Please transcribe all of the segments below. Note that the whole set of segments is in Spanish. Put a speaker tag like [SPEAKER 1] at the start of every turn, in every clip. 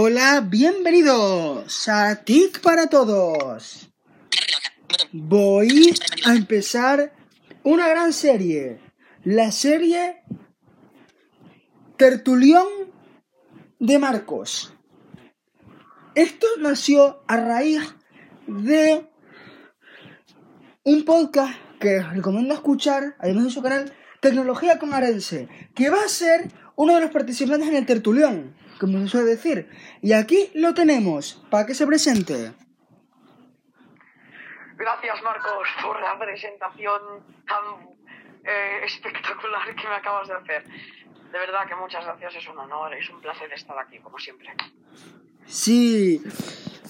[SPEAKER 1] Hola, bienvenidos a TIC para todos. Voy a empezar una gran serie, la serie Tertulión de Marcos. Esto nació a raíz de un podcast que os recomiendo escuchar, además de su canal, Tecnología con Arense, que va a ser uno de los participantes en el Tertulión, como se suele decir. Y aquí lo tenemos, para que se presente.
[SPEAKER 2] Gracias, Marcos, por la presentación tan eh, espectacular que me acabas de hacer. De verdad que muchas gracias, es un honor, es un placer estar aquí, como siempre.
[SPEAKER 1] Sí,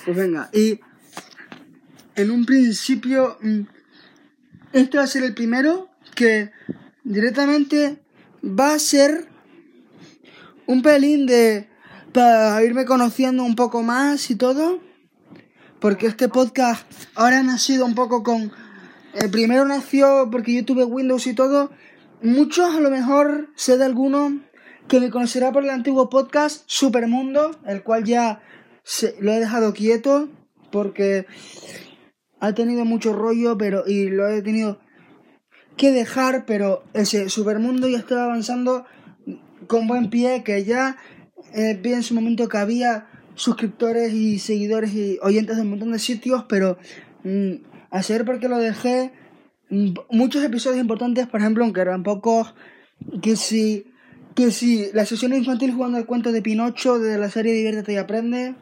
[SPEAKER 1] pues venga, y en un principio, mm, este va a ser el primero que directamente va a ser un pelín de para irme conociendo un poco más y todo. Porque este podcast ahora ha nacido un poco con. El primero nació porque yo tuve Windows y todo. Muchos a lo mejor sé de alguno que me conocerá por el antiguo podcast Supermundo, el cual ya se, lo he dejado quieto porque ha tenido mucho rollo, pero y lo he tenido que dejar, pero ese Supermundo ya estaba avanzando con buen pie, que ya eh, vi en su momento que había suscriptores y seguidores y oyentes de un montón de sitios, pero mm, a saber por qué lo dejé, mm, muchos episodios importantes, por ejemplo, aunque eran pocos, que si, que si la sesión infantil jugando el cuento de Pinocho de la serie Diviértete y Aprende,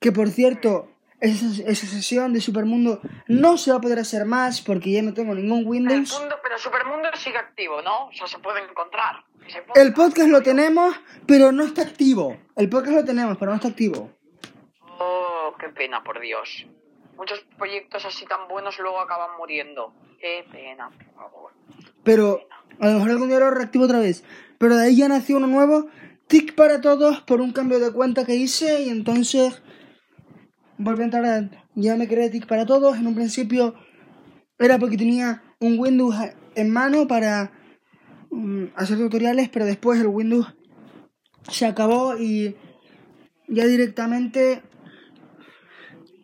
[SPEAKER 1] que por cierto, esa, esa sesión de Supermundo no se va a poder hacer más porque ya no tengo ningún
[SPEAKER 2] El
[SPEAKER 1] Windows.
[SPEAKER 2] mundo, pero Supermundo sigue activo, ¿no? O sea, se puede encontrar.
[SPEAKER 1] El podcast lo tenemos, pero no está activo. El podcast lo tenemos, pero no está activo.
[SPEAKER 2] Oh, qué pena, por Dios. Muchos proyectos así tan buenos luego acaban muriendo. Qué pena, por favor.
[SPEAKER 1] Pero a lo mejor algún día lo reactivo otra vez. Pero de ahí ya nació uno nuevo, TIC para todos, por un cambio de cuenta que hice y entonces volví a entrar a... Ya me creé TIC para todos. En un principio era porque tenía un Windows en mano para mm, hacer tutoriales, pero después el Windows se acabó y ya directamente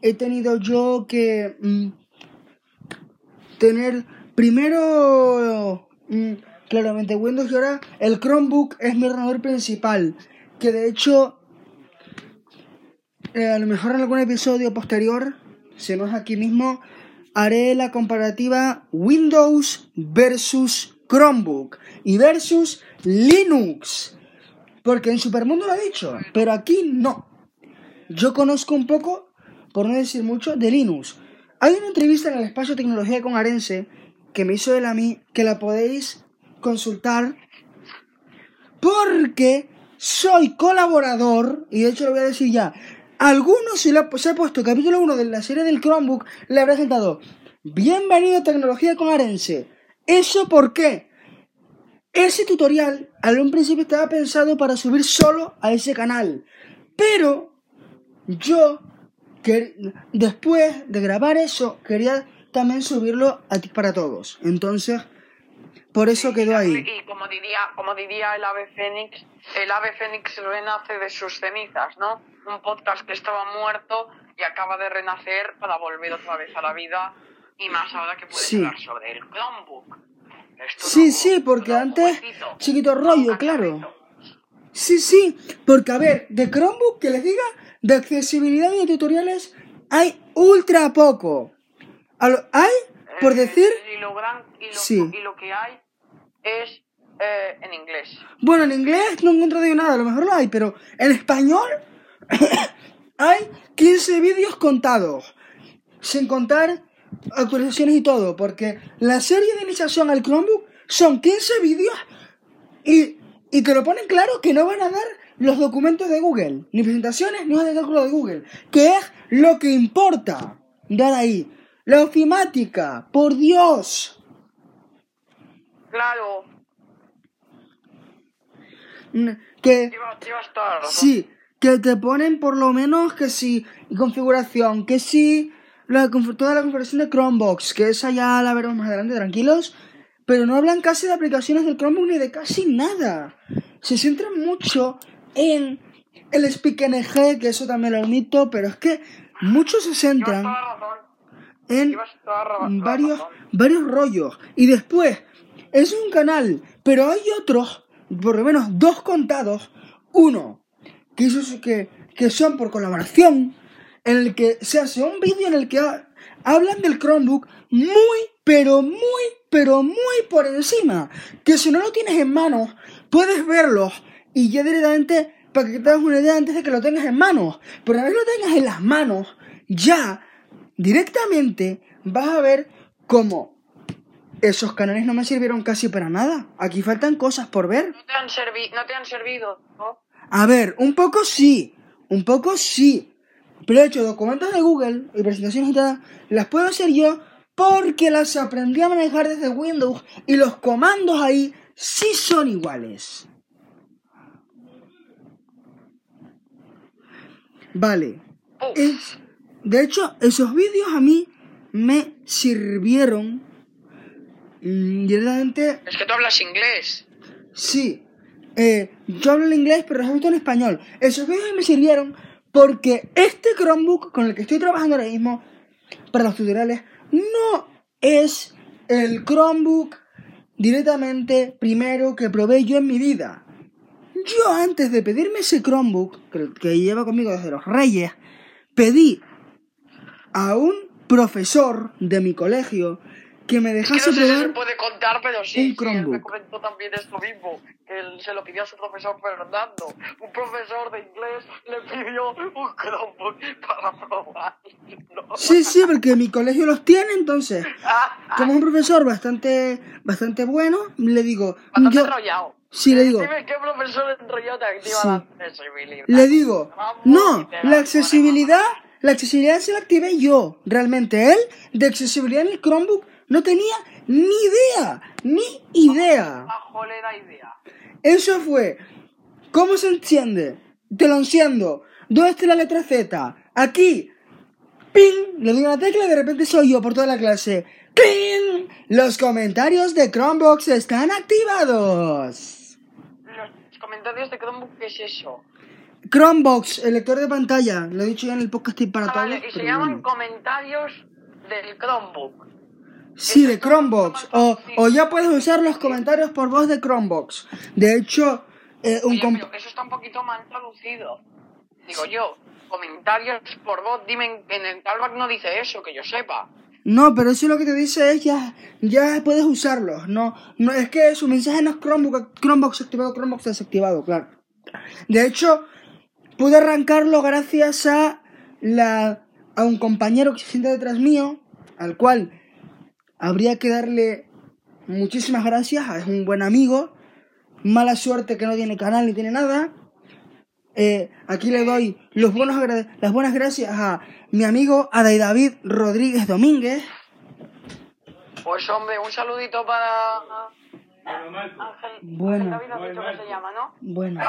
[SPEAKER 1] he tenido yo que mm, tener primero mm, claramente Windows y ahora el Chromebook es mi ordenador principal que de hecho eh, a lo mejor en algún episodio posterior si no es aquí mismo haré la comparativa Windows versus Chromebook y versus Linux porque en Supermundo lo he dicho pero aquí no yo conozco un poco por no decir mucho, de Linux. Hay una entrevista en el espacio Tecnología con Arense que me hizo él a mí, que la podéis consultar, porque soy colaborador, y de hecho lo voy a decir ya, algunos si le ha- se ha puesto capítulo 1 de la serie del Chromebook, le habrá sentado, bienvenido a Tecnología con Arense. ¿Eso por qué? Ese tutorial, al un principio estaba pensado para subir solo a ese canal, pero yo que después de grabar eso quería también subirlo a ti para todos. Entonces, por eso quedó ahí.
[SPEAKER 2] Y como diría, como diría el ave fénix, el ave fénix renace de sus cenizas, ¿no? Un podcast que estaba muerto y acaba de renacer para volver otra vez a la vida y más ahora que puedes
[SPEAKER 1] Sí.
[SPEAKER 2] hablar sobre el Chromebook. Esto
[SPEAKER 1] Sí,
[SPEAKER 2] no-
[SPEAKER 1] sí, porque antes chiquito rollo, claro. Sí, sí, porque a ver, de Chromebook que les diga, de accesibilidad y de tutoriales hay ultra poco. Hay, por
[SPEAKER 2] Eh,
[SPEAKER 1] decir,
[SPEAKER 2] Y lo, gran, y lo,
[SPEAKER 1] Sí.
[SPEAKER 2] y lo que hay es eh, en inglés.
[SPEAKER 1] bueno, en inglés no he encontrado nada, a lo mejor lo hay, pero en español hay 15 vídeos contados, sin contar actualizaciones y todo, porque la serie de iniciación al Chromebook son 15 vídeos y, y te lo ponen claro que no van a dar los documentos de Google, ni presentaciones, ni hojas de cálculo de Google, que es lo que importa dar ahí. La ofimática, por Dios.
[SPEAKER 2] Claro,
[SPEAKER 1] Que
[SPEAKER 2] razón.
[SPEAKER 1] Sí, que te ponen por lo menos que sí, configuración, que la, conf- toda la configuración de Chromebox, que esa ya la veremos más adelante, tranquilos, pero no hablan casi de aplicaciones del Chromebook ni de casi nada. Se centran mucho en el Speak NG, que eso también lo admito, pero es que muchos se centran en varios, varios rollos. Y después, es un canal, pero hay otros, por lo menos dos contados. Uno, que, que, que son por colaboración, en el que se hace un vídeo en el que ha- hablan del Chromebook muy, pero muy, pero muy por encima. Que si no lo tienes en manos, puedes verlos y ya directamente, para que te hagas una idea antes de que lo tengas en manos. Pero una lo tengas en las manos, ya directamente vas a ver cómo esos canales no me sirvieron casi para nada. Aquí faltan cosas por ver.
[SPEAKER 2] No te han, servi- no te han servido, ¿no?
[SPEAKER 1] A ver, un poco sí, un poco sí. Pero de hecho, documentos de Google y presentaciones y tal, las puedo hacer yo porque las aprendí a manejar desde Windows y los comandos ahí sí son iguales. Vale. Es- de hecho, esos vídeos a mí me sirvieron directamente
[SPEAKER 2] es que tú hablas inglés.
[SPEAKER 1] Sí, eh, yo hablo el inglés, pero los he visto en español. Esos vídeos me sirvieron porque este Chromebook con el que estoy trabajando ahora mismo para los tutoriales no es el Chromebook directamente primero que probé yo en mi vida. Yo antes de pedirme ese Chromebook, que lleva conmigo desde los Reyes, pedí a un profesor de mi colegio que me dejase
[SPEAKER 2] no sé si se
[SPEAKER 1] probar
[SPEAKER 2] puede contar, pero sí.
[SPEAKER 1] un
[SPEAKER 2] sí, él
[SPEAKER 1] Chromebook.
[SPEAKER 2] me comentó también esto mismo, que él se lo pidió a su profesor Fernando. Un profesor de inglés le pidió un Chromebook para probar. No.
[SPEAKER 1] Sí, sí, porque mi colegio los tiene, entonces, como un profesor bastante, bastante bueno, le digo,
[SPEAKER 2] Bastante
[SPEAKER 1] yo,
[SPEAKER 2] enrollado.
[SPEAKER 1] sí, le digo,
[SPEAKER 2] Dime qué profesor enrollado te activa
[SPEAKER 1] Sí.
[SPEAKER 2] la accesibilidad.
[SPEAKER 1] le digo, no, la accesibilidad, la accesibilidad se la activé yo, realmente él, de accesibilidad en el Chromebook, no tenía ni idea, ni idea.
[SPEAKER 2] Bajo idea.
[SPEAKER 1] Eso fue, ¿cómo se enciende? Te lo enciendo, ¿dónde está la letra Z? Aquí, ping, le doy una tecla y de repente soy yo por toda la clase. ¡Cling! Los comentarios de Chromebox están activados.
[SPEAKER 2] Los comentarios de Chromebook, ¿qué es eso?
[SPEAKER 1] Chromebox, el lector de pantalla, lo he dicho ya en el podcast para
[SPEAKER 2] Ah,
[SPEAKER 1] todos.
[SPEAKER 2] vale, y se llaman
[SPEAKER 1] bueno.
[SPEAKER 2] comentarios del Chromebook.
[SPEAKER 1] Sí, de Chromebox. O, o ya puedes usar los comentarios por voz de Chromebox. De hecho, eh, un
[SPEAKER 2] Oye, pero eso está un poquito mal traducido. Digo yo, comentarios por voz, dime, en- el Talback no dice eso, que yo sepa.
[SPEAKER 1] No, pero eso lo que te dice es ya, ya puedes usarlos. No, no es que su mensaje no es Chromebook, Chromebox activado, Chromebox desactivado, claro. De hecho, pude arrancarlo gracias a la a un compañero que se sienta detrás mío, al cual habría que darle muchísimas gracias, es un buen amigo. Mala suerte que no tiene canal ni tiene nada. Eh, aquí le doy los buenos agra- las buenas gracias a mi amigo Adai David Rodríguez Domínguez.
[SPEAKER 2] Pues hombre, un saludito para Ángel.
[SPEAKER 1] Bueno.
[SPEAKER 2] Ángel David has dicho que se llama, ¿no?
[SPEAKER 1] Bueno,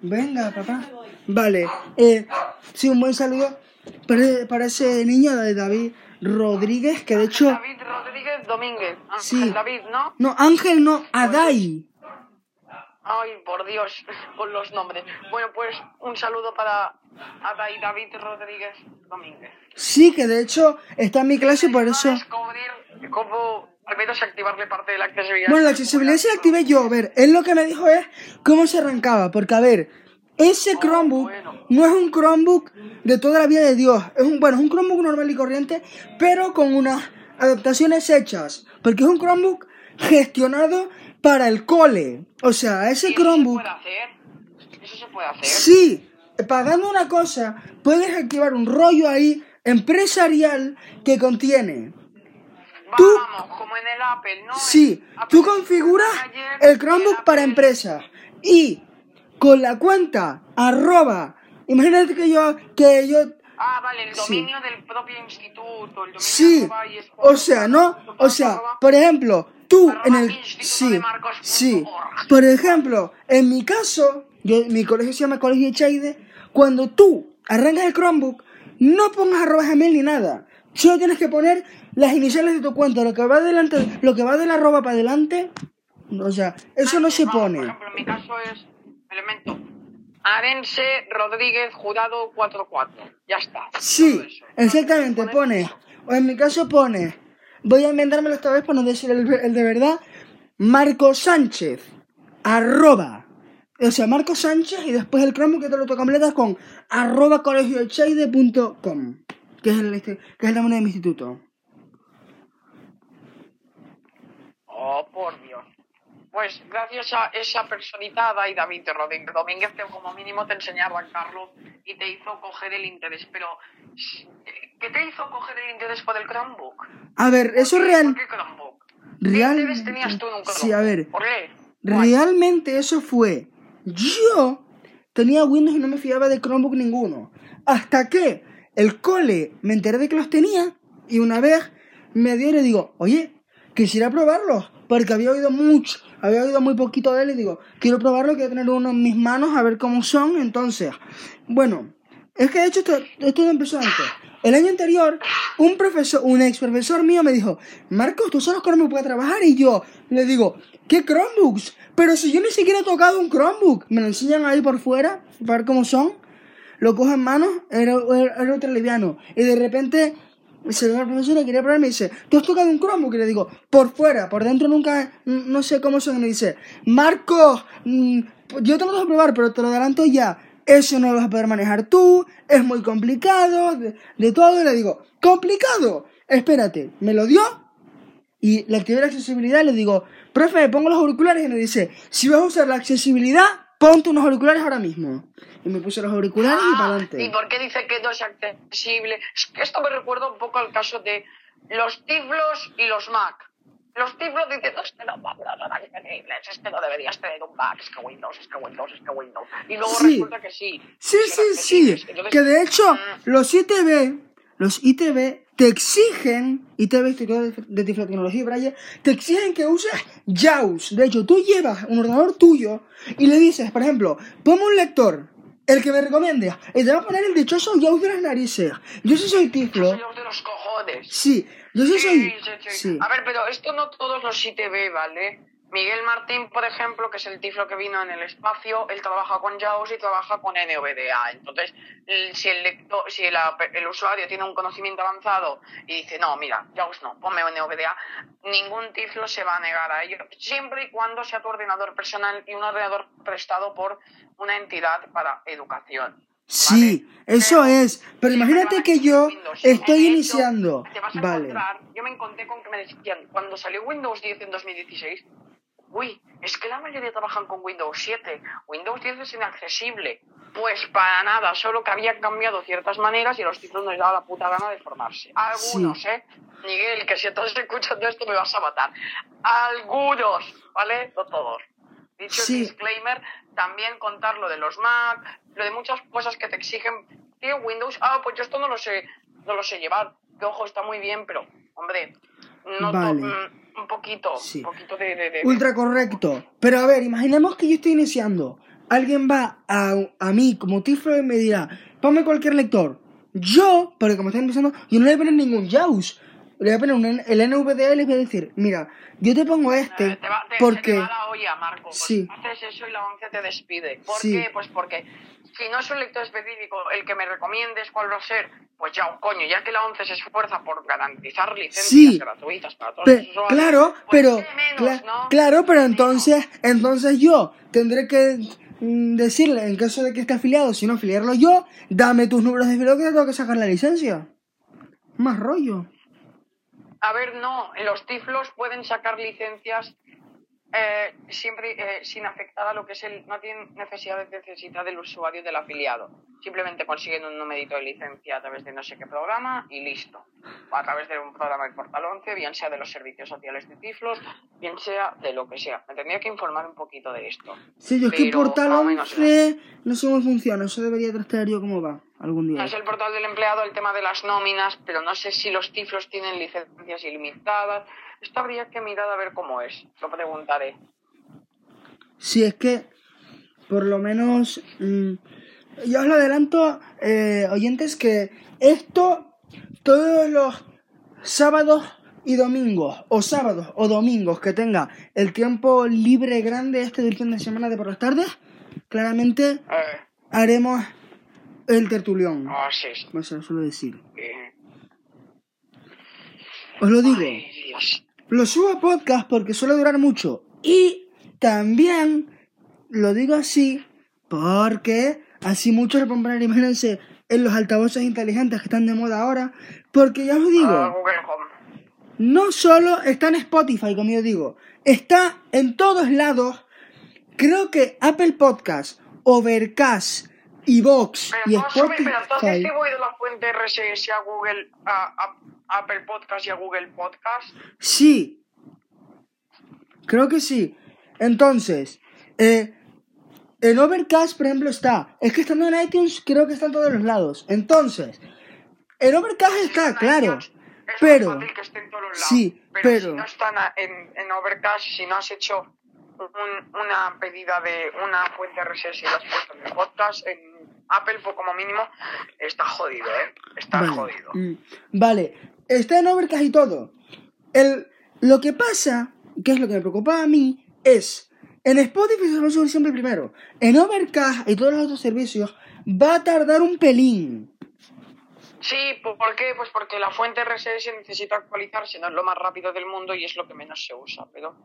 [SPEAKER 1] venga, papá. Vale, eh, sí, un buen saludo para, para ese niño de David Rodríguez, que de hecho,
[SPEAKER 2] David Rodríguez Domínguez. Ángel
[SPEAKER 1] Sí.
[SPEAKER 2] David, ¿no?
[SPEAKER 1] no, Ángel no, Adai.
[SPEAKER 2] Ay, por Dios, con los nombres. Bueno, pues un saludo para Adai David Rodríguez Domínguez.
[SPEAKER 1] Sí, que de hecho está en mi clase, por eso.
[SPEAKER 2] Descubrir cómo al menos activarle parte de la accesibilidad.
[SPEAKER 1] Bueno, la accesibilidad se la activé yo. A ver, él lo que me dijo es cómo se arrancaba. Porque, a ver, ese Chromebook no es un Chromebook de toda la vida de Dios. Es un, bueno, es un Chromebook normal y corriente, pero con unas adaptaciones hechas. Porque es un Chromebook gestionado para el cole. O sea, ese
[SPEAKER 2] ¿Y eso se
[SPEAKER 1] Chromebook,
[SPEAKER 2] puede hacer? ¿Eso se puede hacer?
[SPEAKER 1] sí, pagando una cosa, puedes activar un rollo ahí empresarial que contiene tú-
[SPEAKER 2] Vamos, como en el Apple, ¿no?
[SPEAKER 1] Sí,
[SPEAKER 2] Apple
[SPEAKER 1] tú configuras el Chromebook para empresas y con la cuenta arroba, imagínate que yo, que yo,
[SPEAKER 2] Ah, vale, el
[SPEAKER 1] Sí.
[SPEAKER 2] dominio del propio instituto. El dominio
[SPEAKER 1] sí,
[SPEAKER 2] arroba y es-
[SPEAKER 1] o sea, no, o sea, por ejemplo, tú en el, sí,
[SPEAKER 2] de
[SPEAKER 1] sí, por ejemplo, en mi caso, yo, mi colegio se llama Colegio Echaide, cuando tú arrancas el Chromebook, no pongas arroba gmail ni nada, solo tienes que poner las iniciales de tu cuenta, lo que va adelante, lo que va del arroba para adelante, o sea, eso no se pone.
[SPEAKER 2] Por ejemplo, en mi caso es elemento. Arense Rodríguez Jurado 44. Ya está.
[SPEAKER 1] Sí, exactamente, pone, o en mi caso pone, voy a inventármelo esta vez para no decir el, el de verdad, Marco Sánchez, arroba, o sea, Marco Sánchez y después el Chromebook que te lo completas con arroba colegiocheide.com, que es el, este- que es el nombre de mi instituto.
[SPEAKER 2] Oh, por Dios. Pues gracias a esa personita, y David Rodríguez Domínguez, que como mínimo te enseñó a arrancarlo y te hizo coger el interés. Pero, ¿qué te hizo coger el interés por el Chromebook?
[SPEAKER 1] A ver, eso
[SPEAKER 2] ¿Por qué-
[SPEAKER 1] real,
[SPEAKER 2] ¿Por qué Chromebook? ¿Qué
[SPEAKER 1] real,
[SPEAKER 2] interés tenías tú en un Chromebook?
[SPEAKER 1] sí, a ver,
[SPEAKER 2] ¿Por qué?
[SPEAKER 1] Realmente eso fue. Yo tenía Windows y no me fiaba de Chromebook ninguno. Hasta que el cole me enteré de que los tenía y una vez me dio y le digo, oye, quisiera probarlos. Porque había oído mucho, había oído muy poquito de él y digo, quiero probarlo, quiero tener uno en mis manos a ver cómo son. Entonces, bueno, es que de hecho esto, esto no empezó antes. El año anterior, un profesor, un ex profesor mío me dijo, Marcos, ¿tú sabes Chromebook para trabajar? Y yo le digo, ¿qué Chromebooks? Pero si yo ni siquiera he tocado un Chromebook, me lo enseñan ahí por fuera, para ver cómo son. Lo cojo en mano, era, era, era ultra liviano. Y de repente se ve el profesor y quería probar y me dice, ¿tú has tocado un Chromebook? Y le digo, por fuera, por dentro nunca, no sé cómo son. Y me dice, Marcos, mm, yo te lo dejo probar, pero te lo adelanto ya. Eso no lo vas a poder manejar tú, es muy complicado, de, de todo. Y le digo, ¿complicado? Espérate, me lo dio y le activé la accesibilidad y le digo, profe, me pongo los auriculares y me dice, si vas a usar la accesibilidad, ponte unos auriculares ahora mismo. Y me puse los auriculares y para
[SPEAKER 2] Ah,
[SPEAKER 1] adelante.
[SPEAKER 2] ¿Y por qué dice que no es accesible? Es que esto me recuerda un poco al caso de los tiflos y los Mac. Los tiflos dicen, no, es que no, no, no, no, es que no deberías tener un Mac, es que Windows, es que Windows, es que Windows. Y luego
[SPEAKER 1] Sí.
[SPEAKER 2] resulta que sí.
[SPEAKER 1] Sí,
[SPEAKER 2] que
[SPEAKER 1] sí, sí.
[SPEAKER 2] Entonces,
[SPEAKER 1] Que de hecho,
[SPEAKER 2] mm,
[SPEAKER 1] los ITV, los ITV te exigen, ITV, Instituto de Tiflotecnología y Braille, te exigen que uses JAWS. De hecho, tú llevas un ordenador tuyo y le dices, por ejemplo, ponme un lector, el que me recomiendes, y te va a poner el dichoso JAWS de las narices. Yo sí soy
[SPEAKER 2] yo
[SPEAKER 1] tiflo.
[SPEAKER 2] soy los de los cojones.
[SPEAKER 1] Sí, yo sí soy.
[SPEAKER 2] Sí, sí, sí.
[SPEAKER 1] Sí.
[SPEAKER 2] A ver, pero esto no todos los ITV, ¿vale? Miguel Martín, por ejemplo, que es el tiflo que vino en el espacio, él trabaja con JAWS y trabaja con NVDA. Entonces, si el lector, si el, el usuario tiene un conocimiento avanzado y dice, no, mira, JAWS no, ponme NVDA, ningún tiflo se va a negar a ello, siempre y cuando sea tu ordenador personal y un ordenador prestado por una entidad para educación.
[SPEAKER 1] Sí,
[SPEAKER 2] ¿vale?
[SPEAKER 1] eso
[SPEAKER 2] Pero
[SPEAKER 1] es. Pero imagínate que yo
[SPEAKER 2] Windows.
[SPEAKER 1] estoy
[SPEAKER 2] hecho,
[SPEAKER 1] iniciando.
[SPEAKER 2] te vas a
[SPEAKER 1] Vale.
[SPEAKER 2] encontrar- yo me encontré con que me decían, cuando salió Windows 10 en 2016, uy, es que la mayoría trabajan con Windows 7, Windows 10 es inaccesible. Pues para nada, solo que habían cambiado ciertas maneras y a los títulos nos daba la puta gana de formarse. Algunos,
[SPEAKER 1] Sí.
[SPEAKER 2] ¿eh? Miguel, que si estás escuchando esto me vas a matar. Algunos, ¿vale? No todos. Dicho
[SPEAKER 1] Sí.
[SPEAKER 2] el disclaimer, también contar lo de los Mac, lo de muchas cosas que te exigen. Tío, Windows, ah, pues yo esto no lo sé, no lo sé llevar. Que ojo, está muy bien, pero, hombre, no
[SPEAKER 1] Vale.
[SPEAKER 2] Un poquito,
[SPEAKER 1] Sí.
[SPEAKER 2] un poquito de, de- de-
[SPEAKER 1] Ultra correcto. Pero a ver, imaginemos que yo estoy iniciando. Alguien va a, a mí como tiflo y me dirá, ponme cualquier lector. Yo, porque como estoy empezando, yo no le voy a poner ningún JAWS. Le voy a poner un, el NVDA y les voy a decir, mira, yo te pongo
[SPEAKER 2] Eh,
[SPEAKER 1] este
[SPEAKER 2] te va, te, se
[SPEAKER 1] porque...
[SPEAKER 2] te va la olla, Marco. Pues
[SPEAKER 1] Sí.
[SPEAKER 2] Haces eso y la ONCE te despide. ¿Por
[SPEAKER 1] Sí.
[SPEAKER 2] qué? Pues porque si no es un lector específico el que me recomiendes cuál va a ser, pues ya un coño, ya que la ONCE se esfuerza por garantizar licencias
[SPEAKER 1] Sí.
[SPEAKER 2] gratuitas para todos
[SPEAKER 1] Pe-
[SPEAKER 2] los usuarios,
[SPEAKER 1] claro,
[SPEAKER 2] pues
[SPEAKER 1] pero claro, pero entonces, entonces yo tendré que mm, decirle en caso de que esté afiliado, si no afiliarlo yo, dame tus números de afiliado que te tengo que sacar la licencia. Más rollo.
[SPEAKER 2] A ver, no, los tiflos pueden sacar licencias eh, siempre eh, sin afectar a lo que es el. No tienen necesidad de necesitar del usuario del afiliado. Simplemente consiguen un numerito de licencia a través de no sé qué programa y listo. A través de un programa del Portal 11, bien sea de los servicios sociales de tiflos, bien sea de lo que sea. Me tendría que informar un poquito de esto.
[SPEAKER 1] Sí, yo es que Portal
[SPEAKER 2] más o menos
[SPEAKER 1] 11 no sé cómo funciona, eso debería trastear yo cómo va algún día.
[SPEAKER 2] es el portal del empleado el tema de las nóminas, pero no sé si los tiflos tienen licencias ilimitadas. Esto habría que mirar a ver cómo es. Lo preguntaré.
[SPEAKER 1] Si es que, por lo menos, mm, yo os lo adelanto, eh, oyentes, que esto todos los sábados y domingos, o sábados o domingos que tenga el tiempo libre grande este del fin de semana de por las tardes, claramente
[SPEAKER 2] Eh,
[SPEAKER 1] haremos el tertulión.
[SPEAKER 2] Ah, sí, sí.
[SPEAKER 1] A solo decir.
[SPEAKER 2] Eh,
[SPEAKER 1] Os lo digo.
[SPEAKER 2] ay, Dios.
[SPEAKER 1] Lo subo a podcast porque suele durar mucho. Y también lo digo así porque así muchos pueden poner, imagínense, en los altavoces inteligentes que están de moda ahora. Porque ya os digo,
[SPEAKER 2] Ah,
[SPEAKER 1] no solo está en Spotify, como yo digo, está en todos lados. Creo que Apple Podcast, Overcast, Vox
[SPEAKER 2] Pero,
[SPEAKER 1] y
[SPEAKER 2] sube, pero entonces
[SPEAKER 1] Spotify.
[SPEAKER 2] te voy de la fuente RSS a Google, a, a Apple Podcast y a Google Podcast.
[SPEAKER 1] Sí. Creo que sí. Entonces, eh, en Overcast, por ejemplo, está. Es que estando en iTunes, creo que está en todos los lados. Entonces, en Overcast está,
[SPEAKER 2] En
[SPEAKER 1] claro.
[SPEAKER 2] iTunes Es
[SPEAKER 1] Pero,
[SPEAKER 2] más fácil que esté en todos lados.
[SPEAKER 1] sí,
[SPEAKER 2] pero,
[SPEAKER 1] pero-
[SPEAKER 2] si no están en, en Overcast, si no has hecho un- una pedida de una fuente RSS y lo has puesto en el podcast, en Apple, pues como mínimo, está jodido, ¿eh? Está
[SPEAKER 1] vale,
[SPEAKER 2] jodido.
[SPEAKER 1] mm, vale, está en Overcast y todo. El, lo que pasa, que es lo que me preocupaba a mí, es. En Spotify se va a subir siempre primero. En Overcast y todos los otros servicios va a tardar un pelín.
[SPEAKER 2] Sí, ¿por qué? Pues porque la fuente RSS necesita actualizarse, no es lo más rápido del mundo y es lo que menos se usa, pero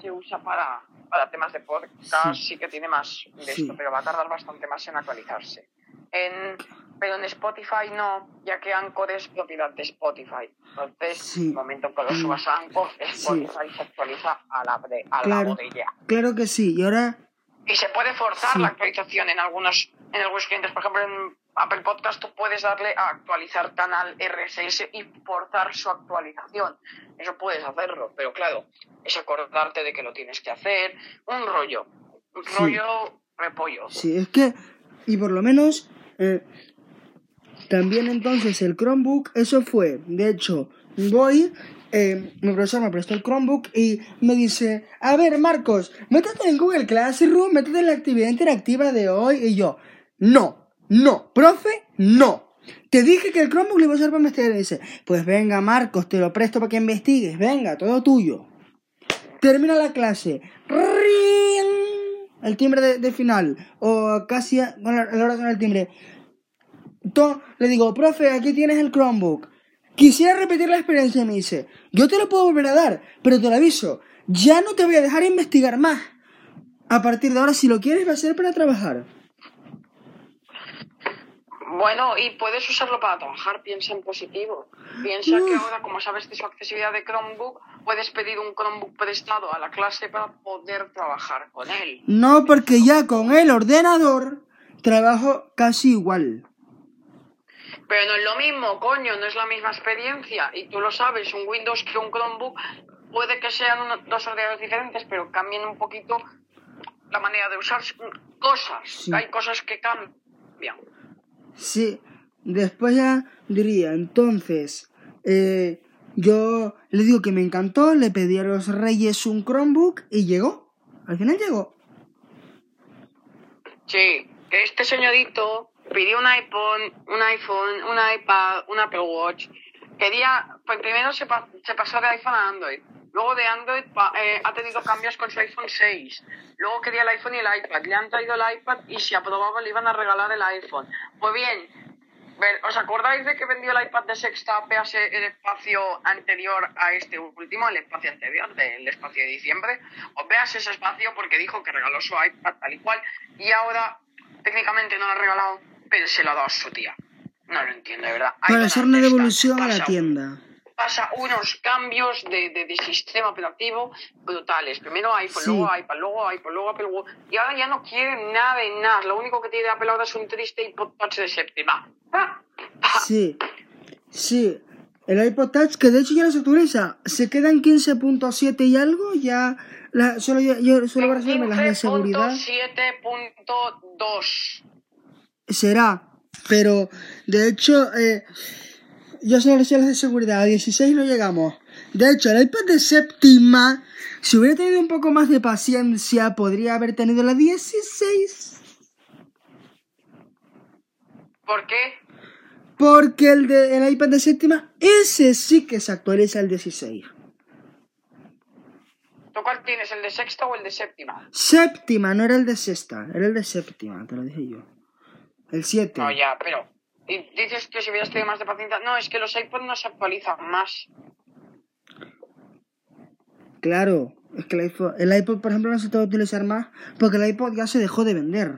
[SPEAKER 2] se usa para, para temas de podcast, sí, que tiene más de
[SPEAKER 1] Sí.
[SPEAKER 2] esto, pero va a tardar bastante más en actualizarse. En, pero en Spotify no, ya que Anchor es propiedad de Spotify. Entonces,
[SPEAKER 1] Sí.
[SPEAKER 2] en el momento que lo
[SPEAKER 1] Mm.
[SPEAKER 2] subas a Anchor, Spotify se actualiza a la, de- a la
[SPEAKER 1] Claro,
[SPEAKER 2] botella.
[SPEAKER 1] claro que sí. Y ahora
[SPEAKER 2] Y se puede forzar
[SPEAKER 1] Sí.
[SPEAKER 2] la actualización en algunos, en algunos clientes. Por ejemplo, en Apple Podcast tú puedes darle a actualizar canal RSS y forzar su actualización. Eso puedes hacerlo, pero claro, es acordarte de que lo tienes que hacer. Un rollo. Un rollo repollo.
[SPEAKER 1] Sí, es que, y por lo menos, eh, también entonces el Chromebook, eso fue, de hecho, voy, eh, mi profesor me prestó el Chromebook y me dice, a ver Marcos, métete en Google Classroom, métete en la actividad interactiva de hoy, y yo, no, no, profe, no. Te dije que el Chromebook lo iba a usar para investigar y dice, pues venga Marcos, te lo presto para que investigues, venga, todo tuyo. Termina la clase. ¡Ring! El timbre de, final. O casi a, a la hora sonar el timbre. Le digo, profe, aquí tienes el Chromebook. Quisiera repetir la experiencia y me dice, yo te lo puedo volver a dar, pero te lo aviso, ya no te voy a dejar investigar más. A partir de ahora, si lo quieres, va a ser para trabajar.
[SPEAKER 2] Bueno, y puedes usarlo para trabajar, piensa en positivo. Piensa que ahora, como sabes de su accesibilidad de Chromebook, puedes pedir un Chromebook prestado a la clase para poder trabajar con él.
[SPEAKER 1] No, porque ya con el ordenador trabajo casi igual.
[SPEAKER 2] Pero no es lo mismo, coño, no es la misma experiencia. Y tú lo sabes, un Windows que un Chromebook puede que sean uno- dos ordenadores diferentes, pero cambien un poquito la manera de usar cosas.
[SPEAKER 1] Sí.
[SPEAKER 2] Hay cosas que cambian.
[SPEAKER 1] Sí, después ya diría, entonces, eh, yo le digo que me encantó, le pedí a los reyes un Chromebook y llegó. Al final llegó.
[SPEAKER 2] Sí, que este señorito pidió un iPhone, un iPhone, un iPad, un Apple Watch. Quería, pues primero se, pa- se pasó de iPhone a Android. Luego de Android pa- eh, ha tenido cambios con su iPhone 6. Luego quería el iPhone y el iPad. Le han traído el iPad y si aprobaba le iban a regalar el iPhone. Pues bien, ¿os acordáis de que vendió el iPad de sexta PAS el espacio anterior a este último, el espacio anterior, del espacio de diciembre? Os veas ese espacio porque dijo que regaló su iPad tal y cual y ahora técnicamente no lo ha regalado, pero se lo ha dado a su tía. No lo entiendo, de verdad. Hay
[SPEAKER 1] Para hacer una devolución a la tienda.
[SPEAKER 2] Pasa unos cambios de, de, de sistema operativo brutales. Primero iPhone,
[SPEAKER 1] Sí.
[SPEAKER 2] luego iPad, luego iPad, luego Apple Watch. Y ahora ya no quiere nada de nada. Lo único que tiene Apple ahora es un triste iPod Touch de séptima. ¡Ah!
[SPEAKER 1] Sí, sí. El iPod Touch, que de hecho ya no se actualiza, se queda en 15.7 y algo, ya la, solo yo, yo resolverme las de seguridad.
[SPEAKER 2] 15.7.2.
[SPEAKER 1] Será, pero de hecho, eh, yo solo sé las de seguridad, a 16 no llegamos. De hecho, el iPad de séptima, si hubiera tenido un poco más de paciencia, podría haber tenido la 16.
[SPEAKER 2] ¿Por qué?
[SPEAKER 1] Porque el, de, el iPad de séptima, ese sí que se actualiza el 16.
[SPEAKER 2] ¿Tú cuál tienes, el de sexta o el de séptima?
[SPEAKER 1] Séptima, no era el de sexta, era el de séptima, te lo dije yo. El 7.
[SPEAKER 2] No, ya, pero... Y dices que si hubieras tenido más de paciencia... No, es que los iPods no se actualizan más.
[SPEAKER 1] Claro, es que el iPod, el iPod, por ejemplo, no se te va a utilizar más porque el iPod ya se dejó de vender.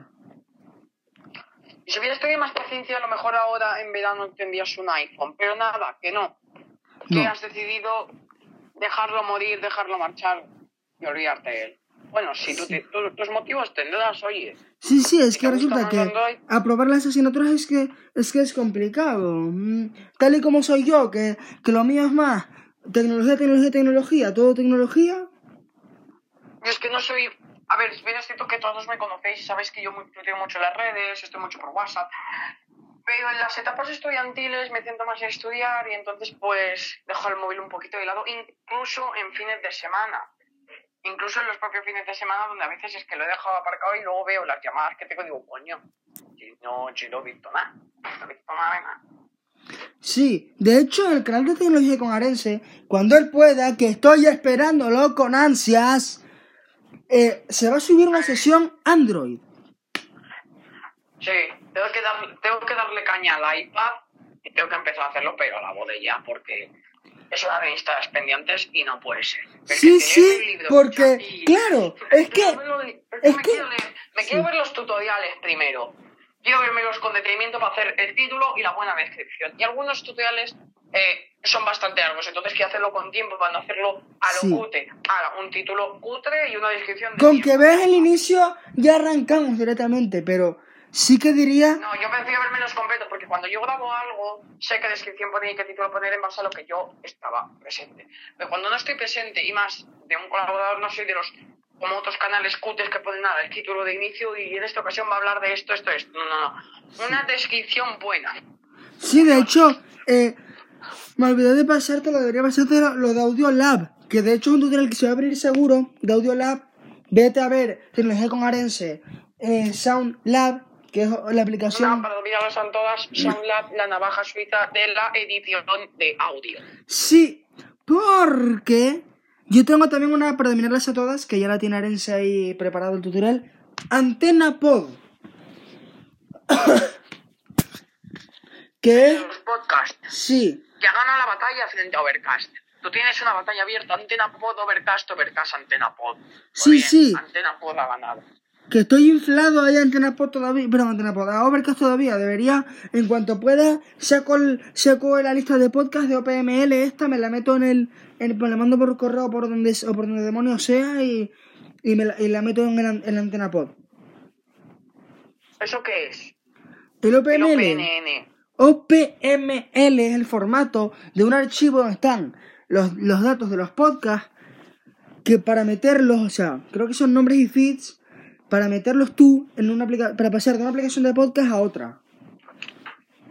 [SPEAKER 2] Y si hubieras tenido más paciencia, a lo mejor ahora en verano tendrías un iPhone. Pero nada, que no. Que
[SPEAKER 1] No.
[SPEAKER 2] has decidido dejarlo morir, dejarlo marchar y olvidarte de él. Bueno, si tú te- tú- tus motivos tendrás, oye.
[SPEAKER 1] Sí, sí, es
[SPEAKER 2] ¿Y
[SPEAKER 1] que resulta que
[SPEAKER 2] Android?
[SPEAKER 1] aprobar las asignaturas es que es que es complicado. Mm, Tal y como soy yo, que, que lo mío es más tecnología, tecnología, tecnología, todo tecnología.
[SPEAKER 2] Yo es que no soy... A ver, bien es cierto que todos me conocéis y sabéis que yo tuiteo mucho en las redes, estoy mucho por WhatsApp. Pero en las etapas estudiantiles me centro más en estudiar y entonces pues dejo el móvil un poquito de lado, incluso en fines de semana. Incluso en los propios fines de semana donde a veces es que lo he dejado aparcado y luego veo las llamadas que tengo y digo, coño, si no, si no he visto nada, no he visto nada de nada.
[SPEAKER 1] Sí, de hecho, el canal de tecnología con Arense, cuando él pueda, que estoy esperándolo con ansias, eh, se va a subir una sesión Android.
[SPEAKER 2] Sí, tengo que, dar, tengo que darle caña al iPad y tengo que empezar a hacerlo, pero a la boda ya, porque es una de mis tareas pendientes y no puede ser. Es
[SPEAKER 1] Sí, sí,
[SPEAKER 2] libro,
[SPEAKER 1] porque,
[SPEAKER 2] y-
[SPEAKER 1] claro, es que-
[SPEAKER 2] es me
[SPEAKER 1] que-
[SPEAKER 2] quiero leer- me
[SPEAKER 1] sí.
[SPEAKER 2] quiero ver los tutoriales primero. Quiero vermelos con detenimiento para hacer el título y la buena descripción. Y algunos tutoriales eh, son bastante largos, entonces quiero hacerlo con tiempo para no hacerlo a lo
[SPEAKER 1] Sí.
[SPEAKER 2] cute. Ahora, un título cutre y una descripción de
[SPEAKER 1] Con que veas el inicio, ya arrancamos directamente, pero sí que diría,
[SPEAKER 2] No, yo prefiero verme los completos porque cuando yo grabo algo, sé qué descripción poner y qué título poner en base a lo que yo estaba presente. Pero cuando no estoy presente y más de un colaborador, no soy de los como otros canales cutes que ponen nada, el título de inicio y en esta ocasión va a hablar de esto, esto, esto. No, no, no. Una descripción buena.
[SPEAKER 1] sí, de hecho, eh, me olvidé de pasarte, lo debería pasarte lo, de Audio Lab, que de hecho es un tutorial que se va a abrir seguro, de Audio Lab, vete a ver tecnología con Arense, eh, Sound Lab, que es la aplicación...
[SPEAKER 2] para olvidarlas son todas, SoundLab, la navaja suiza de la edición de audio.
[SPEAKER 1] Sí, porque yo tengo también una para dominarlas a todas, que ya la tiene Arense ahí preparado el tutorial. Antena Pod. que es...
[SPEAKER 2] Los podcasts.
[SPEAKER 1] Sí,
[SPEAKER 2] que gana la batalla frente a Overcast. Tú tienes una batalla abierta, Antena Pod, Overcast, Overcast, Antena Pod.
[SPEAKER 1] Sí,
[SPEAKER 2] bien,
[SPEAKER 1] sí.
[SPEAKER 2] Antena Pod ha ganado.
[SPEAKER 1] Que estoy inflado ahí a Antena Pod todavía, perdón, Antena Pod, a Overcast todavía, debería, en cuanto pueda, saco, el, saco la lista de podcast de OPML esta, me la meto en el, en, pues la mando por correo por donde, o por donde demonios sea y, y, me la, y la meto en, el, en la Antena Pod.
[SPEAKER 2] ¿Eso qué es?
[SPEAKER 1] El
[SPEAKER 2] El
[SPEAKER 1] OPML.
[SPEAKER 2] OPNN.
[SPEAKER 1] OPML es el formato de un archivo donde están los, los datos de los podcasts que para meterlos, o sea, creo que son nombres y feeds, para meterlos tú en una para pasar de una aplicación de podcast a otra.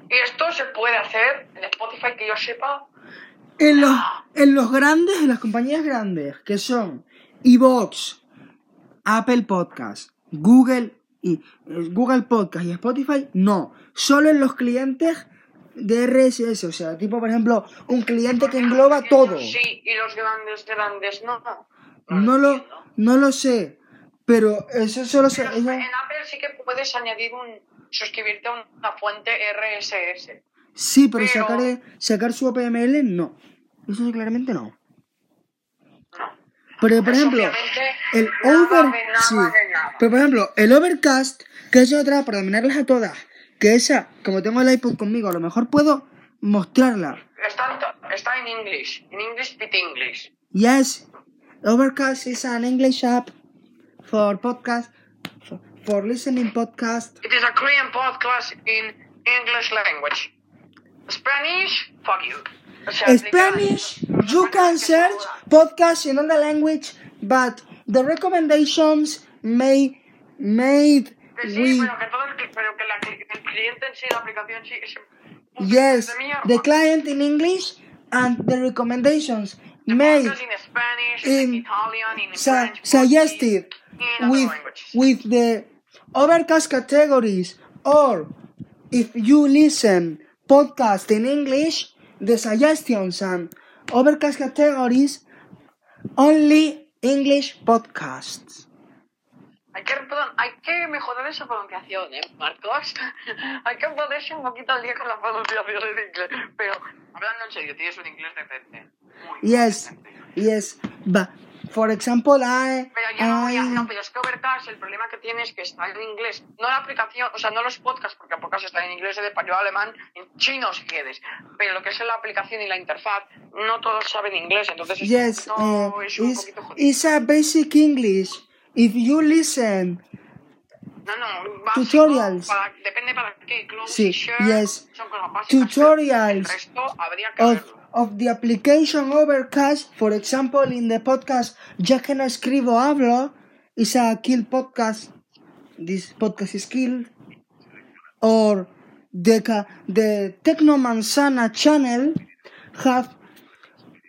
[SPEAKER 2] Y esto se puede hacer en Spotify, que yo sepa.
[SPEAKER 1] En los, en los grandes, en las compañías grandes, que son Evox, Apple Podcast, Google y eh, Google Podcast y Spotify, no. Solo en los clientes de RSS, o sea, tipo por ejemplo, un cliente que engloba todo.
[SPEAKER 2] Sí, y los grandes, grandes, no.
[SPEAKER 1] No lo,
[SPEAKER 2] entiendo.
[SPEAKER 1] no lo sé, pero eso solo se...
[SPEAKER 2] En Apple sí que puedes añadir un. suscribirte a una fuente RSS.
[SPEAKER 1] sí, pero,
[SPEAKER 2] pero-
[SPEAKER 1] sacar, sacar su OPML no. Eso sí, claramente no.
[SPEAKER 2] No.
[SPEAKER 1] Pero por ejemplo, el over... sí. Pero por ejemplo, el overcast, que es otra, para dominarlas a todas, que esa, como tengo el iPod conmigo, a lo mejor puedo mostrarla.
[SPEAKER 2] Está, en to- está en English. En English, speak English.
[SPEAKER 1] Yes, Overcast is an English app for podcast, for, for listening podcast.
[SPEAKER 2] It is a Korean podcast in English language. Spanish, fuck you. O sea,
[SPEAKER 1] Spanish,
[SPEAKER 2] literal,
[SPEAKER 1] you
[SPEAKER 2] los
[SPEAKER 1] can
[SPEAKER 2] españoles que
[SPEAKER 1] search
[SPEAKER 2] se jodan.
[SPEAKER 1] podcasts in other language, but the recommendations may made
[SPEAKER 2] Que sí,
[SPEAKER 1] with
[SPEAKER 2] pero que, todo el, pero que la, el cliente en sí, la aplicación sí, es un
[SPEAKER 1] yes,
[SPEAKER 2] de mierda.
[SPEAKER 1] the client in English and the recommendations
[SPEAKER 2] The
[SPEAKER 1] made
[SPEAKER 2] podcast in Spanish, in,
[SPEAKER 1] in
[SPEAKER 2] Italian, in
[SPEAKER 1] su-
[SPEAKER 2] French,
[SPEAKER 1] suggested
[SPEAKER 2] Portuguese, in other
[SPEAKER 1] with with the overcast categories or if you listen podcast in English the suggestions and overcast categories only English podcasts.
[SPEAKER 2] Hay que, perdón, hay que mejorar esa pronunciación, ¿eh, Marcos? hay que ponerse un poquito al día con la pronunciación en inglés. Pero, hablando en serio, tienes un inglés decente. Muy
[SPEAKER 1] Yes,
[SPEAKER 2] decente.
[SPEAKER 1] yes. But for example, I,
[SPEAKER 2] Pero ya no voy a...
[SPEAKER 1] I
[SPEAKER 2] No, pero es que Overcast, el problema que tiene es que está en inglés. No la aplicación, o sea, no los podcasts, porque podcast están en inglés, en español, alemán, en chino si quieres. Pero lo que es la aplicación y la interfaz, no todos saben inglés, entonces es
[SPEAKER 1] yes,
[SPEAKER 2] un
[SPEAKER 1] uh,
[SPEAKER 2] es un
[SPEAKER 1] it's,
[SPEAKER 2] poquito jodido.
[SPEAKER 1] it's a basic English. If you listen,
[SPEAKER 2] No, no, básico,
[SPEAKER 1] tutorials.
[SPEAKER 2] para- depende para qué. Close
[SPEAKER 1] Sí,
[SPEAKER 2] share
[SPEAKER 1] yes.
[SPEAKER 2] son cosas básicas.
[SPEAKER 1] Tutorials
[SPEAKER 2] El resto habría que
[SPEAKER 1] of
[SPEAKER 2] verlo.
[SPEAKER 1] Of the application Overcast, for example, in the podcast Ya que no escribo hablo, is a kill podcast. This podcast is killed. Or the the Techno Manzana channel have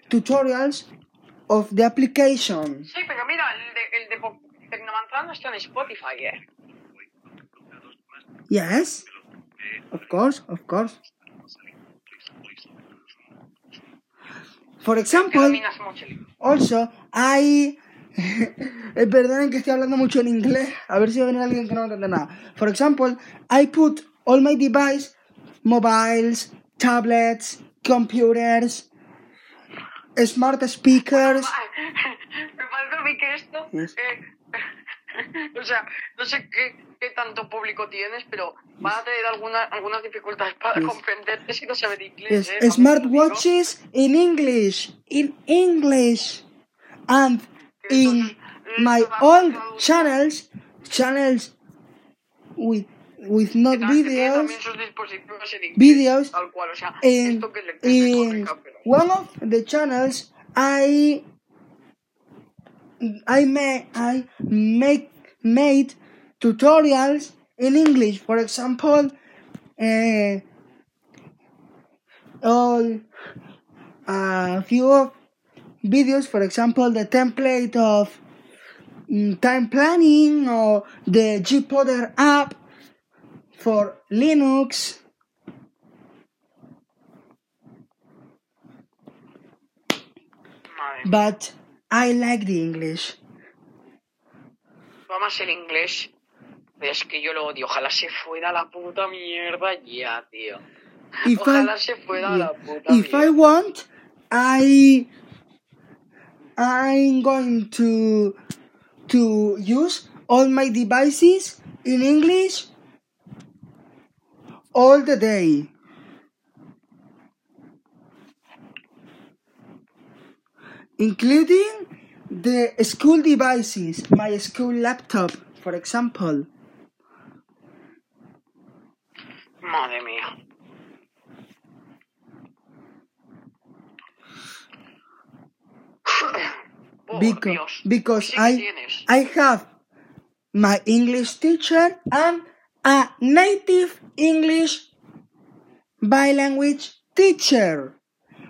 [SPEAKER 1] tutorials of the application.
[SPEAKER 2] Sí, pero mira, el de, el de Tecnomanzana está en Spotify, ¿eh?
[SPEAKER 1] Yes, of course, of course. For example. Also, hay... Eh, Perdonen que estoy hablando mucho en inglés. A ver si va a venir alguien que no entiende nada. For example, I put all my device, mobiles, tablets, computers, smart speakers.
[SPEAKER 2] Me a mí que esto...
[SPEAKER 1] Yes.
[SPEAKER 2] eh, o sea, no sé qué, qué tanto público tienes, pero van a tener alguna, algunas dificultades para
[SPEAKER 1] Yes.
[SPEAKER 2] comprenderte si no saben inglés.
[SPEAKER 1] Yes,
[SPEAKER 2] ¿eh?
[SPEAKER 1] Smartwatches in English, in English, and in my old channels, channels with with not videos. videos in, in one of the channels I I made I make made tutorials in English. For example, uh, all a few videos. For example, the template of mm, time planning or the Gpodder app for Linux. But I like the English.
[SPEAKER 2] Vamos el inglés. Es que yo lo odio. Ojalá se fuera la puta mierda ya, tío.
[SPEAKER 1] If
[SPEAKER 2] Ojalá
[SPEAKER 1] I,
[SPEAKER 2] se fuera
[SPEAKER 1] yeah.
[SPEAKER 2] la puta
[SPEAKER 1] if I want, I I'm going to to use all my devices in English all the day. Including the school devices, my school laptop, for example.
[SPEAKER 2] Madre mía. Oh,
[SPEAKER 1] because
[SPEAKER 2] Dios.
[SPEAKER 1] because I. I have my English teacher and a native English bilanguage teacher.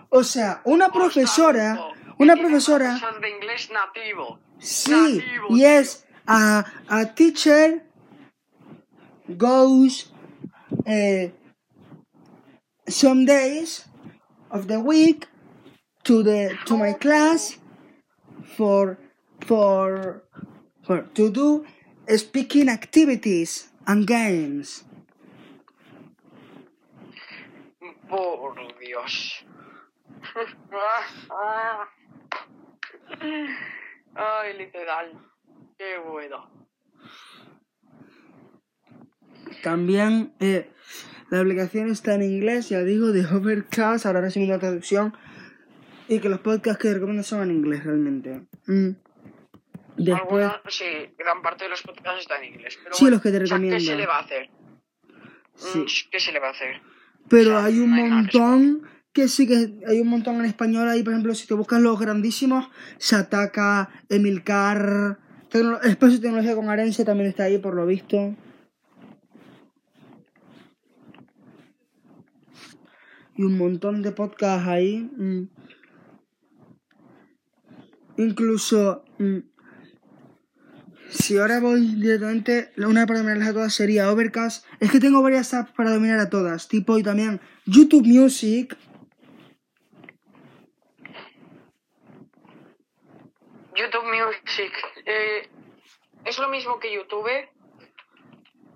[SPEAKER 1] O sea, una profesora, una profesora,
[SPEAKER 2] profesor de inglés nativo.
[SPEAKER 1] sí,
[SPEAKER 2] Nativo,
[SPEAKER 1] yes, a, a teacher goes uh, some days of the week to the to my class for for for to do speaking activities and games.
[SPEAKER 2] Por Dios. Ay, literal. Qué bueno.
[SPEAKER 1] También eh, la aplicación está en inglés, ya digo, de Overcast, ahora recibiendo la traducción. Y que los podcasts que recomiendo son en inglés realmente. Mm. Después,
[SPEAKER 2] Alguna- sí, gran parte de los podcasts están en inglés. Pero
[SPEAKER 1] Sí,
[SPEAKER 2] bueno,
[SPEAKER 1] los que te
[SPEAKER 2] o sea,
[SPEAKER 1] recomiendo.
[SPEAKER 2] ¿Qué se le va a hacer?
[SPEAKER 1] Sí.
[SPEAKER 2] Mm, ¿Qué se le va a hacer?
[SPEAKER 1] pero
[SPEAKER 2] o sea,
[SPEAKER 1] hay un
[SPEAKER 2] no hay
[SPEAKER 1] montón que sí que hay un montón en español ahí, por ejemplo, si te buscas los grandísimos, Sataka, Emilcar, Espacio Tecnología con Arense también está ahí por lo visto. Y un montón de podcasts ahí. mm. Incluso, mm, si ahora voy directamente, una para dominarlas a todas sería Overcast. Es que tengo varias apps para dominar a todas, tipo y también YouTube Music.
[SPEAKER 2] YouTube Music. Eh, ¿Es lo mismo que YouTube?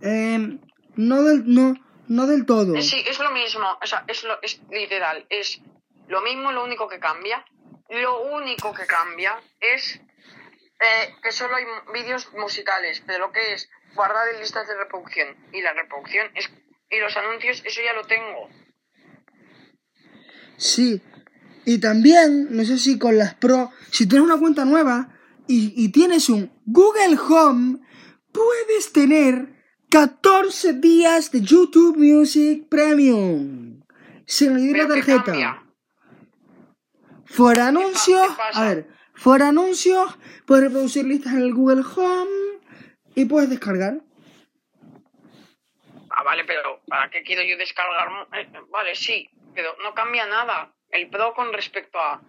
[SPEAKER 1] Eh, no del, no, no del todo.
[SPEAKER 2] Sí, es lo mismo. O sea, es, lo, es literal. Es lo mismo, lo único que cambia. Lo único que cambia es eh, que solo hay vídeos musicales. Pero lo que es guardar en listas de reproducción. Y la reproducción es, y los anuncios, eso ya lo tengo.
[SPEAKER 1] Sí. Y también, no sé si con las Pro, si tienes una cuenta nueva y, y tienes un Google Home, puedes tener 14 días de YouTube Music Premium. Sin añadir la
[SPEAKER 2] Pero ¿qué
[SPEAKER 1] tarjeta. Fuera anuncios, a ver, fuera anuncios, puedes reproducir listas en el Google Home y puedes descargar.
[SPEAKER 2] Ah, vale, pero ¿para qué quiero yo descargar? Eh, vale, sí, pero no cambia nada. El Pro con respecto a...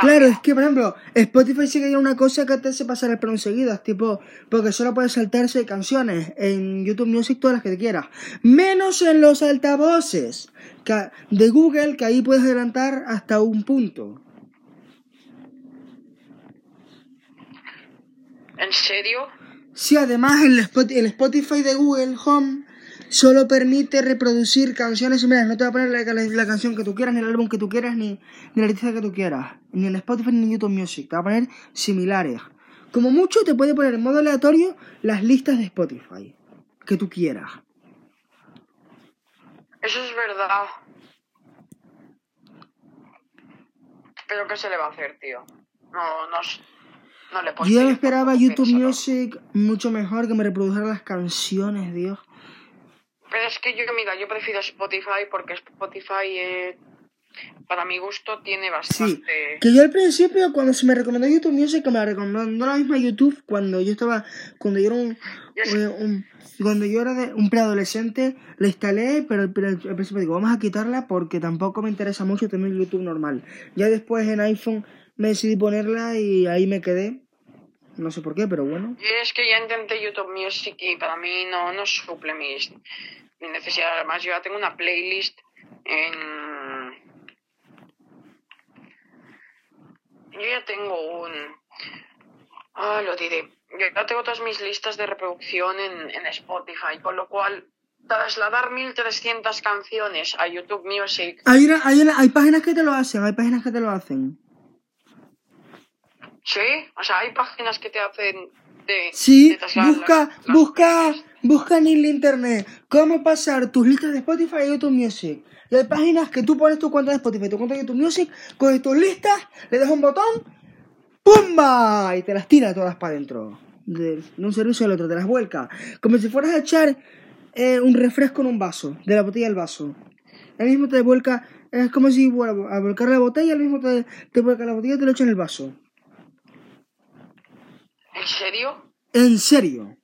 [SPEAKER 1] Claro, es que por ejemplo, Spotify sí que hay una cosa que te hace pasar el premio seguidas, tipo, porque solo puedes saltarse canciones en YouTube Music todas las que te quieras, menos en los altavoces que- de Google, que ahí puedes adelantar hasta un punto.
[SPEAKER 2] ¿En serio?
[SPEAKER 1] Sí, además el el Spotify de Google Home solo permite reproducir canciones similares. No te va a poner la, la- la canción que tú quieras, ni el álbum que tú quieras, ni, ni la artista que tú quieras. Ni en Spotify ni en YouTube Music. Te va a poner similares. Como mucho te puede poner en modo aleatorio las listas de Spotify que tú quieras.
[SPEAKER 2] Eso es verdad. Pero ¿qué se le va a hacer, tío? No, no, no le puedo
[SPEAKER 1] Yo esperaba YouTube. Music mucho mejor que me reprodujera las canciones, Dios.
[SPEAKER 2] Pero es que yo, mira, yo prefiero Spotify porque Spotify, eh, para mi gusto, tiene
[SPEAKER 1] Sí,
[SPEAKER 2] bastante...
[SPEAKER 1] que yo al principio cuando se me recomendó YouTube Music, que me la recomendó la misma YouTube cuando yo estaba, cuando yo era un, eh, un- cuando yo era de- un preadolescente, la instalé, pero al, pero al principio digo, vamos a quitarla porque tampoco me interesa mucho tener YouTube normal. Ya después en iPhone me decidí ponerla y ahí me quedé. No sé por qué, pero bueno.
[SPEAKER 2] Y es que ya intenté YouTube Music y para mí no, no suple mis, mis necesidades. Además, yo ya tengo una playlist en... Yo ya tengo un... Ah, lo diré. Yo ya tengo todas mis listas de reproducción en, en Spotify, con lo cual trasladar 1300 canciones a YouTube Music...
[SPEAKER 1] Hay, una- hay, una- hay páginas que te lo hacen, hay páginas que te lo hacen.
[SPEAKER 2] Sí, o sea, hay páginas que te hacen de...
[SPEAKER 1] Sí,
[SPEAKER 2] de
[SPEAKER 1] busca,
[SPEAKER 2] las- las
[SPEAKER 1] busca, busca en el internet cómo pasar tus listas de Spotify a YouTube Music. Y hay páginas que tú pones tu cuenta de Spotify, tu cuenta de YouTube Music, coges tus listas, le das un botón, ¡pumba! Y te las tira todas para adentro. De, de un servicio al otro, te las vuelca. Como si fueras a echar eh, un refresco en un vaso, de la botella al vaso. El mismo te vuelca, es como si bueno, a volcar la botella, el mismo te, te vuelca la botella y te lo echa en el vaso.
[SPEAKER 2] ¿En serio?
[SPEAKER 1] En serio.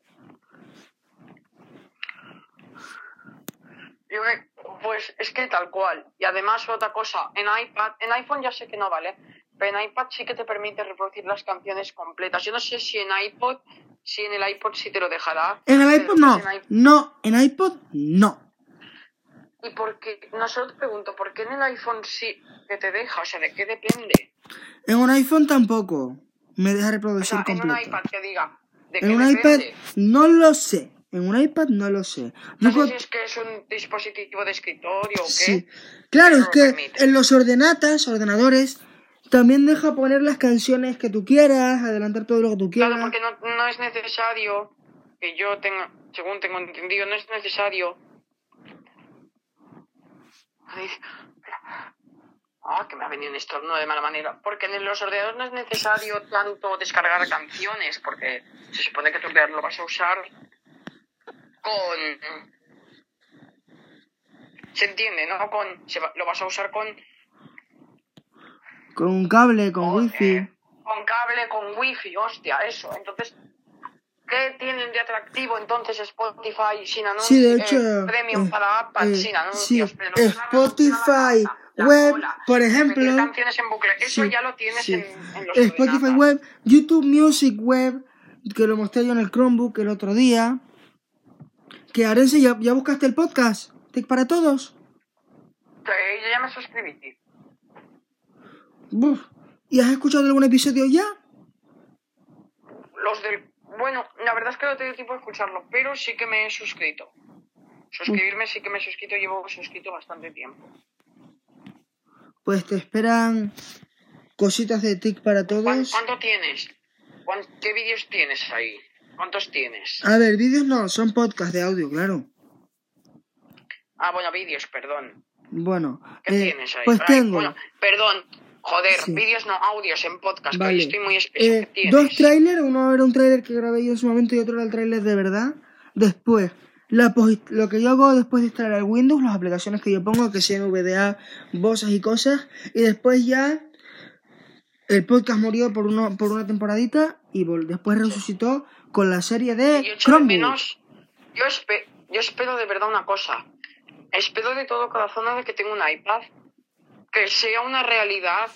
[SPEAKER 2] Yo Pues es que tal cual. Y además otra cosa, en iPad, en iPhone ya sé que no vale, pero en iPad sí que te permite reproducir las canciones completas. Yo no sé si en iPod, si en el iPod sí te lo dejará.
[SPEAKER 1] En el iPod no.
[SPEAKER 2] en
[SPEAKER 1] No, en iPod no.
[SPEAKER 2] Y porque, no solo te pregunto, ¿por qué en el iPhone sí que te deja? O sea, ¿de qué depende?
[SPEAKER 1] En un iPhone tampoco. Me deja
[SPEAKER 2] O
[SPEAKER 1] reproducir
[SPEAKER 2] en un
[SPEAKER 1] completo.
[SPEAKER 2] iPad que diga, ¿de qué
[SPEAKER 1] En un iPad no lo sé. En un iPad no lo sé.
[SPEAKER 2] No sé si es que es un dispositivo de escritorio o qué.
[SPEAKER 1] sí. Claro, es que
[SPEAKER 2] permite.
[SPEAKER 1] en los ordenatas, ordenadores, también deja poner las canciones que tú quieras, adelantar todo lo que tú quieras.
[SPEAKER 2] Claro, porque no, no es necesario que yo tenga, según tengo entendido, no es necesario. Ay, Ah, que me ha venido un estornudo de mala manera. Porque en los ordenadores no es necesario tanto descargar canciones, porque se supone que tu ordenador lo vas a usar con. ¿Se entiende, no? Con, se va- lo vas a usar con
[SPEAKER 1] Con un cable, con
[SPEAKER 2] Con,
[SPEAKER 1] wifi.
[SPEAKER 2] eh, con cable, con wifi, hostia, eso. Entonces, ¿qué tienen de atractivo entonces Spotify sin anuncios?
[SPEAKER 1] Sí, de hecho,
[SPEAKER 2] eh, premium
[SPEAKER 1] eh,
[SPEAKER 2] para iPad
[SPEAKER 1] eh,
[SPEAKER 2] sin anuncios.
[SPEAKER 1] sí,
[SPEAKER 2] pero
[SPEAKER 1] Spotify
[SPEAKER 2] la
[SPEAKER 1] web,
[SPEAKER 2] cola,
[SPEAKER 1] por ejemplo,
[SPEAKER 2] canciones en bucle. Eso
[SPEAKER 1] Sí,
[SPEAKER 2] ya lo tienes
[SPEAKER 1] sí.
[SPEAKER 2] en, en los
[SPEAKER 1] Spotify web, YouTube Music web, que lo mostré yo en el Chromebook el otro día. Que Arense, ¿ya, ya buscaste el podcast? ¿Tech para todos?
[SPEAKER 2] Sí, yo ya me suscribí.
[SPEAKER 1] ¿Y has escuchado algún episodio ya?
[SPEAKER 2] los del... Bueno, la verdad es que no he tenido tiempo de escucharlo, pero sí que me he suscrito. Suscribirme sí que me he suscrito, llevo suscrito bastante tiempo.
[SPEAKER 1] Pues te esperan cositas de TIC para
[SPEAKER 2] ¿Cuán-
[SPEAKER 1] todos.
[SPEAKER 2] ¿Cuánto tienes? ¿Cuán- ¿Qué vídeos tienes ahí? ¿Cuántos tienes?
[SPEAKER 1] A ver, vídeos no, son podcasts de audio, claro.
[SPEAKER 2] Ah, bueno, vídeos, perdón.
[SPEAKER 1] Bueno,
[SPEAKER 2] ¿Qué
[SPEAKER 1] eh,
[SPEAKER 2] tienes ahí?
[SPEAKER 1] pues
[SPEAKER 2] Ay,
[SPEAKER 1] tengo
[SPEAKER 2] Bueno, perdón. Joder,
[SPEAKER 1] Sí.
[SPEAKER 2] vídeos no, audios en podcast.
[SPEAKER 1] Vale.
[SPEAKER 2] estoy muy
[SPEAKER 1] eh,
[SPEAKER 2] ¿Qué
[SPEAKER 1] dos trailers, uno era un trailer que grabé yo en su momento y otro era el trailer de verdad. Después, la lo que yo hago después de instalar el Windows, las aplicaciones que yo pongo, que sean VDA, voces y cosas. Y después ya el podcast murió por, uno, por una temporadita y después resucitó con la serie de
[SPEAKER 2] yo
[SPEAKER 1] Chromebook.
[SPEAKER 2] menos. Yo, espe- yo espero de verdad una cosa. Espero de todo corazón de que tenga un iPad. Que sea una realidad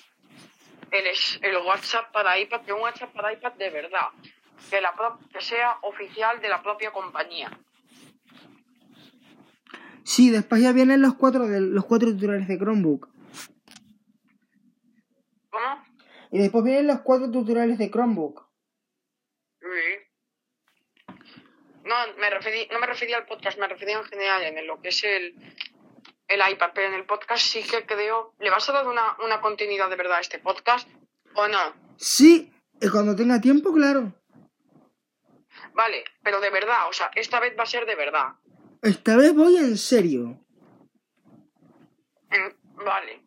[SPEAKER 2] el, el WhatsApp para iPad, que un WhatsApp para iPad de verdad. Que, la pro- que sea oficial de la propia compañía.
[SPEAKER 1] Sí, después ya vienen los cuatro, de, los cuatro tutoriales de Chromebook.
[SPEAKER 2] ¿Cómo?
[SPEAKER 1] Y después vienen los cuatro tutoriales de Chromebook.
[SPEAKER 2] Sí. No, me referí, no me refería al podcast, me refería en general en lo que es el, el iPad, pero en el podcast sí que creo... ¿Le vas a dar una, una continuidad de verdad a este podcast o no?
[SPEAKER 1] Sí, y cuando tenga tiempo, claro.
[SPEAKER 2] Vale, pero de verdad, o sea, esta vez va a ser de verdad.
[SPEAKER 1] Esta vez voy en serio.
[SPEAKER 2] Mm, Vale.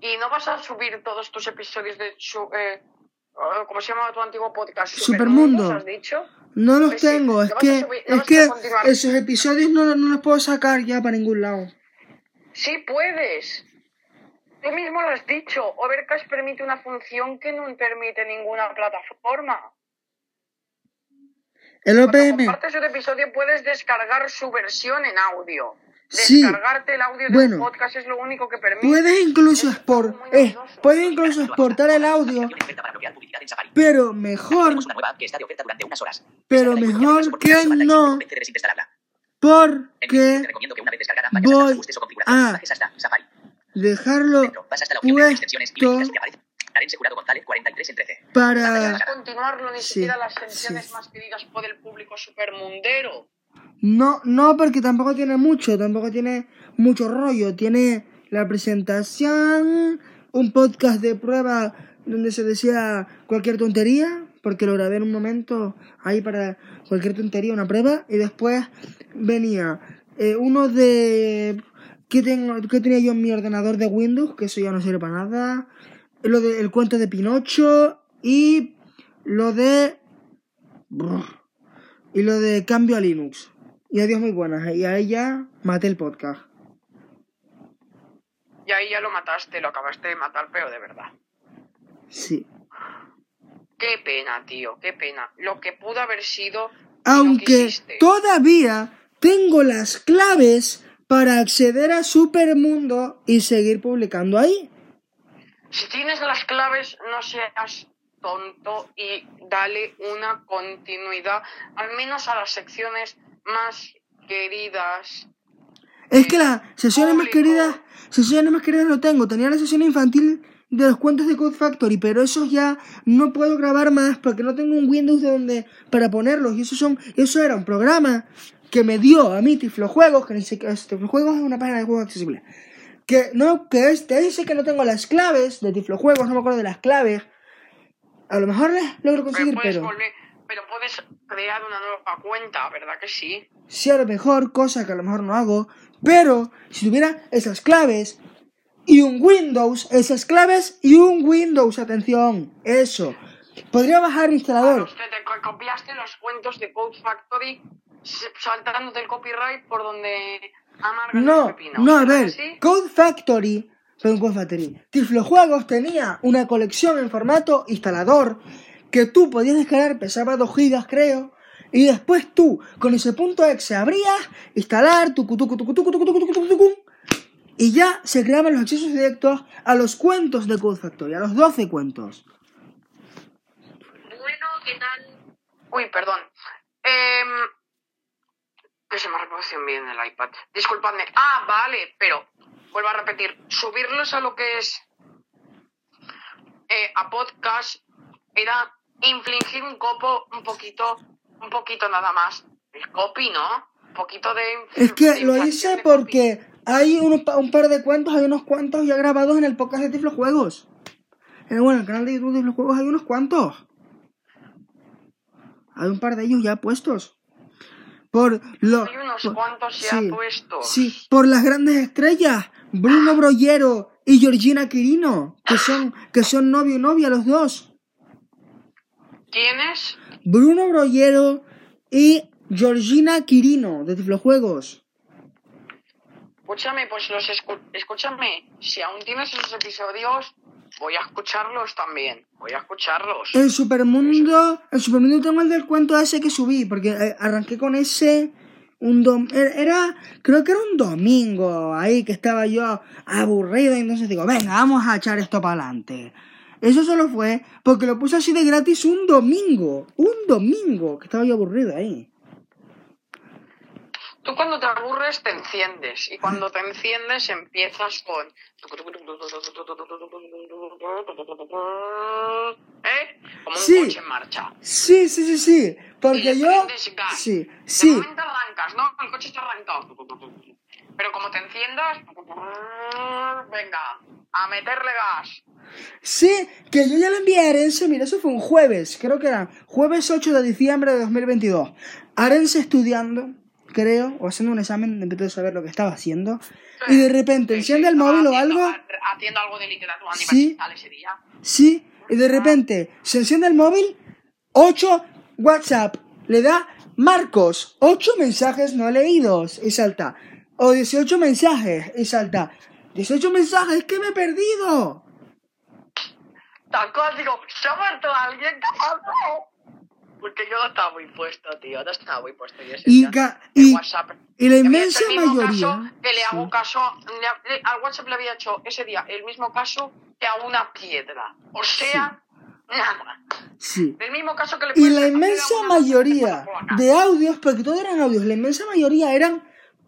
[SPEAKER 2] ¿Y no vas a subir todos tus episodios de... Su, eh, ¿Cómo se llama tu antiguo podcast?
[SPEAKER 1] Supermundo.
[SPEAKER 2] ¿Has dicho?
[SPEAKER 1] No los
[SPEAKER 2] Pues
[SPEAKER 1] tengo, es que,
[SPEAKER 2] subir-
[SPEAKER 1] es que esos episodios no, no los puedo sacar ya para ningún lado.
[SPEAKER 2] Sí puedes. Tú mismo lo has dicho. Overcast permite una función que no permite ninguna plataforma.
[SPEAKER 1] El OPM.
[SPEAKER 2] Cuando compartes un episodio puedes descargar su versión en audio. Descargarte sí. el audio de
[SPEAKER 1] bueno,
[SPEAKER 2] un podcast es lo único que permite.
[SPEAKER 1] Puedes incluso,
[SPEAKER 2] export,
[SPEAKER 1] eh, puedes incluso exportar el audio, pero mejor. Pero mejor que no. Porque voy a dejarlo puesto
[SPEAKER 3] Jurado González 43 en 13.
[SPEAKER 1] para...
[SPEAKER 2] Puedes continuarlo ni
[SPEAKER 1] Sí,
[SPEAKER 2] siquiera las secciones
[SPEAKER 1] sí.
[SPEAKER 2] más queridas por el público supermundero.
[SPEAKER 1] No, no, porque tampoco tiene mucho, tampoco tiene mucho rollo. Tiene la presentación, un podcast de prueba donde se decía cualquier tontería, porque lo grabé en un momento ahí para cualquier tontería, una prueba, y después venía eh, uno de... ¿qué, tengo, ¿Qué tenía yo en mi ordenador de Windows? Que eso ya no sirve para nada. Lo de el cuento de Pinocho y lo de... Y lo de cambio a Linux. Y adiós muy buenas. Y ahí ya maté el podcast.
[SPEAKER 2] Y ahí ya lo mataste, lo acabaste de matar, pero de verdad.
[SPEAKER 1] Sí.
[SPEAKER 2] Qué pena, tío, qué pena. Lo que pudo haber sido.
[SPEAKER 1] Aunque todavía tengo las claves para acceder a Supermundo y seguir publicando ahí.
[SPEAKER 2] Si tienes las claves, no seas tonto y dale una continuidad, al menos a las secciones más queridas.
[SPEAKER 1] Es que las sesiones más queridas, sesiones más queridas no tengo. Tenía la sesión infantil de los cuentos de Code Factory, pero esos ya no puedo grabar más porque no tengo un Windows de donde para ponerlos. Y eso son, eso era un programa que me dio a mí Tiflojuegos, que ni siquiera Tiflojuegos es una página de juegos accesible. Que no, que este dice que no tengo las claves de Tiflojuegos, no me acuerdo de las claves. A lo mejor las logro
[SPEAKER 2] Pero
[SPEAKER 1] conseguir,
[SPEAKER 2] puedes
[SPEAKER 1] pero
[SPEAKER 2] volver, pero puedes crear una nueva cuenta, ¿verdad que sí?
[SPEAKER 1] sí a lo mejor, cosa que a lo mejor no hago, pero si tuviera esas claves y un Windows, esas claves y un Windows, atención, eso. Podría bajar el instalador.
[SPEAKER 2] Usted te co- copiaste los cuentos de Code Factory s- saltando del copyright por donde
[SPEAKER 1] no. No, a ver, Code Factory, perdón, Code Factory, Tiflojuegos tenía una colección en formato instalador que tú podías descargar, pesaba 2 gigas creo, y después tú, con ese punto exe, abrías, instalar, tu tucu, y ya se creaban los accesos directos a los cuentos de Code Factory, a los 12 cuentos.
[SPEAKER 2] Bueno, ¿qué tal? Uy, perdón. Eh, que se me ha reproducido bien el iPad. Disculpadme. Ah, vale, pero vuelvo a repetir. Subirlos a lo que es eh, a podcast era infligir un copo un poquito, un poquito nada más. El copy, ¿no? Un poquito de...
[SPEAKER 1] Es que
[SPEAKER 2] de
[SPEAKER 1] lo hice porque hay unos un par de cuentos, hay unos cuantos ya grabados en el podcast de Tiflo Juegos. Eh, bueno, en el canal de YouTube de Tiflo Juegos hay unos cuantos. Hay un par de ellos ya puestos. Por lo,
[SPEAKER 2] Hay unos
[SPEAKER 1] por-
[SPEAKER 2] cuantos ya
[SPEAKER 1] sí,
[SPEAKER 2] puestos.
[SPEAKER 1] Sí, por las grandes estrellas, Bruno Brollero y Georgina Quirino, que son, que son novio y novia los dos.
[SPEAKER 2] ¿Quiénes?
[SPEAKER 1] Bruno Brollero y Georgina Quirino, de Tiflo Juegos.
[SPEAKER 2] Escúchame, pues los escu- escúchame, si aún tienes esos episodios, voy a escucharlos también. Voy a escucharlos.
[SPEAKER 1] En Supermundo, en Supermundo tengo el del cuento ese que subí, porque eh, arranqué con ese un dom era, era- creo que era un domingo ahí que estaba yo aburrido y entonces digo, venga, vamos a echar esto para adelante. Eso solo fue porque lo puse así de gratis un domingo, un domingo que estaba yo aburrido ahí.
[SPEAKER 2] Tú cuando te aburres te enciendes y cuando te enciendes empiezas con... ¿Eh? Como un
[SPEAKER 1] Sí.
[SPEAKER 2] coche en marcha.
[SPEAKER 1] Sí, sí, sí, sí, porque yo
[SPEAKER 2] gas.
[SPEAKER 1] sí,
[SPEAKER 2] De
[SPEAKER 1] sí,
[SPEAKER 2] momento arrancas, ¿no? El coche está arrancado. Pero como te enciendas... Venga, a meterle gas.
[SPEAKER 1] Sí, que yo ya le envié a Arense, mira, eso fue un jueves, creo que era jueves 8 de diciembre de 2022. Arense estudiando, creo, o haciendo un examen, de saber lo que estaba haciendo, y de repente
[SPEAKER 2] Sí,
[SPEAKER 1] enciende
[SPEAKER 2] sí,
[SPEAKER 1] el móvil o algo,
[SPEAKER 2] haciendo- algo de literatura
[SPEAKER 1] Sí.
[SPEAKER 2] ese día.
[SPEAKER 1] sí, y de repente se enciende el móvil, 8 WhatsApp, le da Marcos, 8 mensajes no leídos, y salta, o 18 mensajes, y salta, 18 mensajes que me he perdido.
[SPEAKER 2] Tal cual, digo, ¿se ha muerto alguien? ¿Qué pasa? Porque yo no estaba muy puesto, tío. No estaba muy puesto. yo
[SPEAKER 1] Y, y,
[SPEAKER 2] WhatsApp.
[SPEAKER 1] y la inmensa
[SPEAKER 2] el mismo
[SPEAKER 1] mayoría...
[SPEAKER 2] caso que le hago
[SPEAKER 1] sí.
[SPEAKER 2] caso. le- le- al WhatsApp le había hecho ese día el mismo caso que a una piedra. O sea, nada.
[SPEAKER 1] Sí.
[SPEAKER 2] El mismo caso que le
[SPEAKER 1] Y la inmensa mayoría de audios, porque todos eran audios, la inmensa mayoría eran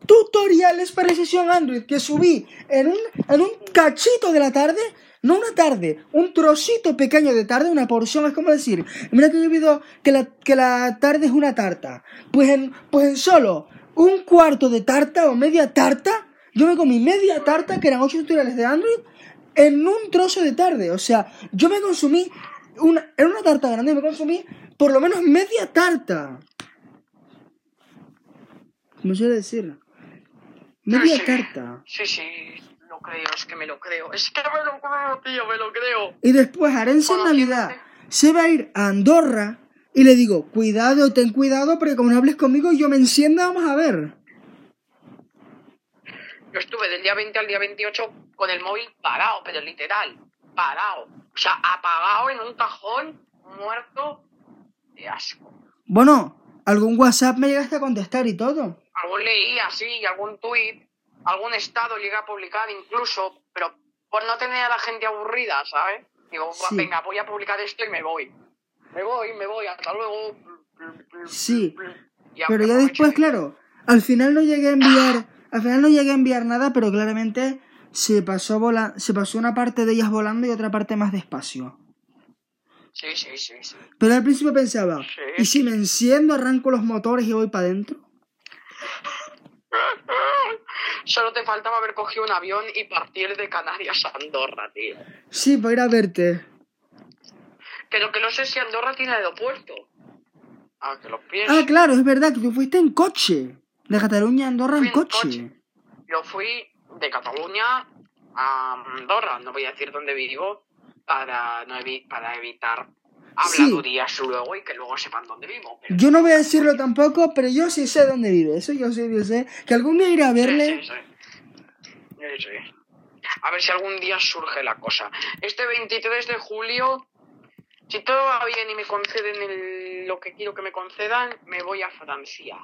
[SPEAKER 1] tutoriales para sesión Android que subí en un, en un cachito de la tarde, no una tarde, un trocito pequeño de tarde, una porción, es como decir, mira que yo he visto que la, que la tarde es una tarta, pues en, pues en solo un cuarto de tarta o media tarta, yo me comí media tarta, que eran ocho tutoriales de Android, en un trozo de tarde, o sea, yo me consumí una, en una tarta grande me consumí por lo menos media tarta. Como suele decir. Media
[SPEAKER 2] Sí, sí.
[SPEAKER 1] tarta.
[SPEAKER 2] Sí, sí, lo creo, es que me lo creo. Es que me lo creo, tío, me lo creo.
[SPEAKER 1] Y después Arense en. Navidad se va a ir a Andorra y le digo, cuidado, ten cuidado porque como no hables conmigo yo me encienda, vamos a ver.
[SPEAKER 2] Yo estuve del día 20 al día 28 con el móvil parado, pero literal, parado. O sea, apagado en un cajón, muerto de asco.
[SPEAKER 1] Bueno, algún WhatsApp me llegaste a contestar y todo.
[SPEAKER 2] Algo leí así, algún tuit, algún estado llegué a publicar incluso, pero por no tener a la gente aburrida, ¿sabes? Digo, "Buah,
[SPEAKER 1] Sí.
[SPEAKER 2] venga, voy a publicar esto y me voy. Me voy, me voy, hasta luego.
[SPEAKER 1] Sí, Pero ya después, claro, al final no llegué a enviar, al final no llegué a enviar nada, pero claramente se pasó vola, se pasó una parte de ellas volando y otra parte más despacio.
[SPEAKER 2] Sí, sí, sí, sí.
[SPEAKER 1] Pero al principio pensaba,
[SPEAKER 2] Sí.
[SPEAKER 1] ¿y si me enciendo, arranco los motores y voy para adentro?
[SPEAKER 2] Solo te faltaba haber cogido un avión y partir de Canarias a Andorra, tío.
[SPEAKER 1] Sí, para ir a verte.
[SPEAKER 2] Lo que no sé si Andorra tiene aeropuerto. Ah, que lo pienso.
[SPEAKER 1] Ah, claro, es verdad que tú fuiste en coche. De Cataluña a Andorra en
[SPEAKER 2] en
[SPEAKER 1] coche.
[SPEAKER 2] coche. Yo fui de Cataluña a Andorra, no voy a decir dónde vivo, para, no evi- para evitar
[SPEAKER 1] Sí.
[SPEAKER 2] habladurías luego y que luego sepan dónde vivo. pero-
[SPEAKER 1] Yo no voy a decirlo tampoco, pero yo sí sé dónde vive. Eso yo sí, yo sé. Que algún día iré a verle.
[SPEAKER 2] Sí, sí, sí. Sí, sí. A ver si algún día surge la cosa. Este 23 de julio, si todo va bien y me conceden el- lo que quiero que me concedan, me voy a Francia.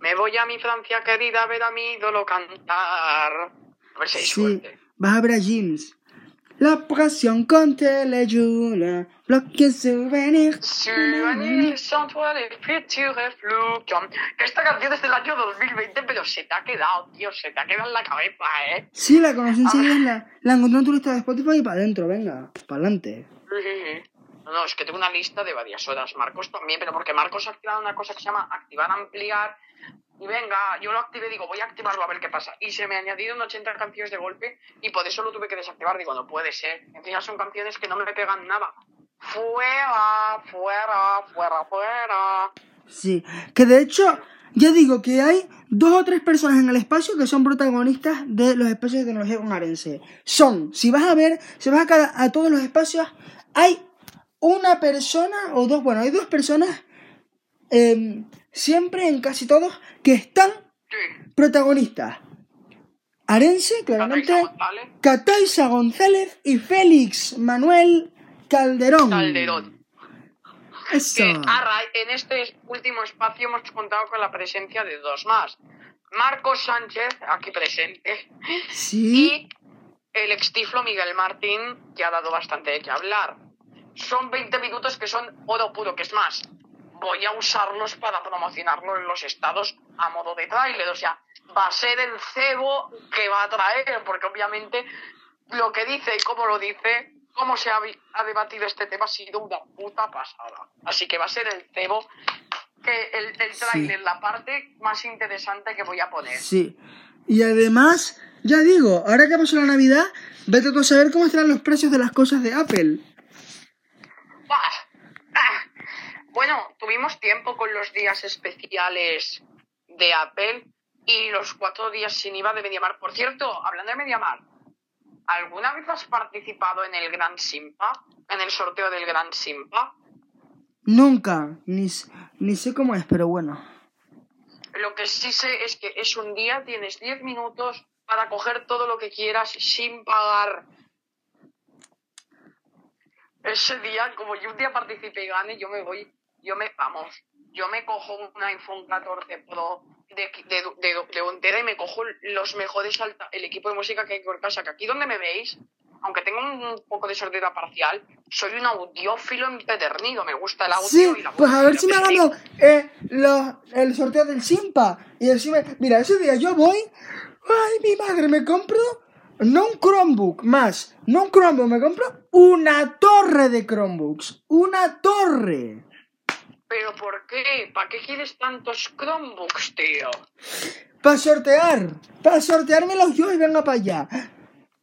[SPEAKER 2] Me voy a mi Francia querida a ver a mi ídolo cantar. A ver si hay
[SPEAKER 1] Sí,
[SPEAKER 2] suerte.
[SPEAKER 1] vas a ver a James. La presión contre la lluvia, bloque souvenir.
[SPEAKER 2] Souvenirs sans toi les futurs flux. Que esta canción es del año 2020, pero se te ha quedado, tío, se te ha quedado en la cabeza, ¿eh?
[SPEAKER 1] Sí, la conocí enseguida, la, la encontré en tu lista de Spotify y para adentro, venga, para adelante.
[SPEAKER 2] Sí, sí, sí. No, no, es que tengo una lista de varias horas. Marcos también, pero porque Marcos ha activado una cosa que se llama activar, ampliar. Y venga, yo lo activé, digo, voy a activarlo a ver qué pasa. Y se me añadieron 80 canciones de golpe y por eso lo tuve que desactivar. Digo, no puede ser. Encima son canciones que no me pegan nada. Fuera, fuera, fuera, fuera.
[SPEAKER 1] Sí, que de hecho, ya digo que hay dos o tres personas en el espacio que son protagonistas de los espacios de tecnología con Arense. Son, si vas a ver, si vas a, cada- a todos los espacios, hay una persona o dos, bueno, hay dos personas em, siempre en casi todos que están
[SPEAKER 2] Sí.
[SPEAKER 1] protagonistas. Arense, claramente,
[SPEAKER 2] Cataisa González.
[SPEAKER 1] Y Félix Manuel Calderón.
[SPEAKER 2] Calderón.
[SPEAKER 1] Eso.
[SPEAKER 2] Que en este último espacio hemos contado con la presencia de dos más. Marcos Sánchez, aquí presente,
[SPEAKER 1] Sí.
[SPEAKER 2] y el extiflo Miguel Martín, que ha dado bastante de qué hablar. Son 20 minutos que son oro puro, que es más, voy a usarlos para promocionarlo en los estados a modo de tráiler, o sea, va a ser el cebo que va a traer, porque obviamente lo que dice y cómo lo dice, cómo se ha, ha debatido este tema ha sido una puta pasada. Así que va a ser el cebo que el, el tráiler, la parte más interesante que voy a poner.
[SPEAKER 1] Sí. Y además, ya digo, ahora que pasó la Navidad, vete tú a saber cómo estarán los precios de las cosas de Apple.
[SPEAKER 2] ¡Bah! Bueno, tuvimos tiempo con los días especiales de Apple y los cuatro días sin IVA de MediaMar. Por cierto, hablando de MediaMar, ¿alguna vez has participado en el Gran Simpa? ¿En el sorteo del Gran Simpa?
[SPEAKER 1] Nunca, ni, ni sé cómo es, pero bueno.
[SPEAKER 2] Lo que sí sé es que es un día, tienes 10 minutos para coger todo lo que quieras sin pagar. Ese día, como yo un día participe y gane, yo me voy, yo me, vamos, yo me cojo un iPhone 14 Pro de, de, de, de Ontera y me cojo los mejores, alta- el equipo de música que hay por casa, que aquí donde me veis, aunque tengo un poco de sordera parcial, soy un audiófilo empedernido, me gusta el audio
[SPEAKER 1] Sí,
[SPEAKER 2] y la
[SPEAKER 1] pues a ver si me gano eh, los- el sorteo del Simpa. Y me... Mira, ese día yo voy... Ay, mi madre, me compro... No un Chromebook más, no un Chromebook, me compro una torre de Chromebooks. Una torre.
[SPEAKER 2] ¿Pero por qué? ¿Para qué quieres tantos Chromebooks, tío?
[SPEAKER 1] Para sortear. Para sorteármelos yo y venga para allá.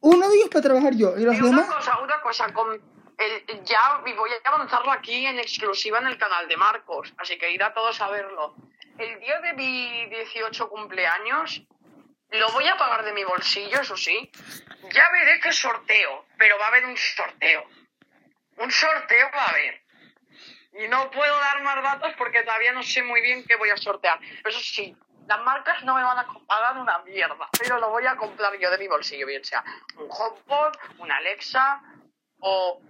[SPEAKER 1] Uno de ellos para trabajar yo y los
[SPEAKER 2] Y una
[SPEAKER 1] demás...
[SPEAKER 2] cosa, una cosa, con el, ya voy a avanzarlo aquí en exclusiva en el canal de Marcos, así que ir a todos a verlo. El día de mi 18 cumpleaños lo voy a pagar de mi bolsillo, eso sí. Ya veré qué sorteo, pero va a haber un sorteo. Un sorteo va a haber. Y no puedo dar más datos porque todavía no sé muy bien qué voy a sortear. Eso sí, las marcas no me van a pagar una mierda, pero lo voy a comprar yo de mi bolsillo, bien sea un HomePod, una Alexa o,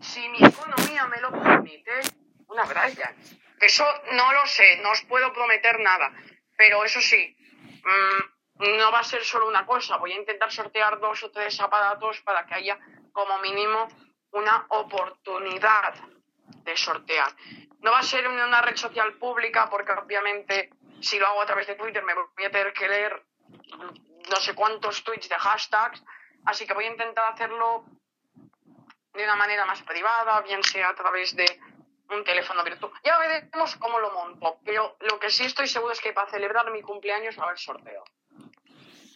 [SPEAKER 2] si mi economía me lo permite, una Brian. Eso no lo sé, no os puedo prometer nada, pero eso sí, mm, no va a ser solo una cosa, voy a intentar sortear dos o tres aparatos para que haya como mínimo una oportunidad de sortear. No va a ser una red social pública porque obviamente si lo hago a través de Twitter me voy a tener que leer no sé cuántos tweets de hashtags, así que voy a intentar hacerlo de una manera más privada, bien sea a través de un teléfono virtual. Ya veremos cómo lo monto, pero lo que sí estoy seguro es que para celebrar mi cumpleaños va a haber sorteo.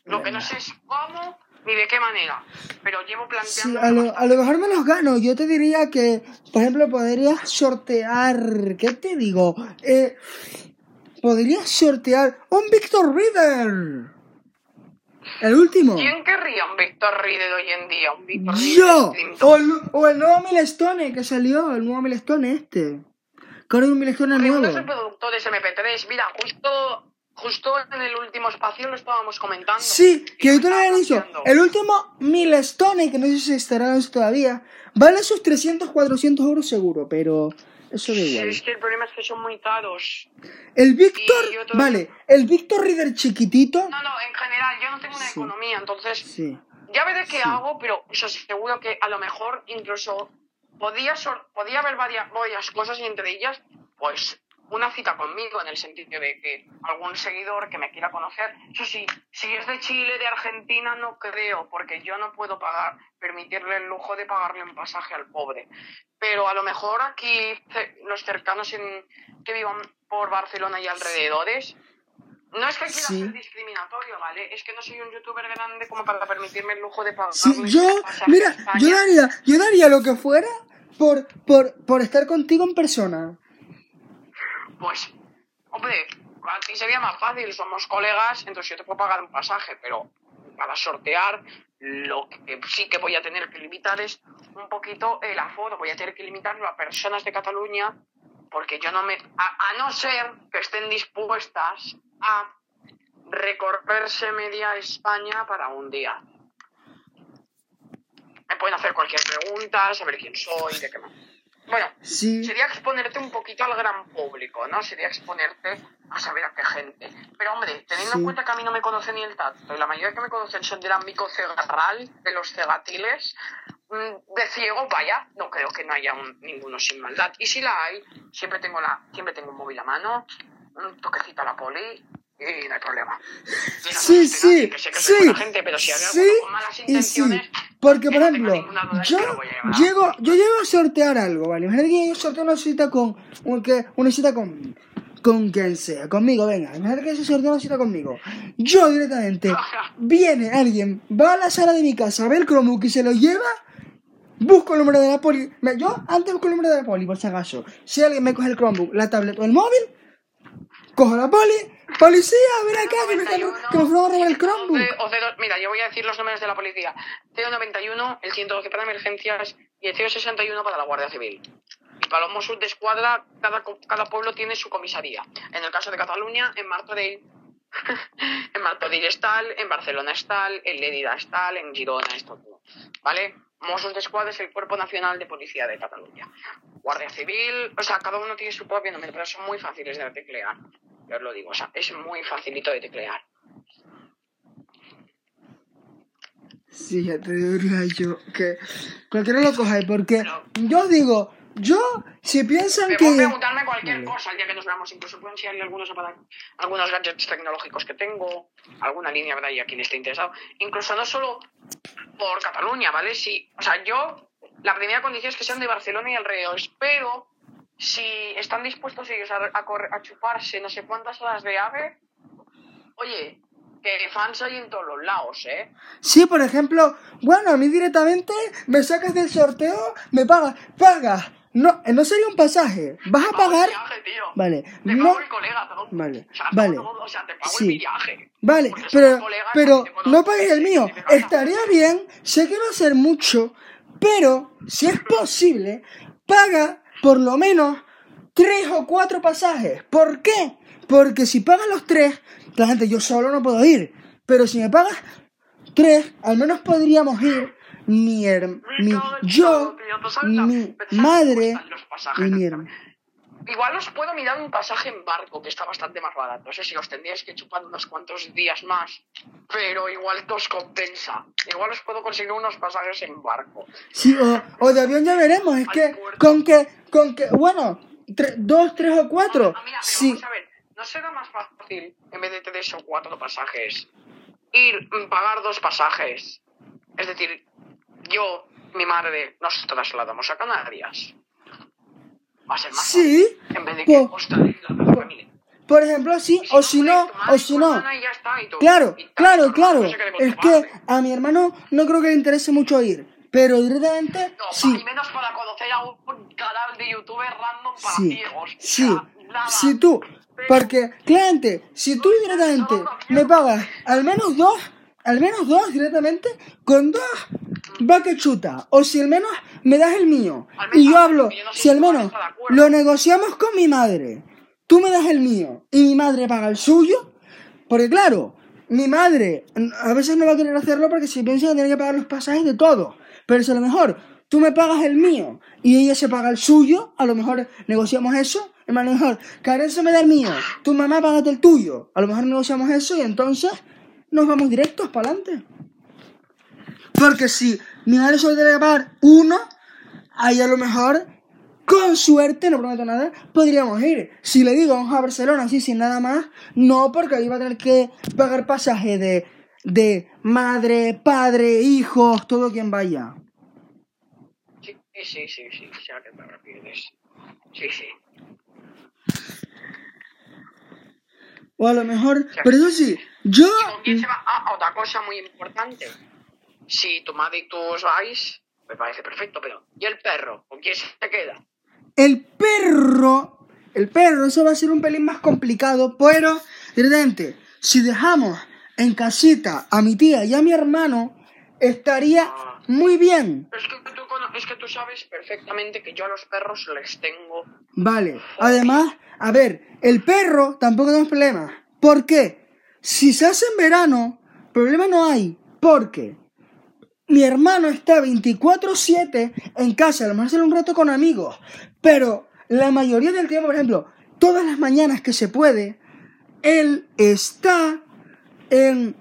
[SPEAKER 2] Lo que no sé es cómo ni de qué manera, pero llevo
[SPEAKER 1] Sí,
[SPEAKER 2] planteando...
[SPEAKER 1] a lo, a lo mejor me los gano. Yo te diría que, por ejemplo, podrías sortear. ¿Qué te digo? Eh, podrías sortear un Victor Reader. El último.
[SPEAKER 2] ¿Quién querría un Víctor Reader hoy en día? Un Víctor
[SPEAKER 1] Yo. O el, o el nuevo Milestone que salió. El nuevo Milestone este. Que ahora hay un Milestone nuevo.
[SPEAKER 2] reproductores MP3. Mira, justo, justo en el último espacio lo estábamos comentando.
[SPEAKER 1] Sí, que yo te lo
[SPEAKER 2] estaba
[SPEAKER 1] había dicho. El último Milestone, que no sé si estará todavía, vale sus 300, 400 euros seguro, pero eso da
[SPEAKER 2] Sí, es que el problema es que son muy caros.
[SPEAKER 1] El Víctor, vale, el Víctor Reader chiquitito.
[SPEAKER 2] No, no, en general, yo no tengo una
[SPEAKER 1] Sí.
[SPEAKER 2] economía, entonces
[SPEAKER 1] Sí.
[SPEAKER 2] ya veré qué
[SPEAKER 1] Sí.
[SPEAKER 2] hago, pero eso seguro que a lo mejor incluso podía, podía haber varias, varias cosas y entre ellas, pues una cita conmigo en el sentido de que algún seguidor que me quiera conocer. Eso sí, si es de Chile, de Argentina, no creo, porque yo no puedo pagar, permitirle el lujo de pagarle un pasaje al pobre. Pero a lo mejor aquí los cercanos en, que vivan por Barcelona y alrededores. No es que quiera
[SPEAKER 1] Sí.
[SPEAKER 2] ser discriminatorio, ¿vale? Es que no soy un youtuber grande como para permitirme el lujo de pagar.
[SPEAKER 1] Sí, yo, mira, yo daría, yo daría lo que fuera por, por, por estar contigo en persona.
[SPEAKER 2] Pues, hombre, a ti sería más fácil, somos colegas, entonces yo te puedo pagar un pasaje, pero para sortear lo que sí que voy a tener que limitar es un poquito el aforo, voy a tener que limitarlo a personas de Cataluña, porque yo no me... A, no ser que estén dispuestas a recorrerse media España para un día. Me pueden hacer cualquier pregunta, saber quién soy, de qué más. Bueno,
[SPEAKER 1] Sí,
[SPEAKER 2] sería exponerte un poquito al gran público, ¿no? Sería exponerte a saber a qué gente. Pero hombre, teniendo
[SPEAKER 1] Sí.
[SPEAKER 2] en cuenta que a mí no me conoce ni el tacto, y la mayoría que me conocen son del ámbito cegarral, de los cegatiles, mm, de ciego, vaya, no creo que no haya un- ninguno sin maldad. Y si la hay, siempre tengo la, siempre tengo un móvil a mano, un toquecito a la poli y no hay problema. No
[SPEAKER 1] sí, sí,
[SPEAKER 2] que
[SPEAKER 1] sí,
[SPEAKER 2] buena gente, pero si hay
[SPEAKER 1] sí
[SPEAKER 2] con malas
[SPEAKER 1] Porque,
[SPEAKER 2] que
[SPEAKER 1] por ejemplo, yo llego, yo llego a sortear algo, ¿vale? Imagínate que yo sorteo una cita con, un- que- una cita con, con quien sea, conmigo, venga. Imagínate que se sortea una cita conmigo. Yo directamente, viene alguien, va a la sala de mi casa, ve el Chromebook y se lo lleva, busco el número de la poli. Yo antes busco el número de la poli, por si acaso. Si alguien me coge el Chromebook, la tablet o el móvil, cojo la poli, policía, ven acá, que me, están- que me fueron a robar el Chromebook.
[SPEAKER 2] O C2 mira, yo voy a decir los números de la policía. 091, el 112 para emergencias y el 061 para la Guardia Civil. Y para los Mossos de Escuadra, cada, cada pueblo tiene su comisaría. En el caso de Cataluña, en Martorell, en Martorell está, en Barcelona está, en Lérida está, en Girona está todo. ¿Vale? Mossos de Escuadra es el Cuerpo Nacional de Policía de Cataluña. Guardia Civil, o sea, cada uno tiene su propio nombre, pero son muy fáciles de teclear. Yo os lo digo, o sea, es muy facilito de teclear.
[SPEAKER 1] Sí, ya te diría yo que cualquiera lo coge, porque yo digo, yo, si piensan
[SPEAKER 2] Me
[SPEAKER 1] que...
[SPEAKER 2] pueden preguntarme cualquier
[SPEAKER 1] Vale.
[SPEAKER 2] cosa el día que nos veamos. Incluso puedo enseñarle algunos, algunos gadgets tecnológicos que tengo, alguna línea, ¿verdad? Y a quien esté interesado. Incluso no solo por Cataluña, ¿vale? Sí, o sea, yo, la primera condición es que sean de Barcelona y alrededores, pero si están dispuestos ellos a, a, correr- a chuparse no sé cuántas horas de ave, oye, que fans hay en todos los lados, ¿eh?
[SPEAKER 1] Sí, por ejemplo, bueno, a mí directamente me sacas del sorteo, me pagas, pagas. No, eh, no sería un pasaje, vas a
[SPEAKER 2] Pago el
[SPEAKER 1] pagar...
[SPEAKER 2] viaje, tío.
[SPEAKER 1] Vale,
[SPEAKER 2] Te
[SPEAKER 1] no...
[SPEAKER 2] pago el colega, todo.
[SPEAKER 1] Vale,
[SPEAKER 2] O sea,
[SPEAKER 1] vale.
[SPEAKER 2] todo, o sea, te pago
[SPEAKER 1] Sí.
[SPEAKER 2] el viaje.
[SPEAKER 1] Vale,
[SPEAKER 2] Porque
[SPEAKER 1] pero, pero no pagues el mío. Estaría bien, sé que va a ser mucho, pero si es posible, paga por lo menos tres o cuatro pasajes. ¿Por qué? Porque si pagas los tres, la gente, yo solo no puedo ir. Pero si me pagas tres, al menos podríamos ir mi, her- mi yo, mi madre y mi hermano.
[SPEAKER 2] Igual os puedo mirar un pasaje en barco, que está bastante más barato. No sé si os tendríais que chupar unos cuantos días más, pero igual os compensa. Igual os puedo conseguir unos pasajes en barco.
[SPEAKER 1] Sí, o, o de avión ya veremos. Es que con que, con que, bueno, tre- dos, tres o cuatro.
[SPEAKER 2] Ah, mira, pero
[SPEAKER 1] Sí,
[SPEAKER 2] vamos a ver, ¿no será más fácil, en vez de tres o cuatro pasajes, ir, mm, pagar dos pasajes? Es decir, yo, mi madre, nos trasladamos a Canarias. Va a ser más
[SPEAKER 1] sí.
[SPEAKER 2] fácil, en vez de que Costa Rica, la familia.
[SPEAKER 1] Por ejemplo, sí,
[SPEAKER 2] Y
[SPEAKER 1] o si no,
[SPEAKER 2] madre
[SPEAKER 1] o si no. Claro,
[SPEAKER 2] y
[SPEAKER 1] claro, claro. Es que a mi hermano no creo que le interese mucho ir. Pero directamente,
[SPEAKER 2] No,
[SPEAKER 1] sí.
[SPEAKER 2] y menos para conocer a un canal de youtuber random para
[SPEAKER 1] Sí,
[SPEAKER 2] ciegos.
[SPEAKER 1] Sí.
[SPEAKER 2] nada.
[SPEAKER 1] Si tú, porque, claramente, si tú directamente me pagas al menos dos, al menos dos directamente, con dos va que chuta. O si al menos me das el mío. Y yo hablo,
[SPEAKER 2] yo no sé
[SPEAKER 1] si al menos lo negociamos con mi madre. Tú me das el mío y mi madre paga el suyo. Porque claro, mi madre mm, a veces no va a querer hacerlo porque si piensa que tiene que pagar los pasajes de todo. Pero si a lo mejor tú me pagas el mío y ella se paga el suyo, a lo mejor negociamos eso. A lo mejor Karen me da el mío, tu mamá paga el tuyo. A lo mejor negociamos eso y entonces nos vamos directos para adelante. Porque si mi madre solo que pagar uno, ahí a lo mejor con suerte, no prometo nada, podríamos ir. Si le digo vamos a Barcelona así sin nada más, no, porque ahí va a tener que pagar pasaje de, de madre, padre, hijos, todo quien vaya.
[SPEAKER 2] Sí, sí, sí, sí, sé a qué te refieres. Sí, sí.
[SPEAKER 1] O a lo mejor, pero eso sí, yo...
[SPEAKER 2] ¿Y con quién se va? Ah, otra cosa muy importante. Si tu madre y tú os vais, me parece perfecto, pero ¿y el perro? ¿Con quién se queda?
[SPEAKER 1] El perro, el perro, eso va a ser un pelín más complicado, pero, directamente, si dejamos en casita a mi tía y a mi hermano, estaría muy bien.
[SPEAKER 2] Es que tú, cono- es que tú sabes perfectamente que yo a los perros les tengo...
[SPEAKER 1] Vale, además, a ver, el perro tampoco tenemos problemas. ¿Por qué? Si se hace en verano, problema no hay. Porque mi hermano está 24-7 en casa, a lo mejor sale un rato con amigos. Pero la mayoría del tiempo, por ejemplo, todas las mañanas que se puede, él está en,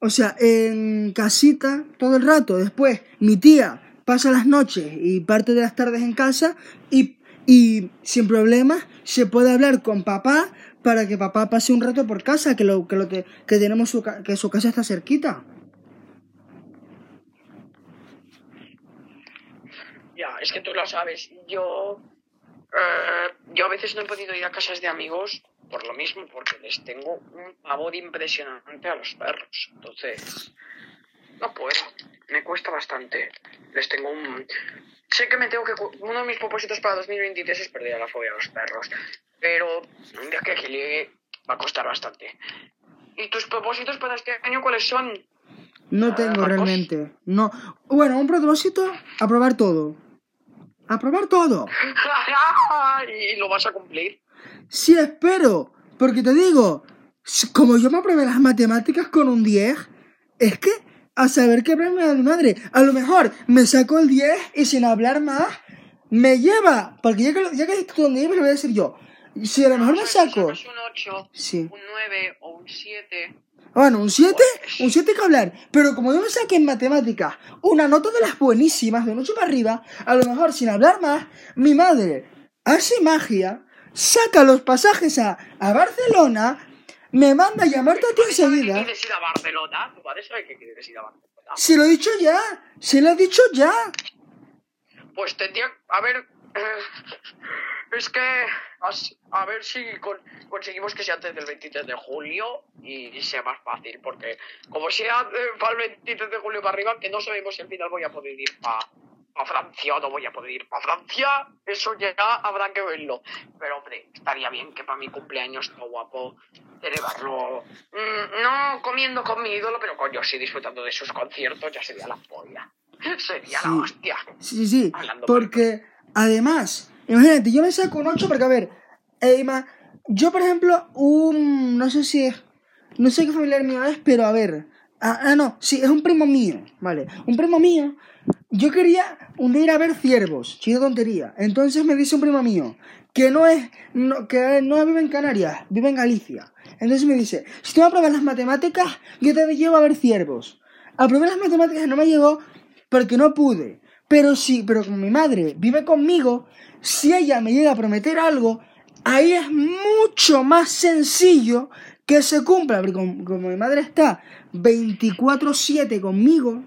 [SPEAKER 1] o sea, en casita todo el rato. Después, mi tía pasa las noches y parte de las tardes en casa y, y sin problemas se puede hablar con papá para que papá pase un rato por casa, que lo que, lo que, que tenemos su, que su casa está cerquita.
[SPEAKER 2] Ya, es que tú lo sabes. Yo... eh, yo a veces no he podido ir a casas de amigos por lo mismo, porque les tengo un pavor impresionante a los perros. Entonces... No puedo. Me cuesta bastante. Les tengo un... Sé que me tengo que... Uno de mis propósitos para 2023 es perder la fobia a los perros. Pero de aquí a que llegue va a costar bastante. ¿Y tus propósitos para este año cuáles son?
[SPEAKER 1] No
[SPEAKER 2] Ah,
[SPEAKER 1] tengo
[SPEAKER 2] Marcos.
[SPEAKER 1] realmente. No. Bueno, un propósito, aprobar todo. Aprobar todo.
[SPEAKER 2] y lo vas a cumplir.
[SPEAKER 1] Sí, espero. Porque te digo, como yo me aprobé las matemáticas con un 10, es que a saber qué premio da mi madre. A lo mejor me saco el 10 y sin hablar más, me lleva. Porque ya que, lo- ya que donde iba, lo voy a decir yo. Si a lo mejor me saco.
[SPEAKER 2] un 8,
[SPEAKER 1] Sí.
[SPEAKER 2] un 9 o un 7.
[SPEAKER 1] Bueno, un 7, un 7 que hablar. Pero como yo me saqué en matemáticas una nota de las buenísimas, de un 8 para arriba, a lo mejor sin hablar más, mi madre hace magia, saca los pasajes a, a Barcelona, me manda a llamarte a ti
[SPEAKER 2] ¿Sabes que
[SPEAKER 1] enseguida.
[SPEAKER 2] quieres ir a Barcelona? ¿Tu padre sabe que quieres ir a Barcelona?
[SPEAKER 1] Se lo he dicho ya, se lo he dicho ya.
[SPEAKER 2] Pues tendría... A ver... eh, es que... A ver si con- conseguimos que sea antes del 23 de julio y sea más fácil, porque como sea eh, para el 23 de julio para arriba, que no sabemos si al final voy a poder ir para Francia o no voy a poder ir para Francia, eso ya habrá que verlo. Pero hombre, estaría bien que para mi cumpleaños está guapo celebrarlo. mm, no comiendo con mi ídolo, pero coño, sí disfrutando de sus conciertos, ya sería la polla. Sería
[SPEAKER 1] Sí.
[SPEAKER 2] la hostia.
[SPEAKER 1] Sí, sí,
[SPEAKER 2] Hablando
[SPEAKER 1] porque además, imagínate, yo me saco un 8 porque, a ver, Eima, yo por ejemplo, un, no sé si es, no sé qué familiar mío es, pero a ver, ah, ah, no, sí, es un primo mío, vale, un primo mío, yo quería un día ir a ver ciervos, chida tontería, entonces me dice un primo mío, que no es, que no vive en Canarias, vive en Galicia, entonces me dice, si tú apruebas las matemáticas, yo te llevo a ver ciervos, aprobé las matemáticas no me llegó porque no pude. Pero sí, pero como mi madre vive conmigo, si ella me llega a prometer algo, ahí es mucho más sencillo que se cumpla. Porque como, como mi madre está 24/7 conmigo,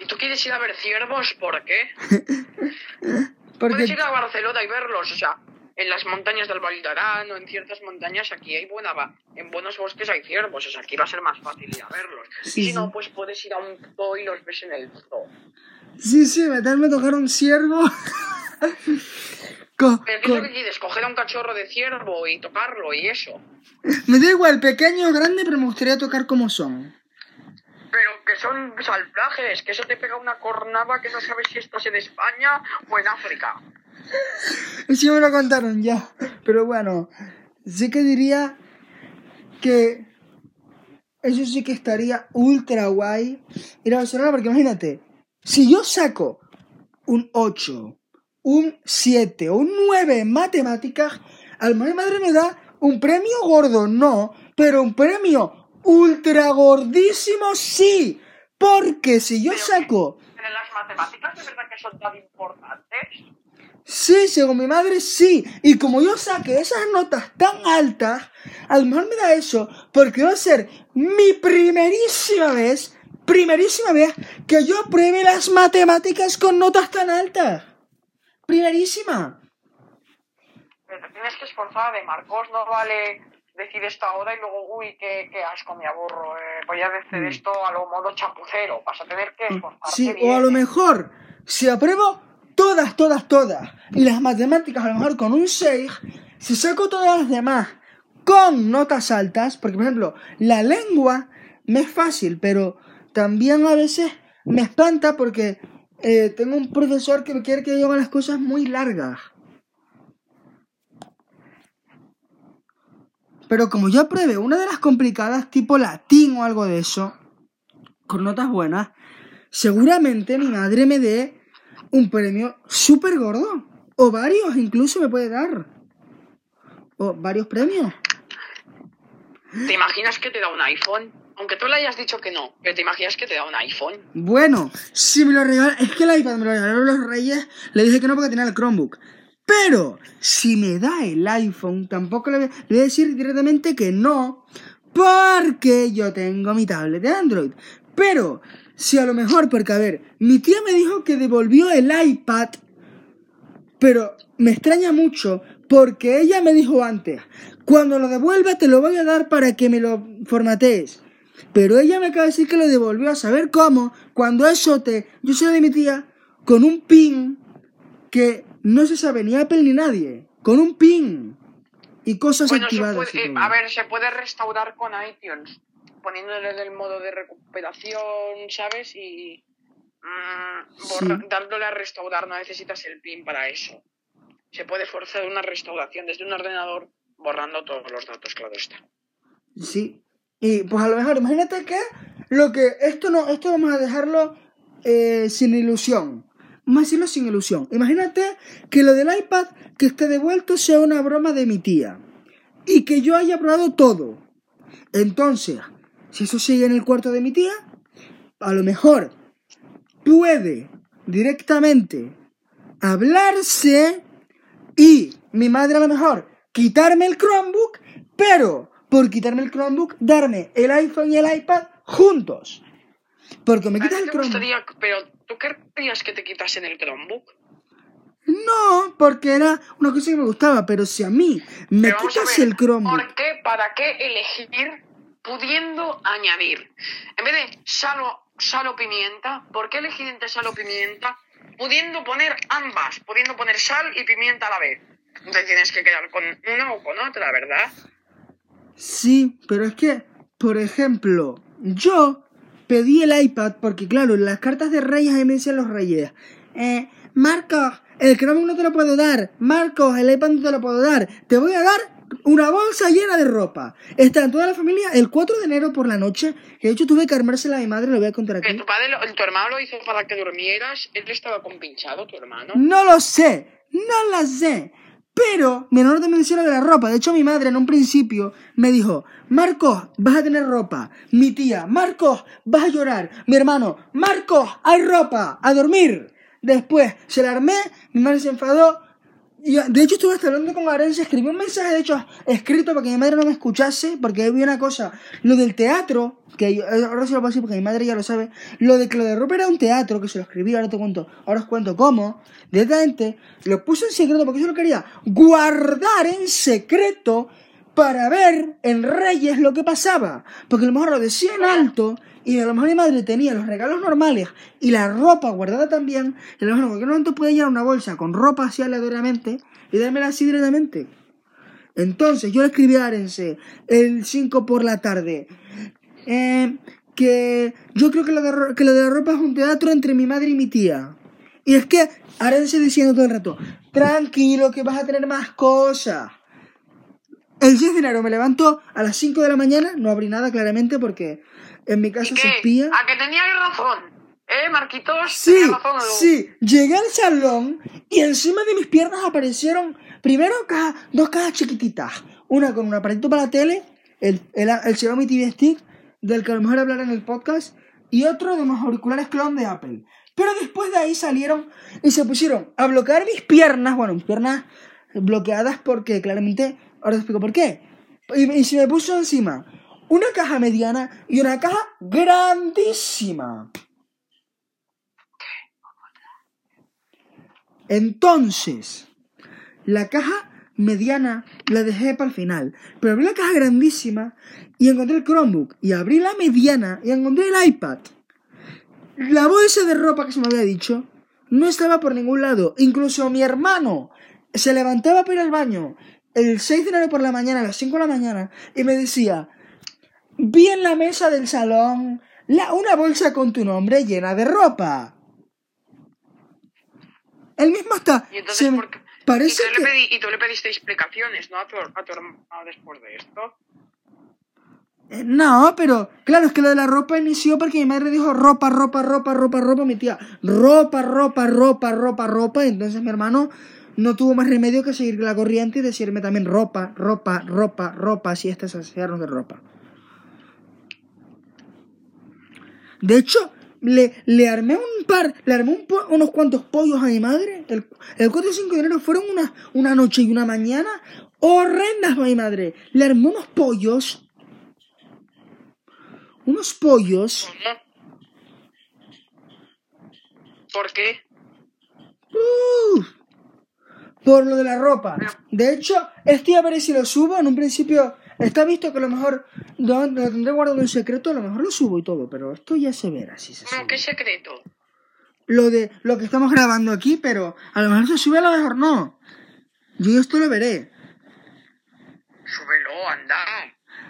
[SPEAKER 2] ¿Y tú quieres ir a ver ciervos? ¿Por qué?
[SPEAKER 1] porque
[SPEAKER 2] Puedes ir a Barcelona y verlos, o sea, en las montañas del Valdarán o en ciertas montañas aquí hay buena va- en buenos bosques hay ciervos, o sea, aquí va a ser más fácil ir a verlos.
[SPEAKER 1] Sí,
[SPEAKER 2] y si
[SPEAKER 1] sí.
[SPEAKER 2] no, pues puedes ir a un zoo y los ves en el zoo.
[SPEAKER 1] sí, sí, meterme a tocar un ciervo. Co-
[SPEAKER 2] Pero ¿qué es lo que quieres? Coger a un cachorro de ciervo y tocarlo y eso.
[SPEAKER 1] me da igual, pequeño o grande, pero me gustaría tocar como son.
[SPEAKER 2] Pero que son salvajes, que eso te pega una cornada que no sabes si estás en España o en África.
[SPEAKER 1] Sí me lo contaron ya. Pero bueno, sí que diría que eso sí que estaría ultra guay ir a Barcelona porque imagínate, si yo saco un 8, un 7 o un 9 en matemáticas, a lo mejor mi madre me da un premio gordo, no, pero un premio ultra gordísimo sí. Porque si yo saco
[SPEAKER 2] Pero las matemáticas de verdad que son tan importantes.
[SPEAKER 1] Sí, según mi madre, sí. Y como yo saqué esas notas tan altas, a lo mejor me da eso, porque va a ser mi primerísima vez, primerísima vez, que yo pruebe las matemáticas con notas tan altas. Primerísima.
[SPEAKER 2] Pero te tienes que esforzar de Marcos, no vale decir esto ahora y luego, uy, qué, qué asco, me aburro. eh, voy a decir
[SPEAKER 1] Mm.
[SPEAKER 2] esto a lo modo chapucero. Vas a tener que esforzarte
[SPEAKER 1] Sí,
[SPEAKER 2] bien.
[SPEAKER 1] o a lo mejor, si apruebo todas, todas, todas, y las matemáticas a lo mejor con un 6, si saco todas las demás con notas altas, porque por ejemplo, la lengua me es fácil, pero también a veces me espanta porque eh, tengo un profesor que quiere que yo haga las cosas muy largas. Pero como yo apruebe una de las complicadas, tipo latín o algo de eso, con notas buenas, seguramente mi madre me dé un premio súper gordo. O varios incluso me puede dar. O varios premios.
[SPEAKER 2] ¿Te imaginas que te da un iPhone? Aunque tú le hayas dicho que no, pero te imaginas que te da un iPhone.
[SPEAKER 1] Bueno, si me lo regalan, es que el iPad me lo regalaron los reyes, le dije que no porque tenía el Chromebook. Pero, si me da el iPhone, tampoco le voy, le voy a decir directamente que no, porque yo tengo mi tablet de Android. Pero, si a lo mejor, porque a ver, mi tía me dijo que devolvió el iPad, pero me extraña mucho porque ella me dijo antes, cuando lo devuelva te lo voy a dar para que me lo formatees. Pero ella me acaba de decir que lo devolvió a saber cómo, cuando eso te... Yo soy de mi tía con un pin que no se sabe ni Apple ni nadie. Con un pin. Y cosas
[SPEAKER 2] Bueno, se
[SPEAKER 1] activadas.
[SPEAKER 2] puede, eh, a ver, se puede restaurar con iTunes, poniéndole el modo de recuperación, ¿sabes? Y mm, borra-
[SPEAKER 1] Sí.
[SPEAKER 2] dándole a restaurar, no necesitas el PIN para eso. Se puede forzar una restauración desde un ordenador borrando todos los datos, claro está.
[SPEAKER 1] Sí. Y pues a lo mejor, imagínate que lo que. Esto no, esto vamos a dejarlo eh, sin ilusión. Vamos a decirlo sin ilusión. Imagínate que lo del iPad que esté devuelto sea una broma de mi tía. Y que yo haya probado todo. Entonces, si eso sigue en el cuarto de mi tía, a lo mejor puede directamente hablarse y mi madre a lo mejor quitarme el Chromebook, pero por quitarme el Chromebook, darme el iPhone y el iPad juntos. Porque me
[SPEAKER 2] ¿A
[SPEAKER 1] quitas el Chromebook.
[SPEAKER 2] gustaría, pero tú querrías que te quitasen el Chromebook?
[SPEAKER 1] No, porque era una cosa que me gustaba, pero si a mí me
[SPEAKER 2] Pero
[SPEAKER 1] quitas
[SPEAKER 2] ver,
[SPEAKER 1] el Chromebook,
[SPEAKER 2] ¿Por qué? ¿Para qué elegir pudiendo añadir? En vez de sal o, sal o pimienta, ¿por qué elegir entre sal o pimienta? Pudiendo poner ambas, pudiendo poner sal y pimienta a la vez. Te tienes que quedar con una o con otra, ¿verdad?
[SPEAKER 1] Sí, pero es que, por ejemplo, yo pedí el iPad porque, claro, en las cartas de Reyes ahí me decían los Reyes, eh, Marcos, el Chromebook no te lo puedo dar, Marcos, el iPad no te lo puedo dar, te voy a dar una bolsa llena de ropa. Está en toda la familia el 4 de enero por la noche, que de hecho tuve que armársela a mi madre, lo voy a contar aquí.
[SPEAKER 2] tu padre, lo- tu hermano lo hizo para que durmieras, él estaba compinchado, tu hermano.
[SPEAKER 1] No lo sé, no lo sé. Pero mi hermano también de la ropa. De hecho, mi madre en un principio me dijo, Marcos, vas a tener ropa. Mi tía, Marcos, vas a llorar. Mi hermano, Marcos, hay ropa, a dormir. Después se la armé, mi madre se enfadó. Y, de hecho, estuve hablando con Arencia, escribí un mensaje, de hecho, escrito para que mi madre no me escuchase, porque había una cosa, lo del teatro, que yo- ahora sí lo puedo decir porque mi madre ya lo sabe, lo de que lo de ropa era un teatro, que se lo escribí, ahora te cuento, ahora os cuento cómo, directamente, lo puse en secreto porque yo lo quería guardar en secreto para ver en Reyes lo que pasaba, porque a lo mejor lo decía en alto, y a lo mejor mi madre tenía los regalos normales y la ropa guardada también, y a lo mejor en cualquier momento podía llenar una bolsa con ropa así aleatoriamente y dármela así directamente. Entonces yo le escribí a Arense el 5 por la tarde eh, que yo creo que de, que lo de la ropa es un teatro entre mi madre y mi tía. Y es que Arense diciendo todo el rato, tranquilo que vas a tener más cosas. El 6 de enero me levanto a las 5 de la mañana, no abrí nada claramente porque en mi casa
[SPEAKER 2] ¿Y
[SPEAKER 1] se espía.
[SPEAKER 2] ¿A que tenía razón? ¿Eh, Marquitos?
[SPEAKER 1] Sí, sí. Llegué al salón y encima de mis piernas aparecieron primero caja- dos cajas chiquititas. Una con un aparatito para la tele, el, el, el Xiaomi TV Stick, del que a lo mejor hablaré en el podcast, y otro de unos auriculares clon de Apple. Pero después de ahí salieron y se pusieron a bloquear mis piernas, bueno, mis piernas bloqueadas porque claramente, ahora te explico por qué. Y, y se me puso encima una caja mediana y una caja grandísima. Entonces, la caja mediana la dejé para el final, pero abrí la caja grandísima y encontré el Chromebook y abrí la mediana y encontré el iPad. La bolsa de ropa que se me había dicho no estaba por ningún lado. Incluso mi hermano se levantaba para ir al baño el 6 de enero por la mañana, a las 5 de la mañana, y me decía, vi en la mesa del salón la, una bolsa con tu nombre llena de ropa. Él mismo está.
[SPEAKER 2] Y entonces,
[SPEAKER 1] se me-
[SPEAKER 2] ¿por qué?
[SPEAKER 1] Parece
[SPEAKER 2] y, tú
[SPEAKER 1] que...
[SPEAKER 2] le pedí- y tú le pediste explicaciones, ¿no? A tu, a tu hermano después de esto.
[SPEAKER 1] Eh, No, pero claro, es que lo de la ropa inició porque mi madre dijo ropa, ropa, ropa, ropa, ropa, mi tía, ropa, ropa, ropa, ropa, ropa, y entonces mi hermano no tuvo más remedio que seguir la corriente y decirme también ropa, ropa, ropa, ropa, así hasta saciarnos de ropa. De hecho, le, le armé un par, le armé un po- unos cuantos pollos a mi madre. El, el 4 y 5 de enero fueron una, una noche y una mañana horrendas para mi madre. Le armé unos pollos unos pollos.
[SPEAKER 2] ¿Por qué?
[SPEAKER 1] ¡uh! Por lo de la ropa. De hecho, estoy a ver si lo subo. En un principio está visto que a lo mejor lo, lo tendré guardado en secreto. A lo mejor lo subo y todo, pero esto ya se verá si se
[SPEAKER 2] ¿Cómo?
[SPEAKER 1] sube.
[SPEAKER 2] ¿Qué secreto?
[SPEAKER 1] Lo de lo que estamos grabando aquí, pero a lo mejor se sube, a lo mejor no. Yo esto lo veré.
[SPEAKER 2] Súbelo, anda.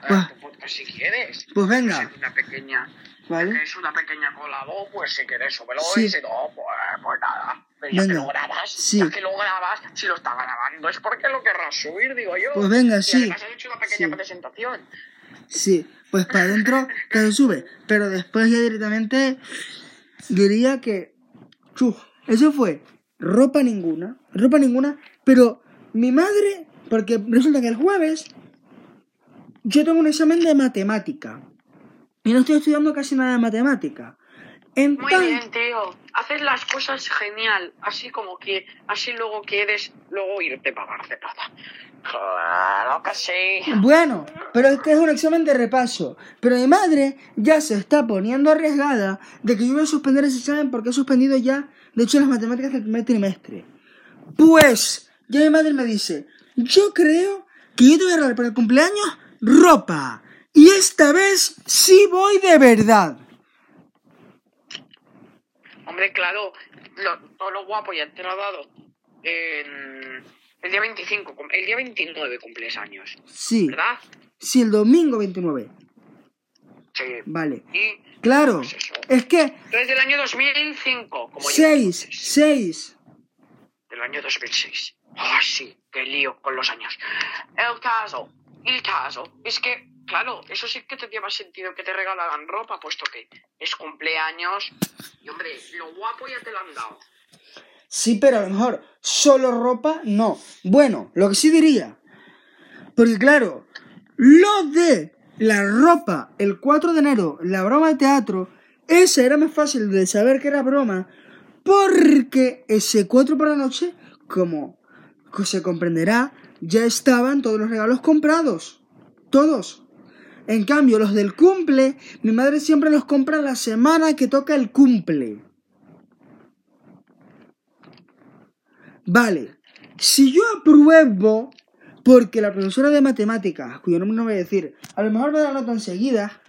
[SPEAKER 1] Ah.
[SPEAKER 2] A tu podcast si quieres.
[SPEAKER 1] Pues venga.
[SPEAKER 2] Es una pequeña...
[SPEAKER 1] ¿Vale?
[SPEAKER 2] Es una pequeña colado, pues si quieres súbelo
[SPEAKER 1] Sí.
[SPEAKER 2] y si no, pues, pues nada. Pero ya
[SPEAKER 1] Venga.
[SPEAKER 2] que lo grabas,
[SPEAKER 1] Sí.
[SPEAKER 2] ya que lo grabas, si lo está grabando es porque lo querrás subir, digo yo.
[SPEAKER 1] Pues venga,
[SPEAKER 2] Y
[SPEAKER 1] sí.
[SPEAKER 2] además has hecho una pequeña
[SPEAKER 1] Sí.
[SPEAKER 2] presentación.
[SPEAKER 1] Sí, pues para adentro que se sube. Pero después ya directamente diría que. Chuf, eso fue ropa ninguna. Ropa ninguna. Pero mi madre, porque resulta que el jueves yo tengo un examen de matemática. Y no estoy estudiando casi nada de matemática.
[SPEAKER 2] Muy
[SPEAKER 1] Entonces,
[SPEAKER 2] bien, tío. Haces las cosas genial. Así como que, así luego quieres luego irte para plata. Claro que sí.
[SPEAKER 1] Bueno, pero es que es un examen de repaso. Pero mi madre ya se está poniendo arriesgada de que yo voy a suspender ese examen porque he suspendido ya, de hecho, las matemáticas del primer trimestre. Pues, ya mi madre me dice, yo creo que yo te voy a regalar para el cumpleaños ropa. Y esta vez sí voy de verdad.
[SPEAKER 2] Hombre, claro, lo- todo lo guapo ya te lo ha dado. En el día 25, cum- el día 29 cumples años,
[SPEAKER 1] Sí,
[SPEAKER 2] ¿verdad?
[SPEAKER 1] sí, el domingo 29.
[SPEAKER 2] Sí.
[SPEAKER 1] Vale.
[SPEAKER 2] Y
[SPEAKER 1] Claro,
[SPEAKER 2] Pues
[SPEAKER 1] es que
[SPEAKER 2] eres del año 2005, como yo.
[SPEAKER 1] 6,
[SPEAKER 2] entonces.
[SPEAKER 1] 6.
[SPEAKER 2] Del año 2006. Ah, sí, qué lío con los años. El caso, el caso, es que, claro, eso sí que te lleva sentido que te regalaran ropa, puesto que es cumpleaños. Y hombre, lo guapo ya te lo han dado.
[SPEAKER 1] Sí, pero a lo mejor solo ropa, no. Bueno, lo que sí diría. Porque claro, lo de la ropa el 4 de enero, la broma de teatro, ese era más fácil de saber que era broma. Porque ese 4 por la noche, como se comprenderá, ya estaban todos los regalos comprados. Todos. En cambio, los del cumple, mi madre siempre los compra la semana que toca el cumple. Vale, si yo apruebo, porque la profesora de matemáticas, cuyo nombre no voy a decir, a lo mejor me da nota enseguida,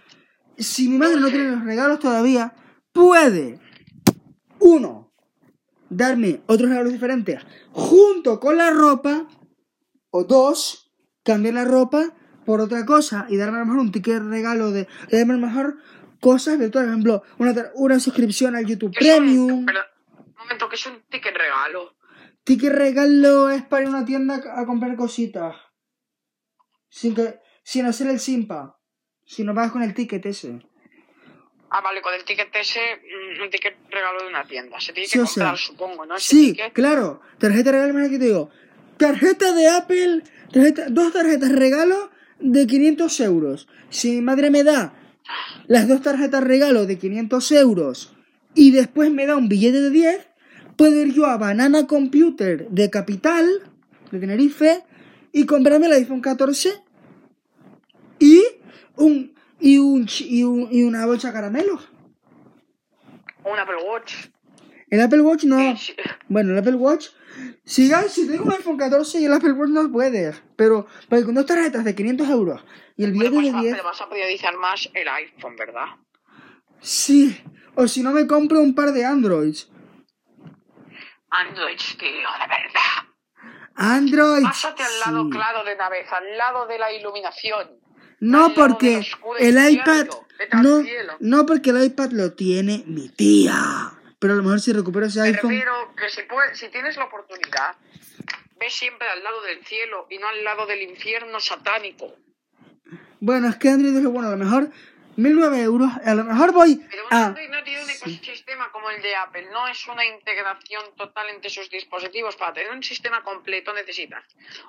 [SPEAKER 1] si mi madre no tiene los regalos todavía, puede, uno, darme otros regalos diferentes junto con la ropa, o dos, cambiar la ropa por otra cosa y darme a lo mejor un ticket regalo de, de darme a lo mejor cosas virtuales, por ejemplo, una, una suscripción al YouTube Premium.
[SPEAKER 2] pero, un momento, que es un ticket regalo.
[SPEAKER 1] Ticket regalo es para ir a una tienda a comprar cositas. Sin, que, sin hacer el simpa. Si no pagas con el ticket ese.
[SPEAKER 2] Ah, vale, con el ticket ese, mm, un ticket regalo de una tienda. Se tiene
[SPEAKER 1] Sí,
[SPEAKER 2] que
[SPEAKER 1] o sea,
[SPEAKER 2] comprar, supongo, ¿no? Ese
[SPEAKER 1] Sí,
[SPEAKER 2] ticket.
[SPEAKER 1] claro. Tarjeta regalo, que te digo. Tarjeta de Apple, tarjeta, dos tarjetas regalo de 500 euros. Si mi madre me da las dos tarjetas regalo de 500 euros y después me da un billete de 10, puedo ir yo a Banana Computer de Capital, de Tenerife, y comprarme el iPhone 14 y un y un y, un- y una bolsa de caramelos.
[SPEAKER 2] Un Apple Watch.
[SPEAKER 1] El Apple Watch no. Bueno, el Apple Watch. Si, si tengo un iPhone 14 y el Apple Watch no puedes. Pero, porque con dos tarjetas de 500 euros y el billete
[SPEAKER 2] pues
[SPEAKER 1] de
[SPEAKER 2] va-
[SPEAKER 1] 10.
[SPEAKER 2] pero vas a priorizar más el iPhone, ¿verdad?
[SPEAKER 1] Sí. O si no me compro un par de Androids.
[SPEAKER 2] Android, tío, de verdad.
[SPEAKER 1] Android.
[SPEAKER 2] Pásate al lado
[SPEAKER 1] sí.
[SPEAKER 2] claro de una vez, al lado de la iluminación.
[SPEAKER 1] No porque el iPad. No, no porque el iPad lo tiene mi tía. Pero a lo mejor si recupero ese iPhone.
[SPEAKER 2] refiero que si, puedes, si tienes la oportunidad, ve siempre al lado del cielo y no al lado del infierno satánico.
[SPEAKER 1] Bueno, es que Android es lo bueno. A lo mejor 1009 euros. A lo mejor voy
[SPEAKER 2] Pero un
[SPEAKER 1] a.
[SPEAKER 2] Android no tiene un ecosistema como el de Apple, no es una integración total entre sus dispositivos. Para tener un sistema completo necesitas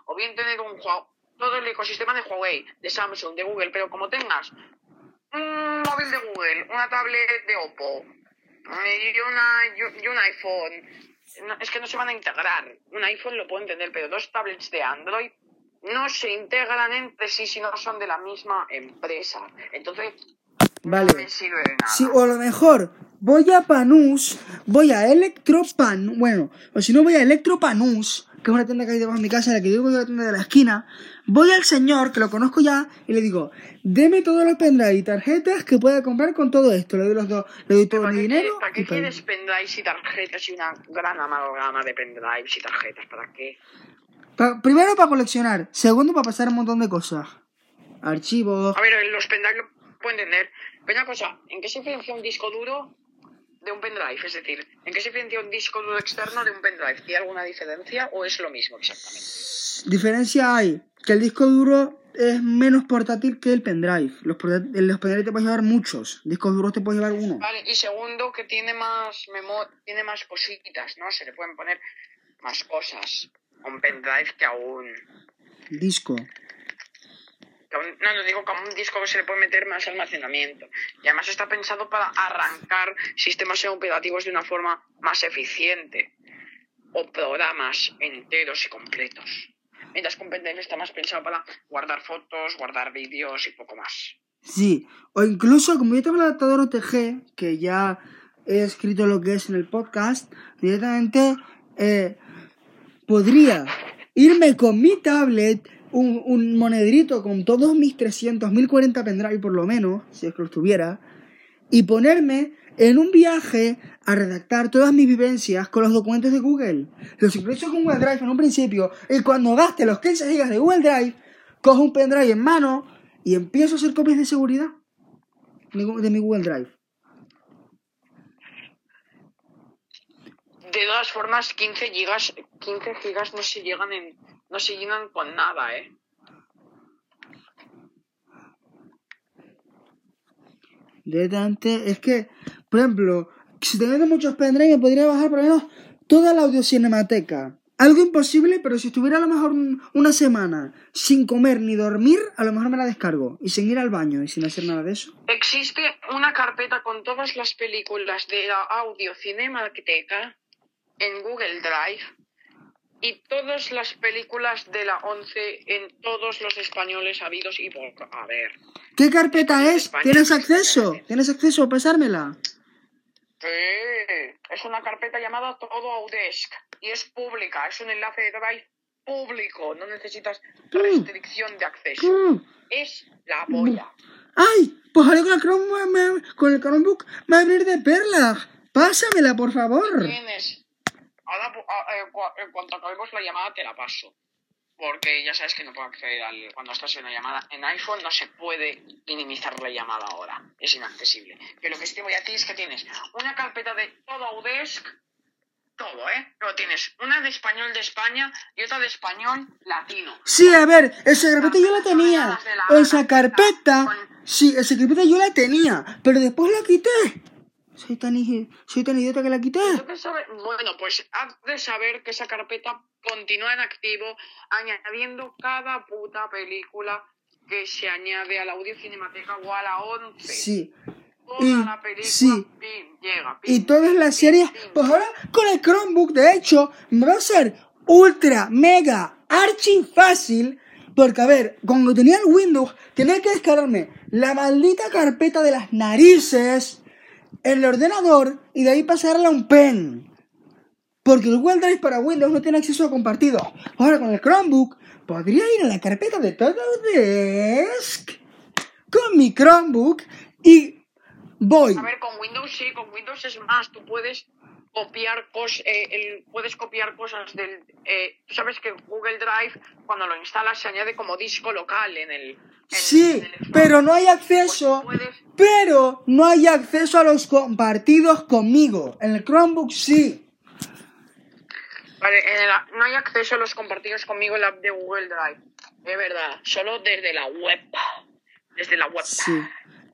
[SPEAKER 2] o bien tener un todo el ecosistema de Huawei, de Samsung, de Google, pero como tengas un móvil de Google, una tablet de Oppo y, una, y, un iPhone, no- es que no se van a integrar. Un iPhone lo puedo entender, pero dos tablets de Android no se integran entre sí si no son de la misma empresa. Entonces,
[SPEAKER 1] Vale.
[SPEAKER 2] no me sirve de nada.
[SPEAKER 1] Sí, o a lo mejor voy a Panús, voy a Electropan, bueno, o si no voy a Electropanús, que es una tienda que hay debajo de mi casa, la que digo que es la tienda de la esquina, voy al señor, que lo conozco ya, y le digo, deme todos los pendrive y tarjetas que pueda comprar con todo esto, le doy los dos, le doy todo
[SPEAKER 2] ¿Para
[SPEAKER 1] mi dinero
[SPEAKER 2] ¿Para qué quieres pendrives y tarjetas y una gran amalgama de pendrives y tarjetas? ¿Para qué?
[SPEAKER 1] pa- primero para coleccionar, segundo para pasar un montón de cosas, archivos,
[SPEAKER 2] A ver, los pendrives puedo entender. Pero una cosa, ¿en qué se diferencia un disco duro de un pendrive? Es decir, ¿en qué se diferencia un disco duro externo de un pendrive? ¿Tiene alguna diferencia o es lo mismo exactamente?
[SPEAKER 1] diferencia hay, que el disco duro es menos portátil que el pendrive, los, los pendrive te puedes llevar muchos, discos duros te puedes llevar uno.
[SPEAKER 2] Vale, y segundo, que tiene más memo tiene más cositas, ¿no? Se le pueden poner más cosas un pendrive que a un...
[SPEAKER 1] Disco.
[SPEAKER 2] No, no digo a un disco que se le puede meter más almacenamiento. Y además está pensado para arrancar sistemas operativos de una forma más eficiente. O programas enteros y completos. Mientras que un pendrive está más pensado para guardar fotos, guardar vídeos y poco más.
[SPEAKER 1] Sí, o incluso como yo tengo el adaptador OTG, que ya he escrito lo que es en el podcast, directamente eh, podría irme con mi tablet, un, monedrito con todos mis 300, 1040 pendrive por lo menos, si es que los tuviera, y ponerme en un viaje a redactar todas mis vivencias con los documentos de Google. Los sincronizo con Google Drive en un principio, y cuando gaste los 15 gigas de Google Drive, cojo un pendrive en mano y empiezo a hacer copias de seguridad de mi Google Drive.
[SPEAKER 2] De todas formas, 15 gigas, 15 gigas no se llegan en, no se llenan con nada, ¿eh?
[SPEAKER 1] Directamente, es que, por ejemplo, si teniendo muchos pendrive podría bajar por lo menos toda la audiocinemateca. Algo imposible, pero si estuviera a lo mejor un- una semana sin comer ni dormir, a lo mejor me la descargo. Y sin ir al baño y sin hacer nada de eso.
[SPEAKER 2] Existe una carpeta con todas las películas de la audio cinemateca en Google Drive y todas las películas de la 11 en todos los españoles habidos y por haber.
[SPEAKER 1] ¿Qué carpeta es? ¿Tienes acceso? ¿Tienes acceso a pasármela?
[SPEAKER 2] Sí, es una carpeta llamada Todo Audesk y es pública, es un enlace de Drive público, no necesitas restricción de acceso.
[SPEAKER 1] Mm.
[SPEAKER 2] Es la polla.
[SPEAKER 1] ¡Ay! Pues ahora con el, Chrome, me- con el Chromebook me va a abrir de perlas. Pásamela, por favor.
[SPEAKER 2] Tienes. Ahora, pu- a- eh, en cuanto acabemos la llamada, te la paso. Porque ya sabes que no puedo acceder al. Cuando estás en una llamada en iPhone, no se puede minimizar la llamada ahora. Es inaccesible. Pero lo que sí te voy a decir es que tienes una carpeta de todo Audesk. Todo, ¿eh? Pero tienes una de español de España y otra de español latino.
[SPEAKER 1] Sí, a ver, esa carpeta yo la tenía. Esa carpeta, sí, esa carpeta yo la tenía, pero después la quité. Soy tan, soy tan idiota que la quité.
[SPEAKER 2] Bueno, pues has de saber que esa carpeta continúa en activo, añadiendo cada puta película que se añade a la audio cinemateca o a la 11.
[SPEAKER 1] Sí.
[SPEAKER 2] toda
[SPEAKER 1] y
[SPEAKER 2] la película,
[SPEAKER 1] sí,
[SPEAKER 2] pim, llega,
[SPEAKER 1] y todas las
[SPEAKER 2] pim,
[SPEAKER 1] series, pues ahora con el Chromebook, de hecho, me va a ser ultra, mega, archi fácil, porque a ver, cuando tenía el Windows, tenía que descargarme la maldita carpeta de las narices el ordenador y de ahí pasarla a un pen. Porque el Google Drive para Windows no tiene acceso a compartido. Ahora con el Chromebook podría ir a la carpeta de Autodesk con mi Chromebook y voy.
[SPEAKER 2] A ver, con Windows sí, con Windows es más, tú puedes copiar cosas, puedes copiar cosas del, eh, tú sabes que Google Drive cuando lo instalas se añade como disco local en el, en-
[SPEAKER 1] Sí,
[SPEAKER 2] en el
[SPEAKER 1] pero no hay acceso.
[SPEAKER 2] Pues puedes-
[SPEAKER 1] Pero no hay acceso a los compartidos conmigo. En el Chromebook sí.
[SPEAKER 2] Vale, en no hay acceso a los compartidos conmigo en la app de Google Drive. Es verdad, solo desde la web. Desde la web.
[SPEAKER 1] Sí.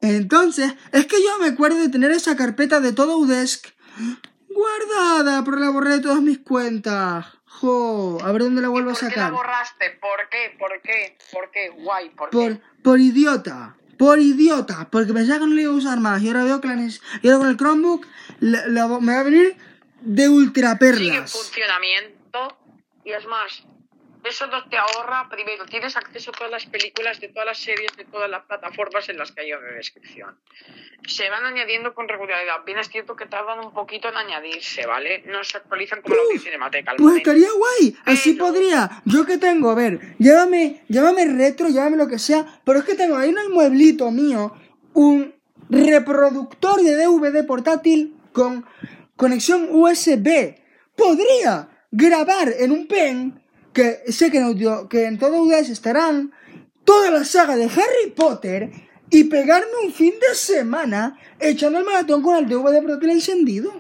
[SPEAKER 1] Entonces, es que yo me acuerdo de tener esa carpeta de todo Udesk guardada, pero la borré de todas mis cuentas. Jo, a ver dónde la vuelvo a
[SPEAKER 2] ¿Por qué la
[SPEAKER 1] sacar.
[SPEAKER 2] borraste? ¿Por qué? ¿Por qué? ¿Por qué? Guay, ¿por,
[SPEAKER 1] Por,
[SPEAKER 2] qué?
[SPEAKER 1] por idiota. Por idiota. Porque pensaba que no lo iba a usar más. Y ahora veo que la y ahora con el Chromebook la- la- me va a venir de ultra
[SPEAKER 2] Sigue en
[SPEAKER 1] perlas.
[SPEAKER 2] funcionamiento y es más, eso no te ahorra, primero, tienes acceso a todas las películas de todas las series de todas las plataformas en las que hay de descripción. Se van añadiendo con regularidad. Bien es cierto que tardan un poquito en añadirse, ¿vale? No se actualizan como la
[SPEAKER 1] Uf,
[SPEAKER 2] Audio Cinemateca.
[SPEAKER 1] Pues
[SPEAKER 2] momento.
[SPEAKER 1] estaría guay. Así
[SPEAKER 2] Pero-
[SPEAKER 1] podría. Yo que tengo, a ver, llévame, llévame retro, llévame lo que sea. Pero es que tengo ahí en el mueblito mío un reproductor de DVD portátil con conexión USB. Podría grabar en un pen que sé que en, audio, que en todo UDS estarán toda la saga de Harry Potter y pegarme un fin de semana echando el maratón con el DVD portátil encendido.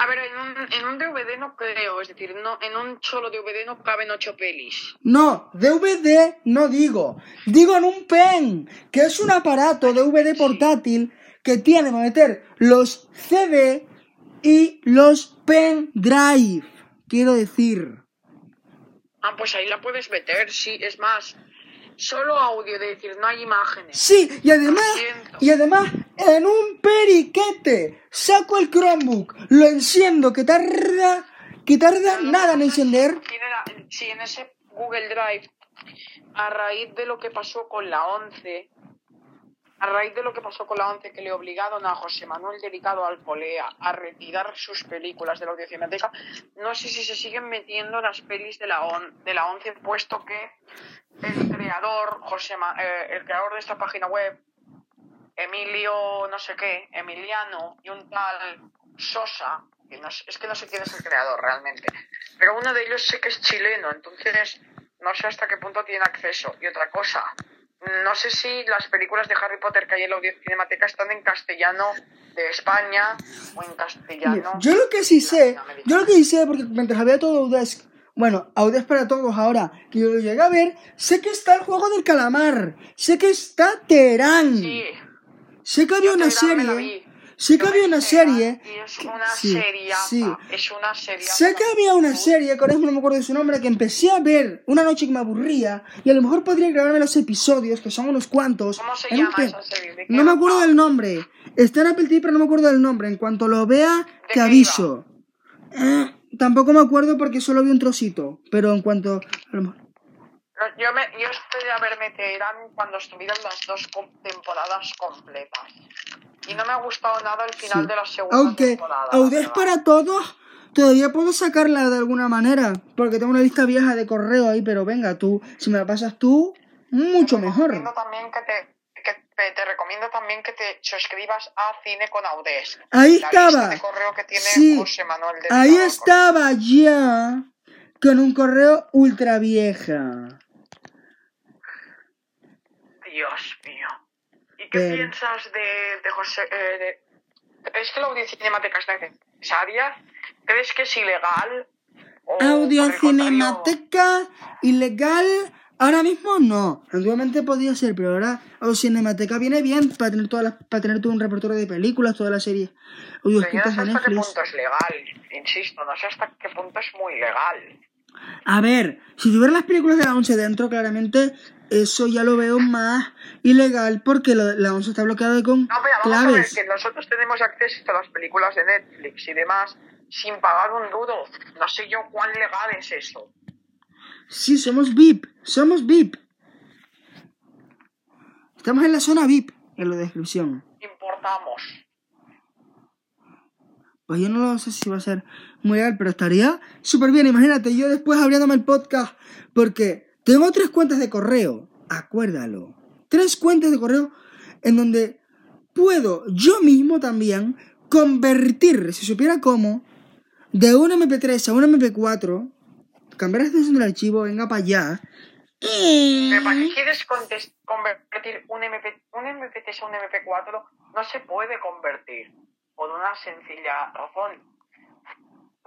[SPEAKER 2] A ver, en un, en un DVD no creo, es decir, no, en un solo DVD no caben ocho pelis.
[SPEAKER 1] No, DVD no digo. Digo en un pen, que es un aparato DVD portátil que tiene para meter los CD y los pen drive. Quiero decir.
[SPEAKER 2] Ah, pues ahí la puedes meter, sí, es más, solo audio, es decir, no hay imágenes.
[SPEAKER 1] Sí, y además, y además, en un periquete, saco el Chromebook, lo enciendo, que tarda, que tarda nada en encender.
[SPEAKER 2] Tiene la- sí, en ese Google Drive, a raíz de lo que pasó con la 11, a raíz de lo que pasó con la 11, que le obligaron a José Manuel Delicado Alcolea a retirar sus películas de la audiocinateca, no sé si se siguen metiendo las pelis de la, on- de la 11, puesto que el creador, José Ma- eh, el creador de esta página web, Emilio no sé qué, Emiliano y un tal Sosa, que no es que no sé quién es el creador realmente, pero uno de ellos sé que es chileno, entonces no sé hasta qué punto tiene acceso. Y otra cosa, no sé si las películas de Harry Potter que hay en la Audio Cinemateca están en castellano de España o en castellano.
[SPEAKER 1] Yo lo que sí sé, yo lo que sí sé, porque mientras había todo Audesk, bueno, Audesk para todos ahora, que yo lo llegué a ver, sé que está el juego del calamar, sé que está Terán,
[SPEAKER 2] Sí,
[SPEAKER 1] sé que había
[SPEAKER 2] yo
[SPEAKER 1] una
[SPEAKER 2] la
[SPEAKER 1] serie, sé que había una serie,
[SPEAKER 2] Y es una
[SPEAKER 1] sí,
[SPEAKER 2] serie.
[SPEAKER 1] sí.
[SPEAKER 2] Es una serie.
[SPEAKER 1] Sé que había una serie, que ahora mismo no me acuerdo de su nombre, que empecé a ver una noche que me aburría, y a lo mejor podría grabarme los episodios, que son unos cuantos.
[SPEAKER 2] ¿Cómo se llama esa serie? ¿De qué
[SPEAKER 1] No me acuerdo del nombre. Está en Apple TV, pero no me acuerdo del nombre. En cuanto lo vea, te aviso. Eh, tampoco me acuerdo porque solo vi un trocito, pero en cuanto... a lo mejor-
[SPEAKER 2] Yo, me, yo esperé a verme Teherán cuando estuvieron las dos temporadas completas. Y no me ha gustado nada el final
[SPEAKER 1] Sí.
[SPEAKER 2] de la segunda
[SPEAKER 1] Aunque
[SPEAKER 2] temporada.
[SPEAKER 1] Audes
[SPEAKER 2] verdad.
[SPEAKER 1] para todos, todavía puedo sacarla de alguna manera, porque tengo una lista vieja de correo ahí, pero venga tú, si me la pasas tú, mucho
[SPEAKER 2] Te
[SPEAKER 1] mejor.
[SPEAKER 2] recomiendo también que te, que te, te recomiendo también que te suscribas a Cine con Audes.
[SPEAKER 1] Ahí
[SPEAKER 2] la
[SPEAKER 1] estaba.
[SPEAKER 2] lista de correo que tiene
[SPEAKER 1] Sí,
[SPEAKER 2] José Manuel de
[SPEAKER 1] ahí estaba ya con un correo ultra vieja.
[SPEAKER 2] Dios mío. ¿Y qué
[SPEAKER 1] Pero-
[SPEAKER 2] piensas de, de José? eh, de- ¿Crees que la audiencia cinemática es necesaria? ¿Crees que es ilegal? O,
[SPEAKER 1] Audio
[SPEAKER 2] por el contrario,
[SPEAKER 1] Cinemateca ilegal. Ahora mismo no. Antiguamente podía ser, pero ahora Audio Cinemateca viene bien para tener todas las, para tener todo un repertorio de películas, todas las series audio
[SPEAKER 2] Pero yo no sé hasta qué punto es legal, insisto, no sé hasta qué punto es muy legal.
[SPEAKER 1] A ver, si tuviera las películas de la 11 dentro, claramente eso ya lo veo más ilegal porque lo- la ONSA está bloqueada con
[SPEAKER 2] No, pero vamos a ver
[SPEAKER 1] claves.
[SPEAKER 2] que nosotros tenemos acceso a las películas de Netflix y demás sin pagar un duro. No sé yo cuán legal es eso.
[SPEAKER 1] Sí, somos VIP, somos VIP. Estamos en la zona VIP, en la descripción.
[SPEAKER 2] Importamos.
[SPEAKER 1] Pues yo no lo sé si va a ser muy legal, pero estaría súper bien. Imagínate, yo después abriéndome el podcast, porque tengo tres cuentas de correo, acuérdalo. Tres cuentas de correo en donde puedo yo mismo también convertir, si supiera cómo, de un MP3 a un MP4, cambiar la extensión del archivo, venga para allá. y-
[SPEAKER 2] Pero ¿para qué quieres convertir un, MP, un MP3 a un MP4? No se puede convertir por una sencilla razón.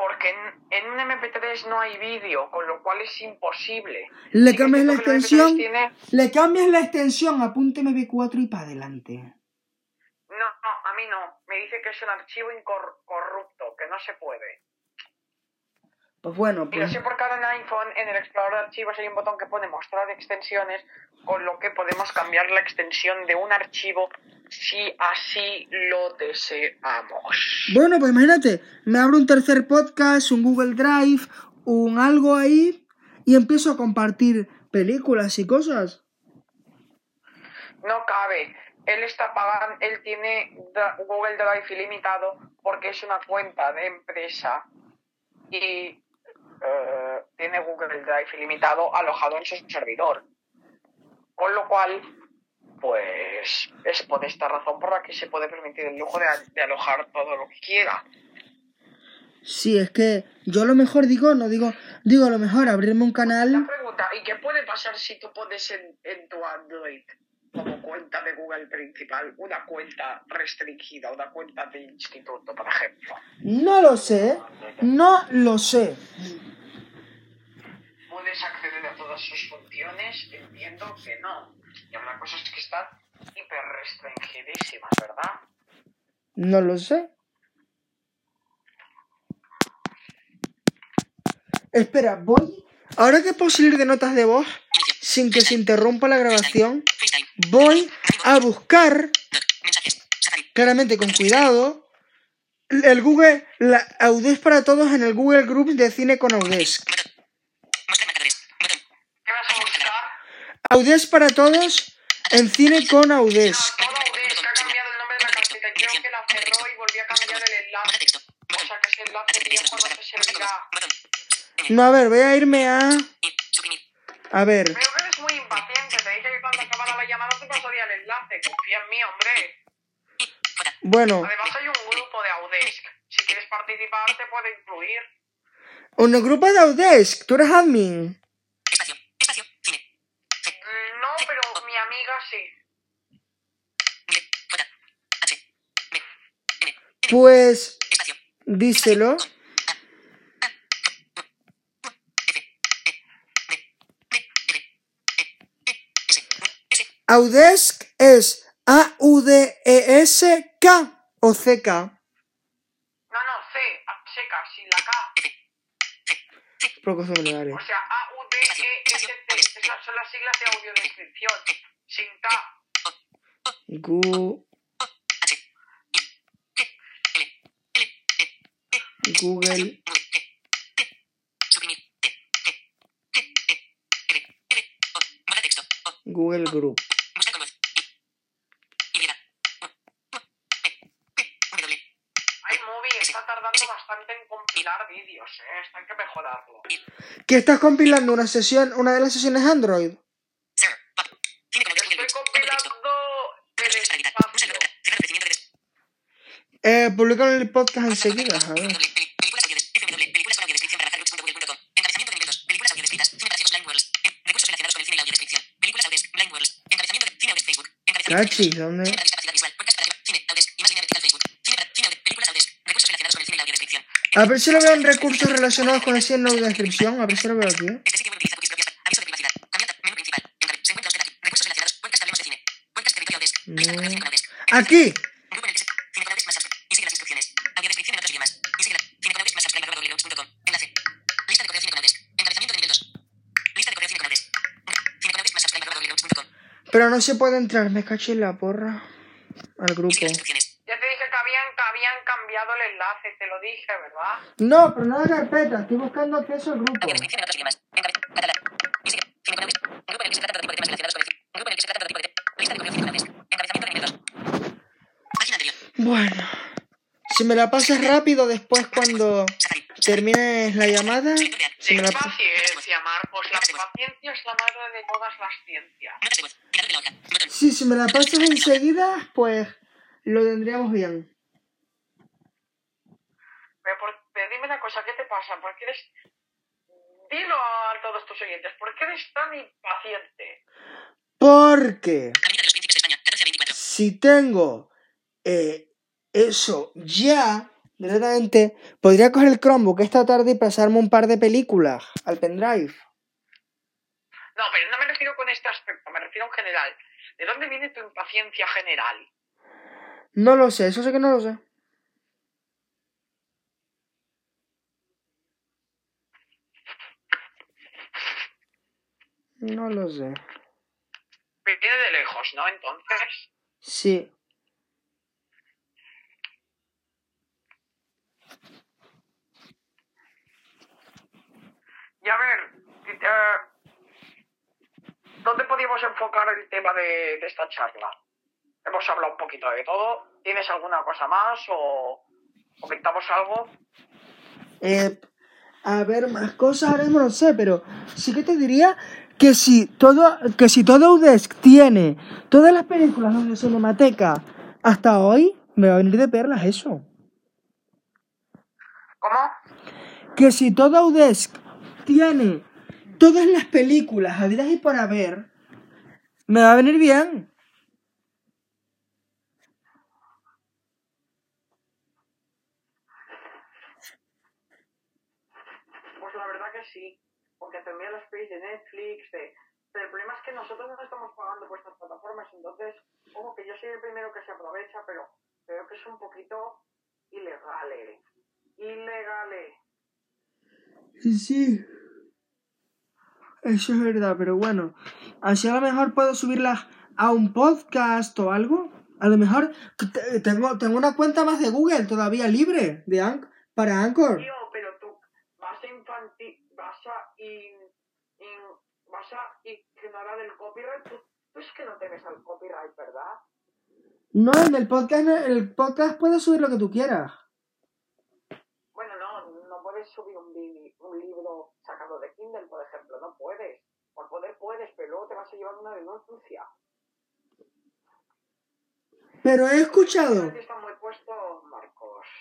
[SPEAKER 2] Porque en, en un MP3 no hay vídeo, con lo cual es imposible.
[SPEAKER 1] Le
[SPEAKER 2] Sí
[SPEAKER 1] cambias la extensión,
[SPEAKER 2] MP3 tiene-
[SPEAKER 1] le cambias la extensión a punto MP4 y para adelante.
[SPEAKER 2] No, no, a mí no. Me dice que es un archivo incorrupto, que no se puede.
[SPEAKER 1] Pues bueno,
[SPEAKER 2] Y
[SPEAKER 1] pues...
[SPEAKER 2] sé porque ahora en iPhone, en el explorador de archivos, hay un botón que pone mostrar extensiones, con lo que podemos cambiar la extensión de un archivo si así lo deseamos.
[SPEAKER 1] Bueno, pues imagínate, me abro un tercer podcast, un Google Drive, un algo ahí, y empiezo a compartir películas y cosas.
[SPEAKER 2] No cabe. Él está pagando, él tiene Google Drive ilimitado porque es una cuenta de empresa y eh, tiene Google Drive ilimitado alojado en su servidor. Con lo cual, pues es por esta razón por la que se puede permitir el lujo de, de alojar todo lo que quiera.
[SPEAKER 1] Sí, es que yo a lo mejor digo, no digo, digo a lo mejor abrirme un
[SPEAKER 2] La
[SPEAKER 1] canal.
[SPEAKER 2] pregunta, ¿y qué puede pasar si tú pones en, en tu Android como cuenta de Google principal una cuenta restringida, una cuenta de instituto, por ejemplo?
[SPEAKER 1] No lo sé, no lo sé.
[SPEAKER 2] ¿Puedes acceder a todas sus funciones? Entiendo que no. Y habrá cosas que están hiper restringidísimas, ¿verdad?
[SPEAKER 1] No lo sé. Espera, voy. Ahora que puedo salir de notas de voz sin que se interrumpa la grabación, voy a buscar, claramente con cuidado, el Google, la Audesc para todos en el Google Group de cine con Audesc.
[SPEAKER 2] O
[SPEAKER 3] Botón.
[SPEAKER 2] sea que ese enlace viejo no.
[SPEAKER 1] No, a ver, voy a irme a... A ver.
[SPEAKER 2] Veo que eres muy impaciente. Te dije que cuando acabara la llamada te pasaría el enlace. Confía en mí, hombre.
[SPEAKER 1] Bueno,
[SPEAKER 2] Además hay un grupo de Audesc. Si quieres participar te puede incluir.
[SPEAKER 1] un grupo de Audesc, tú eres admin.
[SPEAKER 3] Espacio. Espacio. Cine. C.
[SPEAKER 2] Mm, No, pero mi amiga sí.
[SPEAKER 1] Pues díselo. Audesc es A-U-D-E-S-K o C-K.
[SPEAKER 2] No, no, C, seca, sin la K.
[SPEAKER 1] Poco.
[SPEAKER 2] O sea, A, Son las siglas de audiodescripción. Sin K.
[SPEAKER 1] Gu-. Google.
[SPEAKER 3] Mude. T. T. Suprimir. T. T. T. E. L. L. O. Modo texto. O.
[SPEAKER 1] Google Group.
[SPEAKER 3] Buscar con voz. I. Y. U. U. P. P. W.
[SPEAKER 2] iMovie está tardando bastante en compilar vídeos, ¿eh? Esto hay que mejorarlo.
[SPEAKER 1] ¿Qué estás compilando? ¿Una sesión, una de las sesiones Android?
[SPEAKER 2] Estoy compilando
[SPEAKER 1] Eh, publican el podcast enseguida, a ver.
[SPEAKER 3] FMW, Películas audio FMW, películas con audiodescripción para bajarlux.google.com. Encabezamiento de nivel 2. Películas audiodescritas. Cine para ciegos Blind Worlds. Recursos relacionados con el cine y la audiodescripción. Películas Audesc. Blind Worlds. Encabezamiento de cine Audesc Facebook. Encabezamiento de
[SPEAKER 1] Cachis,
[SPEAKER 3] nivel dos.
[SPEAKER 1] ¿dónde?
[SPEAKER 3] Cine para discapacidad visual. Podcast para cine Audesc. Imagen vertical Facebook. Cine para cine Audesc. Películas Audesc. Recursos relacionados con el cine y la audiodescripción.
[SPEAKER 1] A ver si lo veo en recursos relacionados con el en la descripción. A ver si lo veo aquí.
[SPEAKER 3] De aquí. Recursos relacionados. Podcast Hablemos de cine. Podcast Territorio Audesc. Lista de correo cine con Audesc.
[SPEAKER 1] Aquí.
[SPEAKER 3] Grupo en el que se... Cine con Audesc más subscribe. Y sigue las instrucciones. Audiodescripción en otros idiomas. Y sigue la... Cine con Audesc más subscribe arroba www.com. Enlace. Lista de correo cine con Audesc. Encabezamiento de nivel 2. Lista de correo cine con Audesc. Cine con Audesc más subscribe arroba www.com.
[SPEAKER 1] Pero no se puede entrar, me caché la porra. Al grupo.
[SPEAKER 3] Sigue las instrucciones.
[SPEAKER 2] Ya te dije que habían, que habían cambiado el enlace, te lo dije, ¿verdad?
[SPEAKER 1] No, pero no la carpeta, estoy buscando acceso al grupo.
[SPEAKER 3] Audio descripción en otros idiomas. Encabezado. Catalán. Music. Cine con audios. Un grupo en el que se tratan todo tipo de temas relacionados con el cine. Un grupo en el que se tratan todo tipo de temas. Lista de correos circulantes. Encabezamiento de nivel 2. Página anterior.
[SPEAKER 1] Bueno, si me la pasas rápido después cuando termines la llamada, si me la pa-
[SPEAKER 2] paciencia, Marcos. La paciencia es la madre de todas las ciencias.
[SPEAKER 1] Sí, si me la pasas enseguida, pues lo tendríamos bien.
[SPEAKER 2] Por- dime una cosa, ¿qué te pasa? ¿Por qué eres... Dilo a todos tus oyentes, ¿por qué eres tan impaciente?
[SPEAKER 1] Porque
[SPEAKER 3] Avenida de los Príncipes de España. 14 a 24.
[SPEAKER 1] si tengo eh, eso ya, directamente, podría coger el Chromebook esta tarde y pasarme un par de películas al pendrive.
[SPEAKER 2] No, pero no me refiero con este aspecto, me refiero en general. ¿De dónde viene tu impaciencia general?
[SPEAKER 1] No lo sé, eso sí que no lo sé. No lo sé.
[SPEAKER 2] Viene de lejos, ¿no? Entonces...
[SPEAKER 1] Sí.
[SPEAKER 2] Y a ver, eh, ¿dónde podríamos enfocar el tema de, de esta charla? Hemos hablado un poquito de todo. ¿Tienes alguna cosa más o comentamos algo?
[SPEAKER 1] Eh, a ver, más cosas ahora mismo no sé, pero sí que te diría que si todo, que si todo tiene todas las películas de Cinemateca hasta hoy, me va a venir de perlas eso.
[SPEAKER 2] ¿Cómo?
[SPEAKER 1] Que si todo Udesc tiene todas las películas habidas y por haber, me va a venir bien.
[SPEAKER 2] Pues la verdad que sí, porque de Netflix, de... pero el problema es que nosotros no estamos pagando por estas plataformas, entonces, ojo que yo soy el primero que se aprovecha, pero creo que es un poquito ilegal, eh. Ilegal, eh.
[SPEAKER 1] Sí. Eso es verdad, pero bueno. Así a lo mejor puedo subirlas a un podcast o algo. A lo mejor tengo, tengo una cuenta más de Google todavía libre de Anch- para Anchor.
[SPEAKER 2] Tío, pero tú vas a infantil, vas a in- vas a ignorar el copyright, tú, tú es que no temes al copyright, ¿verdad?
[SPEAKER 1] No, en el podcast, en el podcast puedes subir lo que tú quieras.
[SPEAKER 2] Bueno, no, no puedes subir un, li- un libro sacado de Kindle, por ejemplo, no puedes. Por poder puedes, pero luego te vas a llevar una denuncia.
[SPEAKER 1] Pero he escuchado,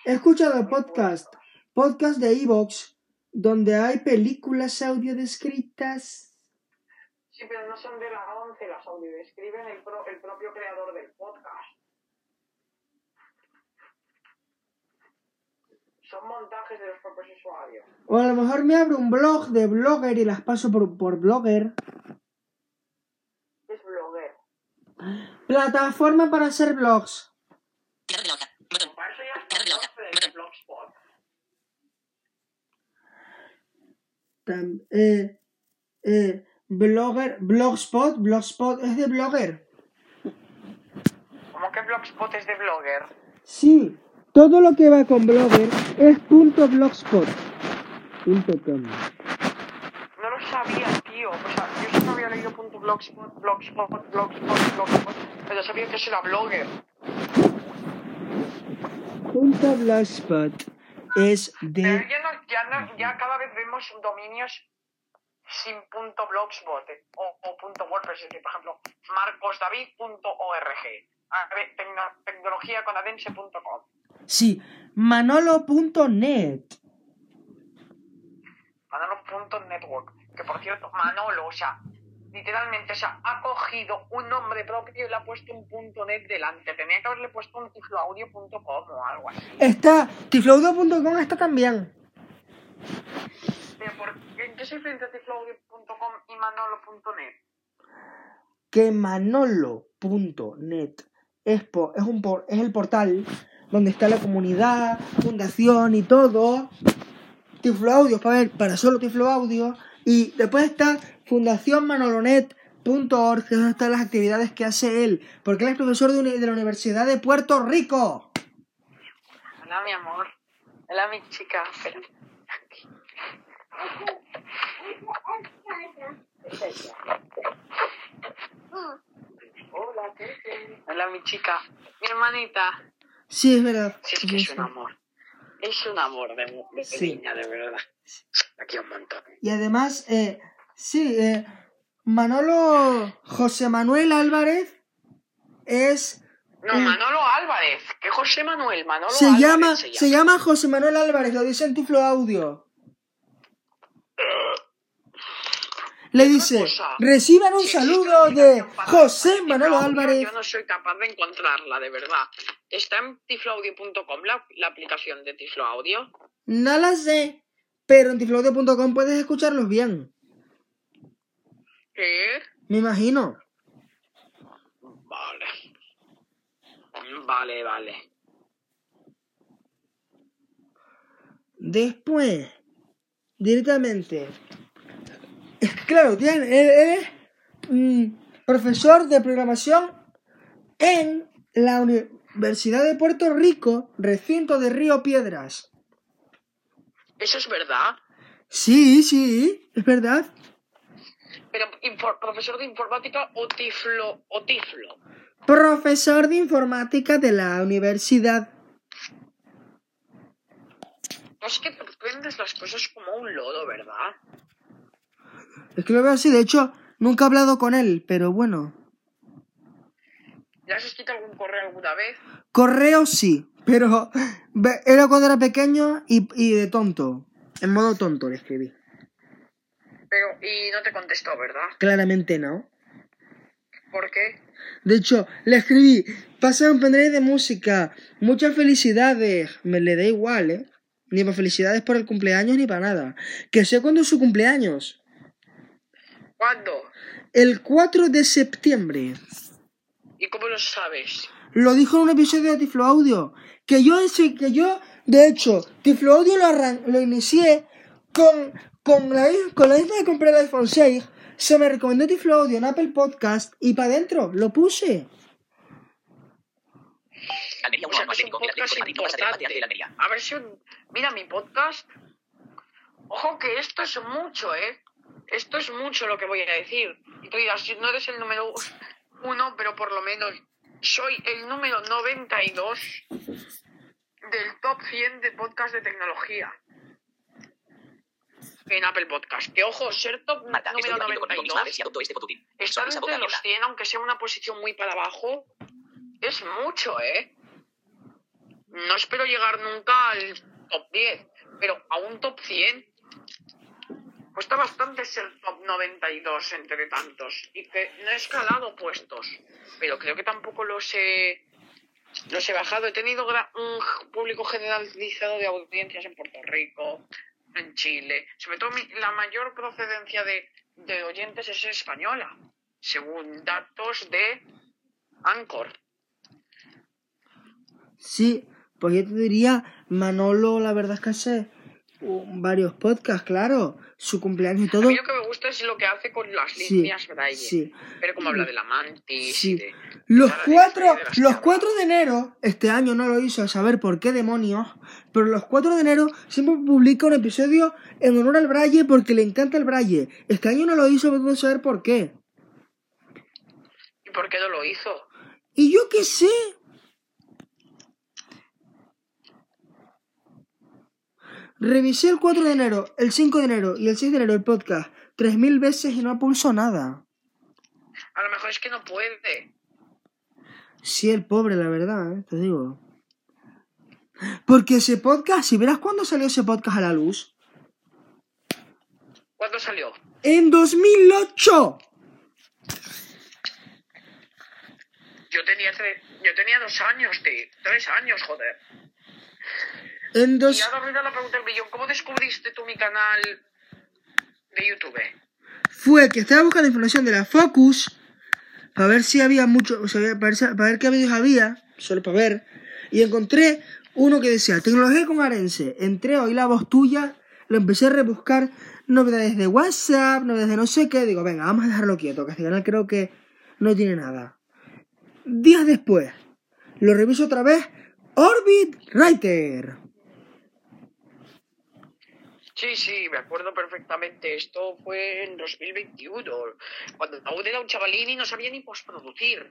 [SPEAKER 1] he escuchado podcast, podcast de Evox, donde hay películas audio descritas.
[SPEAKER 2] Sí, pero no son de la 11 las audio, escriben el, pro- el propio creador del podcast. Son montajes de los propios usuarios.
[SPEAKER 1] O a lo mejor me abro un blog de blogger y las paso por, por blogger.
[SPEAKER 2] Es blogger.
[SPEAKER 1] Plataforma para hacer blogs. Tam- eh, eh, blogger, blogspot, blogspot es de blogger.
[SPEAKER 2] ¿Cómo que Blogspot es de blogger?
[SPEAKER 1] Sí, todo lo que va con blogger es punto blogspot. punto com.
[SPEAKER 2] No lo sabía, tío. O sea, yo solo había leído punto blogspot, blogspot, blogspot, blogspot, pero sabía que eso era blogger.
[SPEAKER 1] Punto blogspot es
[SPEAKER 2] Pero
[SPEAKER 1] de...
[SPEAKER 2] ya, no, ya, no, ya cada vez vemos dominios sin punto blogspot o, o punto wordpress, es decir, por ejemplo, marcosdavid.org, a ver, tecno- tecnologiaconadense.com.
[SPEAKER 1] Sí, manolo.net.
[SPEAKER 2] Manolo.network, que por cierto, Manolo, o sea, literalmente, o sea, ha cogido un nombre propio y le ha puesto un punto net delante. Tenía que haberle puesto un tifloaudio.com o algo así.
[SPEAKER 1] Está, tiflaudo.com está también.
[SPEAKER 2] ¿En qué se diferencia y manolo.net?
[SPEAKER 1] que manolo.net es, es, un por- es el portal donde está la comunidad, fundación y todo. Tiflo Audio para, ver, para solo Tiflo Audio. Y después está Fundación Manolonet que es donde están las actividades que hace él, porque él es profesor de, de la Universidad de Puerto Rico.
[SPEAKER 2] Hola, mi amor. Hola, mi chica. Espera. Hola, mi chica. Mi hermanita.
[SPEAKER 1] Sí, es verdad.
[SPEAKER 2] Si es que es un amor. Es un amor de, de
[SPEAKER 1] Sí.
[SPEAKER 2] niña, de verdad. Aquí un montón.
[SPEAKER 1] Y además, eh, sí, eh, Manolo José Manuel Álvarez es...
[SPEAKER 2] No,
[SPEAKER 1] Mm.
[SPEAKER 2] Manolo Álvarez. Que José Manuel. Manolo
[SPEAKER 1] Se
[SPEAKER 2] Álvarez
[SPEAKER 1] llama,
[SPEAKER 2] se
[SPEAKER 1] se llama José Manuel Álvarez, lo dice en Tiflo Audio. Le dice, reciban un saludo de José Manuel
[SPEAKER 2] Tifloaudio,
[SPEAKER 1] Álvarez.
[SPEAKER 2] Yo no soy capaz de encontrarla, de verdad. Está en tifloaudio.com la, la aplicación de Tiflo Audio.
[SPEAKER 1] No la sé, pero en tifloaudio.com puedes escucharlos bien.
[SPEAKER 2] ¿Qué?
[SPEAKER 1] Me imagino.
[SPEAKER 2] Vale. Vale, vale.
[SPEAKER 1] Después, directamente. Claro, tiene, él, es mm, profesor de programación en la Universidad de Puerto Rico, recinto de Río Piedras.
[SPEAKER 2] Eso es verdad.
[SPEAKER 1] Sí, sí, es verdad.
[SPEAKER 2] Pero profesor de informática o tiflo o tiflo.
[SPEAKER 1] Profesor de informática de la universidad.
[SPEAKER 2] No es que te prendes las cosas como un lodo, ¿verdad?
[SPEAKER 1] Es que lo veo así, de hecho, nunca he hablado con él, pero bueno.
[SPEAKER 2] ¿Ya has escrito algún correo alguna vez?
[SPEAKER 1] Correo sí, pero era cuando era pequeño y, y de tonto. En modo tonto le escribí.
[SPEAKER 2] Pero, y no te contestó, ¿verdad?
[SPEAKER 1] Claramente no.
[SPEAKER 2] ¿Por qué?
[SPEAKER 1] De hecho, le escribí, pasa un pendrive de música, muchas felicidades. Me le da igual, ¿eh? Ni para felicidades por el cumpleaños ni para nada. Que sé cuándo es su cumpleaños.
[SPEAKER 2] ¿Cuándo?
[SPEAKER 1] El 4 de septiembre.
[SPEAKER 2] ¿Y cómo lo sabes?
[SPEAKER 1] Lo dijo en un episodio de Tiflo Audio. Que yo, ese- que yo de hecho, Tiflo Audio lo, arran- lo inicié con, con, la, con la isla de comprar el iPhone 6. Se me recomendó Tiflo Audio en Apple Podcast y para adentro lo puse.
[SPEAKER 3] Almería,
[SPEAKER 2] O sea, que es un podcast importante. A ver si un... Mira mi podcast. Ojo que esto es mucho, ¿eh? Esto es mucho lo que voy a decir. Y tú dirás, no eres el número uno, pero por lo menos soy el número 92 del top 100 de podcast de tecnología. En Apple Podcast. Que ojo, ser top
[SPEAKER 3] Marta,
[SPEAKER 2] número
[SPEAKER 3] debatiendo conmigo misma a ver
[SPEAKER 2] 92
[SPEAKER 3] si adopto este.
[SPEAKER 2] Estar entre los
[SPEAKER 3] abierta.
[SPEAKER 2] 100, aunque sea una posición muy para abajo, es mucho, ¿eh? No espero llegar nunca al top 10, pero a un top 100 cuesta bastante ser top 92 entre tantos. Y que no he escalado puestos, pero creo que tampoco los he, los he bajado. He tenido un público generalizado de audiencias en Puerto Rico, en Chile. Sobre todo mi- la mayor procedencia de, de oyentes es española, según datos de Anchor.
[SPEAKER 1] Sí, pues yo te diría, Manolo, la verdad es que hace varios podcasts, claro. Su cumpleaños y
[SPEAKER 2] A
[SPEAKER 1] todo.
[SPEAKER 2] mí lo que me gusta es lo que hace con las líneas braille.
[SPEAKER 1] sí.
[SPEAKER 2] Pero como habla de la mantis
[SPEAKER 1] Sí.
[SPEAKER 2] y de...
[SPEAKER 1] Los cuatro,
[SPEAKER 2] de
[SPEAKER 1] los
[SPEAKER 2] cabras.
[SPEAKER 1] 4 de enero, este año no lo hizo a saber por qué demonios, pero los 4 de enero siempre publica un episodio en honor al Braille porque le encanta el Braille. Este año no lo hizo, pero no saber por qué.
[SPEAKER 2] ¿Y por qué no lo hizo?
[SPEAKER 1] Y yo qué sé. Revisé el 4 de enero, el 5 de enero y el 6 de enero el podcast 3.000 veces y no pulso nada.
[SPEAKER 2] A lo mejor es que no puede.
[SPEAKER 1] Sí, el pobre, la verdad, ¿eh? te digo. Porque ese podcast, si verás cuándo salió ese podcast a la luz.
[SPEAKER 2] ¿Cuándo salió?
[SPEAKER 1] En 2008.
[SPEAKER 2] Yo tenía tre- yo tenía dos años, tío. Tres años, joder.
[SPEAKER 1] En
[SPEAKER 2] Y
[SPEAKER 1] dos...
[SPEAKER 2] ahora mira la pregunta del millón. ¿Cómo descubriste tú mi canal de YouTube?
[SPEAKER 1] Fue que estaba buscando información de la Focus para ver si había mucho, o sea, para, ver, si- para ver qué vídeos había, solo para ver, y encontré uno que decía tecnología con Arense. Entré, oí la voz tuya, lo empecé a rebuscar, novedades de WhatsApp, novedades de no sé qué. Digo, venga, vamos a dejarlo quieto, que este canal creo que no tiene nada. Días después, lo reviso otra vez. Orbit Writer.
[SPEAKER 2] Sí, sí, me acuerdo perfectamente. Esto fue en 2021, cuando aún era un chavalín y no sabía ni postproducir.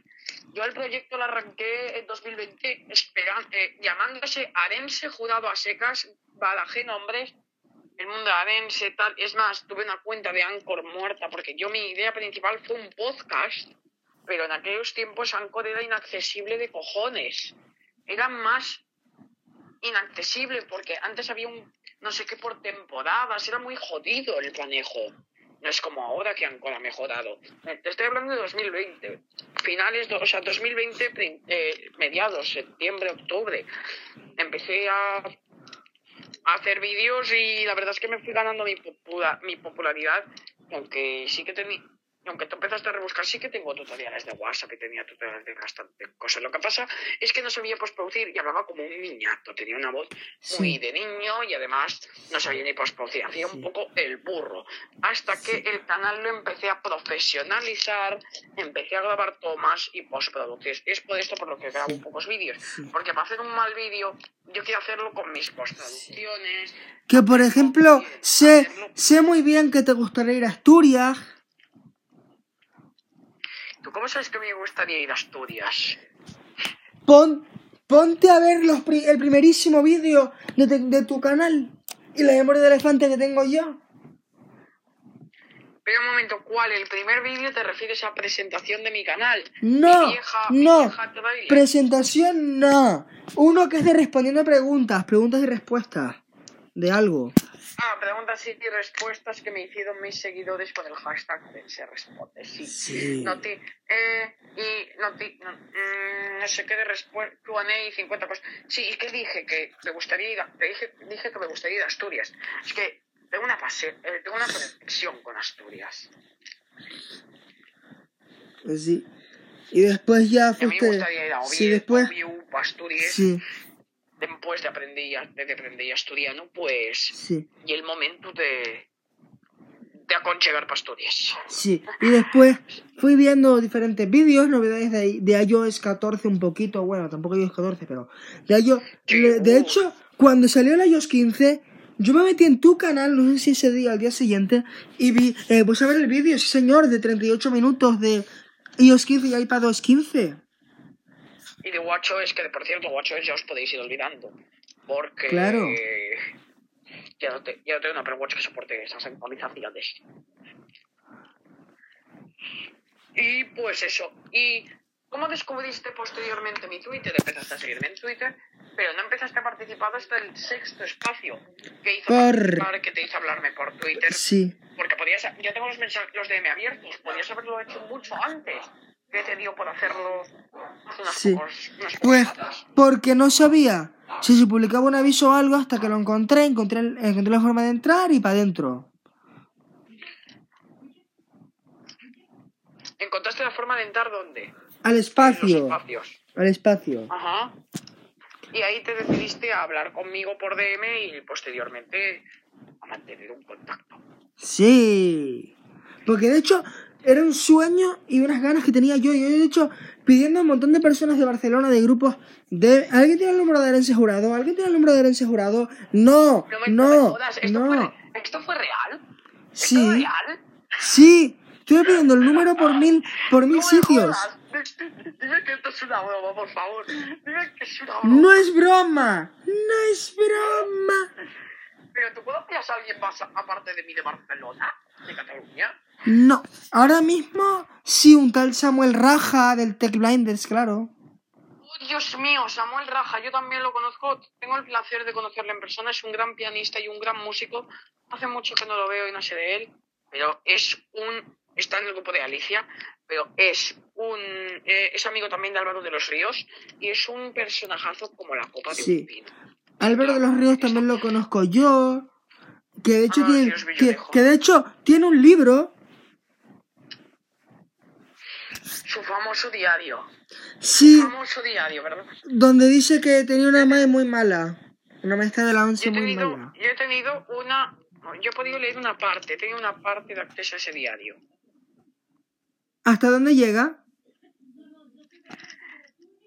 [SPEAKER 2] Yo el proyecto lo arranqué en 2020 esperan- eh, llamándose Arense Jurado a Secas, barajé nombres, el mundo Arense, tal. Es más, tuve una cuenta de Anchor muerta porque yo mi idea principal fue un podcast, pero en aquellos tiempos Anchor era inaccesible de cojones. Era más inaccesible porque antes había un no sé qué por temporadas, era muy jodido el manejo. No es como ahora que Ancora ha mejorado. Eh, Te estoy hablando de 2020, finales, o sea, 2020, prin- eh, mediados, septiembre, octubre. Empecé a, a hacer vídeos y la verdad es que me fui ganando mi, mi popularidad, aunque sí que tenía... Aunque tú empezaste a rebuscar, sí que tengo tutoriales de WhatsApp y tenía tutoriales de bastante cosas. Lo que pasa es que no sabía postproducir y hablaba como un niñato. Tenía una voz muy
[SPEAKER 1] Sí.
[SPEAKER 2] de niño y además no sabía ni postproducir. Hacía
[SPEAKER 1] Sí.
[SPEAKER 2] un poco el burro. Hasta que el canal lo empecé a profesionalizar, empecé a grabar tomas y postproducir. Es por esto por lo que grabo pocos vídeos. Porque para hacer un mal vídeo, yo quiero hacerlo con mis postproducciones.
[SPEAKER 1] Que por ejemplo, sé, sé muy bien que te gustaría ir a Asturias.
[SPEAKER 2] ¿Tú cómo sabes que me gustaría ir a Asturias?
[SPEAKER 1] Pon, ponte a ver los pri- el primerísimo vídeo de, te- de tu canal y la memoria de elefante que tengo yo.
[SPEAKER 2] Pero un momento, ¿cuál? ¿El primer vídeo te refieres a presentación de mi canal?
[SPEAKER 1] No,
[SPEAKER 2] Mi vieja, mi
[SPEAKER 1] no.
[SPEAKER 2] vieja trailer.
[SPEAKER 1] Presentación no. Uno que es de respondiendo a preguntas, preguntas y respuestas de algo.
[SPEAKER 2] Ah, preguntas y respuestas que me hicieron mis seguidores con el hashtag se responde. Sí.
[SPEAKER 1] Sí.
[SPEAKER 2] No te, eh, y no te, no, mm, no sé qué de respuesta, y 50 cosas. Sí, y que dije que me gustaría ir a, te dije, dije que me gustaría ir a Asturias. Es que tengo una pase, eh, tengo una conexión con Asturias.
[SPEAKER 1] Pues Sí. Y después ya
[SPEAKER 2] Y a mí me
[SPEAKER 1] fuiste.
[SPEAKER 2] gustaría ir a Oviedo,
[SPEAKER 1] Sí, después.
[SPEAKER 2] Asturias.
[SPEAKER 1] Sí,
[SPEAKER 2] Después de aprendí, de que aprendí asturiano, pues
[SPEAKER 1] sí,
[SPEAKER 2] y el momento de, de aconchegar pasturias.
[SPEAKER 1] sí. Y después fui viendo diferentes vídeos, novedades de, de iOS 14 un poquito, bueno, tampoco iOS 14, pero de iOS.
[SPEAKER 2] Sí,
[SPEAKER 1] de
[SPEAKER 2] uh.
[SPEAKER 1] hecho, cuando salió el iOS 15, yo me metí en tu canal, no sé si ese día o al día siguiente, y vi, eh, pues a ver el vídeo, sí señor, de 38 minutos de iOS 15 y iPadOS 15.
[SPEAKER 2] Y de WatchOS, que por cierto, WatchOS ya os podéis ir olvidando. Porque
[SPEAKER 1] Claro.
[SPEAKER 2] ya, no te- ya no tengo una Apple Watch que soporte esas actualizaciones. Y pues eso. ¿Y cómo descubriste posteriormente mi Twitter? Empezaste a seguirme en Twitter, pero no empezaste a participar hasta el sexto espacio que hizo
[SPEAKER 1] Por-
[SPEAKER 2] que te hizo hablarme por Twitter.
[SPEAKER 1] Sí,
[SPEAKER 2] Porque podías, yo tengo los mensajes, los DM abiertos, podías haberlo hecho mucho antes. ¿Qué te dio por hacerlo
[SPEAKER 1] Sí. pues porque no sabía si se publicaba un aviso o algo hasta que lo encontré, encontré, encontré la forma de entrar y para adentro.
[SPEAKER 2] ¿Encontraste la forma de entrar dónde?
[SPEAKER 1] Al espacio, al espacio.
[SPEAKER 2] Ajá. Y ahí te decidiste a hablar conmigo por DM y posteriormente a mantener un contacto.
[SPEAKER 1] Sí. Porque de hecho era un sueño y unas ganas que tenía yo. Yo de hecho pidiendo a un montón de personas de Barcelona, de grupos, de... ¿Alguien tiene el número de Arense Jurado? ¿Alguien tiene el número de Arense Jurado? No,
[SPEAKER 2] No me, no me
[SPEAKER 1] no,
[SPEAKER 2] ¿esto, Fue,
[SPEAKER 1] no.
[SPEAKER 2] re- ¿esto fue real? ¿Esto es
[SPEAKER 1] Sí,
[SPEAKER 2] real?
[SPEAKER 1] sí. Estoy pidiendo el número por mil, por mil sitios.
[SPEAKER 2] Dime que esto es una broma, por favor. Dime que es una broma.
[SPEAKER 1] No es broma, no es broma.
[SPEAKER 2] Pero tú conocías a alguien más aparte de mí de Barcelona, de Cataluña.
[SPEAKER 1] No, ahora mismo sí, un tal Samuel Raja del Tech Blinders, claro.
[SPEAKER 2] Oh, Dios mío, Samuel Raja, yo también lo conozco. Tengo el placer de conocerle en persona. Es un gran pianista y un gran músico. Hace mucho que no lo veo y no sé de él. Pero es un. Está en el grupo de Alicia. Pero es un. eh, es amigo también de Álvaro de los Ríos. Y es un personajazo como la copa de
[SPEAKER 1] Sí.
[SPEAKER 2] un pino.
[SPEAKER 1] Álvaro de los Ríos también lo conozco yo. Que de hecho
[SPEAKER 2] Ah,
[SPEAKER 1] tiene, que de hecho tiene un libro.
[SPEAKER 2] Su famoso diario.
[SPEAKER 1] Sí,
[SPEAKER 2] Famoso diario, ¿verdad?
[SPEAKER 1] donde dice que tenía una madre muy mala. Una maestra de la once muy
[SPEAKER 2] tenido,
[SPEAKER 1] mala.
[SPEAKER 2] yo he tenido una. Yo he podido leer una parte, he tenido una parte de acceso a ese diario.
[SPEAKER 1] ¿Hasta dónde llega?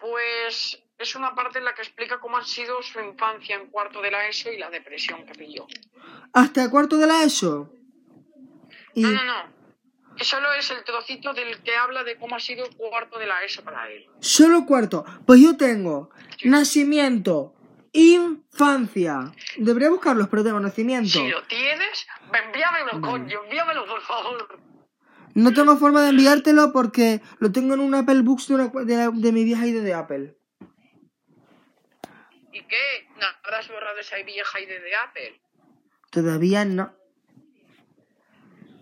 [SPEAKER 2] Pues es una parte en la que explica cómo ha sido su infancia en cuarto de la ESO y la depresión que pilló.
[SPEAKER 1] ¿Hasta cuarto de la ESO? Y...
[SPEAKER 2] No, no, no. Solo es el trocito del que habla de cómo ha sido el cuarto de la ESO para él.
[SPEAKER 1] Solo cuarto. Pues yo tengo nacimiento, infancia. Debería buscarlos, pero tengo nacimiento.
[SPEAKER 2] Si lo tienes, envíamelo, coño, envíamelo, por favor.
[SPEAKER 1] No tengo forma de enviártelo porque lo tengo en un Apple Books de, una de, de mi vieja ID de Apple.
[SPEAKER 2] ¿Y qué? ¿No habrás borrado esa vieja ID de Apple?
[SPEAKER 1] Todavía no.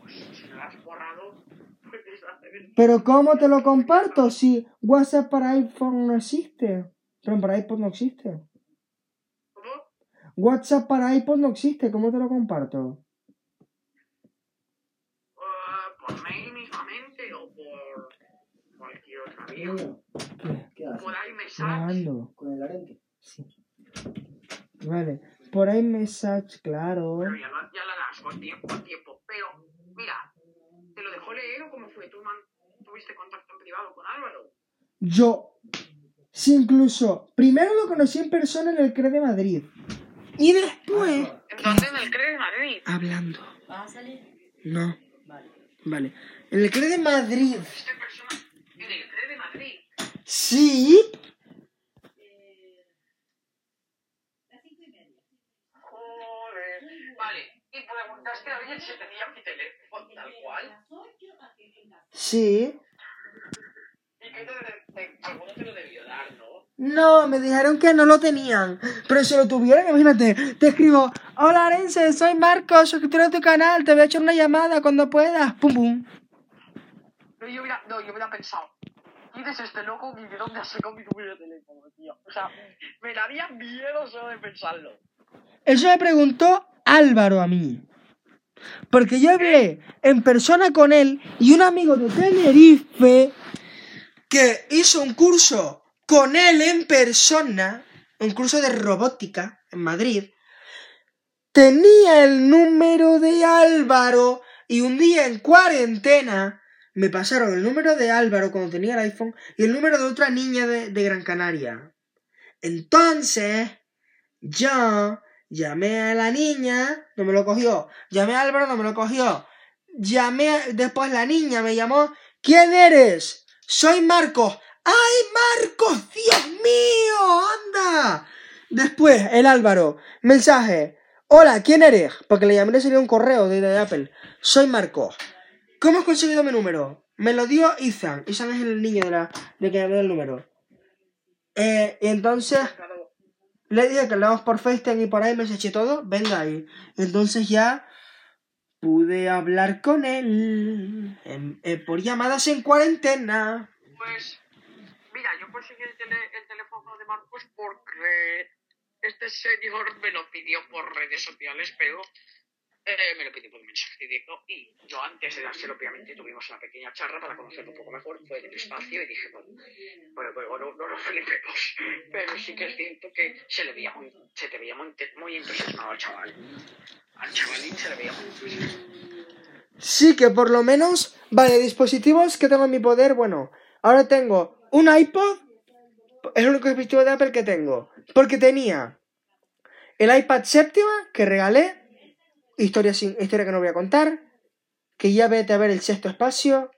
[SPEAKER 2] Si la has borrado, pues deshacer
[SPEAKER 1] Pero ¿cómo te lo comparto si WhatsApp para iPhone no existe? Pero para iPod no existe.
[SPEAKER 2] ¿Cómo?
[SPEAKER 1] WhatsApp para iPod no existe. ¿Cómo te lo comparto?
[SPEAKER 2] Eh, ¿Por mail mismamente o por cualquier otra vía?
[SPEAKER 1] ¿Qué, qué haces?
[SPEAKER 2] Por iMessage.
[SPEAKER 1] Grabando. ¿Con el arente? Sí. Vale. Por ahí message, claro.
[SPEAKER 2] Pero ya, la- ya la harás con tiempo, con tiempo. Pero, mira, ¿te lo dejó leer o cómo fue? ¿Tú man- tuviste contacto en privado con Álvaro?
[SPEAKER 1] Yo, sí, incluso, primero lo conocí en persona en el CRE de Madrid. Y después,
[SPEAKER 2] ¿En dónde? En el CRE de Madrid.
[SPEAKER 1] hablando.
[SPEAKER 4] ¿Vas a salir?
[SPEAKER 1] No,
[SPEAKER 4] Vale.
[SPEAKER 1] vale. En el CRE de Madrid.
[SPEAKER 2] Esta persona en el CRE de Madrid.
[SPEAKER 1] Sí.
[SPEAKER 2] Joder. Vale, y preguntaste a alguien si tenía mi teléfono tal cual.
[SPEAKER 1] Sí.
[SPEAKER 2] ¿Y qué te, te, alguno te lo debió dar, no?
[SPEAKER 1] No, me dijeron que no lo tenían. Pero si lo tuvieran, imagínate, te escribo, hola Arense, soy Marcos, suscriptor de tu canal, te voy a echar una llamada cuando puedas. Pum pum.
[SPEAKER 2] Pero yo hubiera, no, yo hubiera pensado, ¿quién es este loco y de dónde ha sacado mi número de teléfono, tío? O sea, me daría miedo solo de pensarlo.
[SPEAKER 1] Eso me preguntó Álvaro a mí. Porque yo hablé en persona con él y un amigo de Tenerife que hizo un curso con él en persona, un curso de robótica en Madrid, tenía el número de Álvaro y un día en cuarentena me pasaron el número de Álvaro cuando tenía el iPhone y el número de otra niña de, de Gran Canaria. Entonces, yo llamé a la niña, no me lo cogió. Llamé a Álvaro, no me lo cogió. Llamé, a- después la niña me llamó. ¿Quién eres? Soy Marcos. ¡Ay, Marcos! ¡Dios mío! ¡Anda! Después, el Álvaro. Mensaje. Hola, ¿quién eres? Porque le llamé sería un correo de, de Apple. Soy Marcos. ¿Cómo has conseguido mi número? Me lo dio Ethan. Ethan es el niño de la de que llamé el número. Eh, entonces le dije que hablamos por FaceTime y por ahí me eché todo. Venga ahí. Entonces ya pude hablar con él en- eh, por llamadas en cuarentena.
[SPEAKER 2] Pues, mira, yo conseguí el teléfono de Marcos porque este señor me lo pidió por redes sociales, pero eh, me lo pidió por mensaje directo y yo antes de dárselo, obviamente, tuvimos una pequeña charla para conocerlo un poco mejor, fue del espacio y dije, bueno, bueno, pues bueno, no nos flipemos, pero sí que es cierto que se le veía muy, se te veía muy, muy entusiasmado al chaval. Al chavalín se le veía muy entusiasmado.
[SPEAKER 1] Sí, que por lo menos. Vale, dispositivos que tengo en mi poder. Bueno, ahora tengo un iPod. Es el único dispositivo de Apple que tengo. Porque tenía el iPad séptima que regalé. Historia, sin, historia que no voy a contar. Que ya vete a ver el sexto espacio.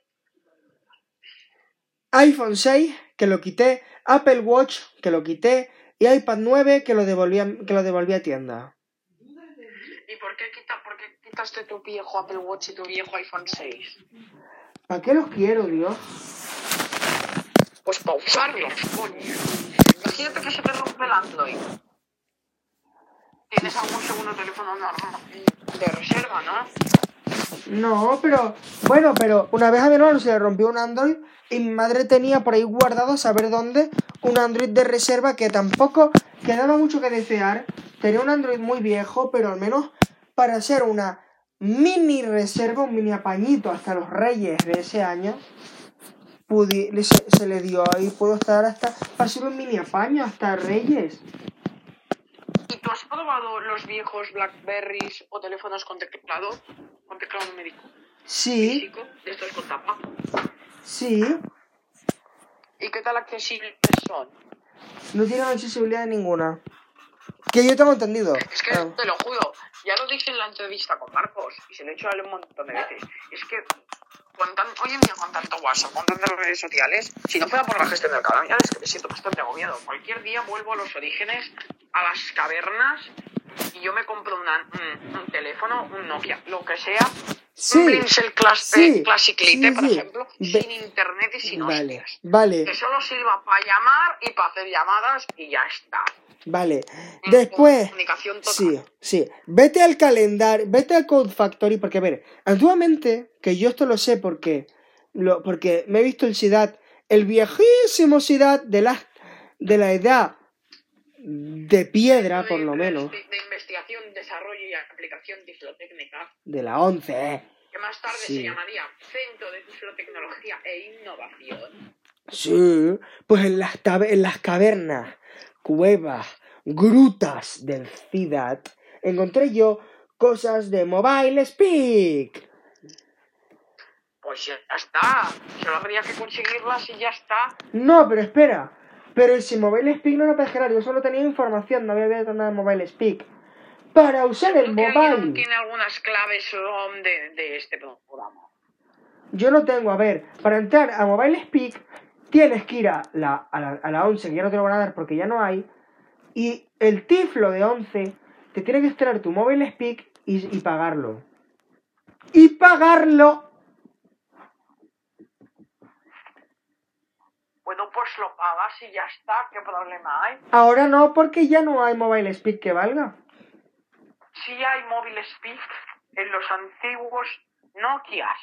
[SPEAKER 1] iPhone 6 que lo quité. Apple Watch que lo quité. Y iPad 9 que lo devolví a, que lo devolví a tienda.
[SPEAKER 2] ¿Y por qué, quita, por qué quitaste tu viejo Apple Watch y tu viejo iPhone 6?
[SPEAKER 1] ¿Para qué los quiero, Dios?
[SPEAKER 2] Pues para usarlos, coño. Imagínate que se te rompe el Android. Tienes algún segundo teléfono normal de reserva, ¿no?
[SPEAKER 1] No, pero bueno, pero una vez a mi se le rompió un Android y mi madre tenía por ahí guardado, a saber dónde, un Android de reserva que tampoco quedaba mucho que desear. Tenía un Android muy viejo, pero al menos para hacer una mini reserva, un mini apañito hasta los Reyes de ese año, se, se le dio y puedo estar hasta para hacer un mini apaño hasta Reyes.
[SPEAKER 2] ¿Y tú has probado los viejos Blackberries o teléfonos con teclado? Con teclado numérico
[SPEAKER 1] Sí,
[SPEAKER 2] físico, de estos con tapa.
[SPEAKER 1] sí.
[SPEAKER 2] ¿Y qué tal accesibles son?
[SPEAKER 1] No tienen accesibilidad ninguna. Que yo tengo entendido.
[SPEAKER 2] Es que
[SPEAKER 1] Ah.
[SPEAKER 2] te lo juro, ya lo dije en la entrevista con Marcos y se lo he hecho a él un montón de veces. Es que con tan- hoy en día con tanto WhatsApp, con tantas redes sociales, si no fuera por la gestión del canal, ya es que me siento bastante agobiado. Cualquier día vuelvo a los orígenes, a las cavernas y yo me compro una- un, un teléfono, un Nokia, lo que sea.
[SPEAKER 1] Sí,
[SPEAKER 2] un Blincel Class-
[SPEAKER 1] sí,
[SPEAKER 2] eh, Classic Lite,
[SPEAKER 1] sí,
[SPEAKER 2] por ejemplo, sin internet y sin
[SPEAKER 1] Vale,
[SPEAKER 2] hostias.
[SPEAKER 1] vale,
[SPEAKER 2] Que solo sirva para llamar y para hacer llamadas y ya está.
[SPEAKER 1] Vale.
[SPEAKER 2] En
[SPEAKER 1] Después, sí, sí. Vete al calendario, vete al Code Factory, porque a ver, antiguamente, que yo esto lo sé porque, lo, porque me he visto el SIDAT, el viejísimo SIDAT de la, de la edad de piedra,
[SPEAKER 2] de
[SPEAKER 1] por lo menos,
[SPEAKER 2] De investigación, desarrollo y aplicación tiflotécnica,
[SPEAKER 1] de la 11, eh.
[SPEAKER 2] que más tarde
[SPEAKER 1] Sí.
[SPEAKER 2] se llamaría Centro de Tiflotecnología e Innovación.
[SPEAKER 1] Sí, pues en las, tabe- en las cavernas, cuevas, grutas del Ciudad, encontré yo cosas de Mobile Speak.
[SPEAKER 2] Pues ya está. Solo habría que conseguirlas y ya está.
[SPEAKER 1] No, pero espera. Pero si Mobile Speak no lo generar, yo solo tenía información, no había visto nada de Mobile Speak. Para usar el mobile.
[SPEAKER 2] tiene algunas claves de, de este programa.
[SPEAKER 1] Yo no tengo, a ver, para entrar a Mobile Speak tienes que ir a la, a la, a la 11, que ya no te lo van a dar porque ya no hay, y el tiflo de 11 te tiene que extraer tu Mobile Speak y, y pagarlo. ¡Y pagarlo!
[SPEAKER 2] Bueno, pues lo pagas y ya está. ¿Qué problema hay?
[SPEAKER 1] Ahora no, porque ya no hay Mobile Speak que valga.
[SPEAKER 2] Sí hay móvil speak en los antiguos Nokias.